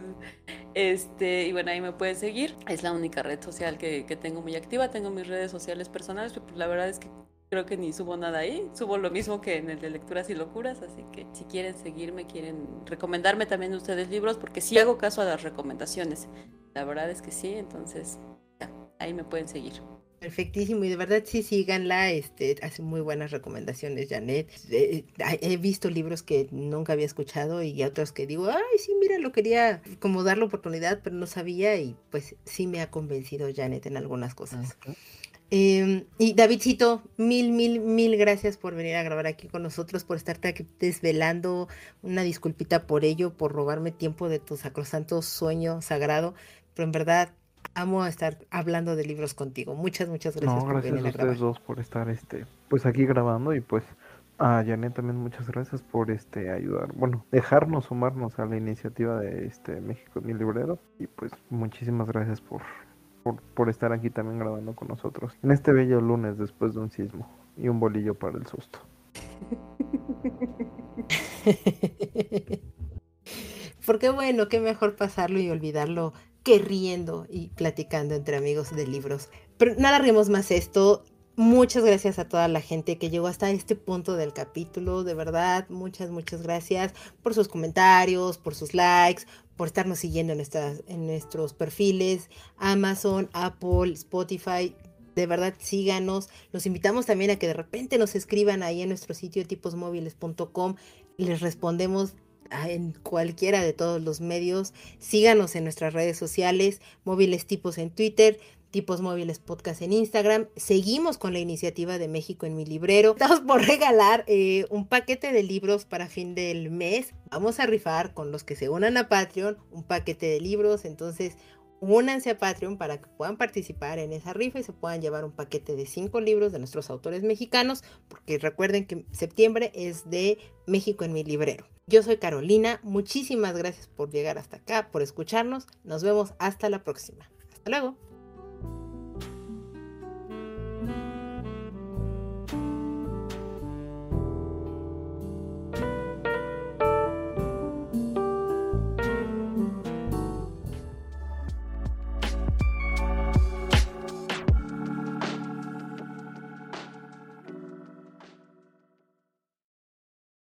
Este, y bueno, ahí me pueden seguir. Es la única red social que, que tengo muy activa. Tengo mis redes sociales personales, pero pues la verdad es que creo que ni subo nada ahí. Subo lo mismo que en el de lecturas y locuras, así que si quieren seguirme, quieren recomendarme también ustedes libros, porque sí hago caso a las recomendaciones. La verdad es que sí, entonces ya, ahí me pueden seguir. Perfectísimo, y de verdad sí síganla, este, hace muy buenas recomendaciones, Janet. Eh, eh, he visto libros que nunca había escuchado y otros que digo, ay, sí, mira, lo quería como dar la oportunidad, pero no sabía y pues sí me ha convencido Janet en algunas cosas. Em, y Davidcito, mil, mil, mil gracias por venir a grabar aquí con nosotros, por estarte desvelando. Una disculpita por ello, por robarme tiempo de tu sacrosanto sueño sagrado. Pero en verdad, amo estar hablando de libros contigo. Muchas, muchas gracias. No, gracias a, ustedes dos por estar este, pues aquí grabando y pues a Janet también muchas gracias por este ayudar, bueno, dejarnos sumarnos a la iniciativa de este México mi librero y pues muchísimas gracias por, por, estar aquí también grabando con nosotros en este bello lunes después de un sismo y un bolillo para el susto. Porque bueno, qué mejor pasarlo y olvidarlo que riendo y platicando entre amigos de libros. Pero nada rimos más esto. Muchas gracias a toda la gente que llegó hasta este punto del capítulo. De verdad, muchas, muchas gracias por sus comentarios, por sus likes, por estarnos siguiendo en, en nuestros perfiles, Amazon, Apple, Spotify. De verdad, síganos. Los invitamos también a que de repente nos escriban ahí en nuestro sitio tiposmóviles.com. Les respondemos en cualquiera de todos los medios. Síganos en nuestras redes sociales, móviles tipos en Twitter, tipos móviles podcast en Instagram. Seguimos con la iniciativa de México en mi librero. Estamos por regalar eh, un paquete de libros para fin del mes. Vamos a rifar con los que se unan a Patreon un paquete de libros. Entonces, únanse a Patreon para que puedan participar en esa rifa y se puedan llevar un paquete de cinco libros de nuestros autores mexicanos, porque recuerden que septiembre es de México en mi librero. Yo soy Carolina, muchísimas gracias por llegar hasta acá, por escucharnos, nos vemos hasta la próxima. Hasta luego.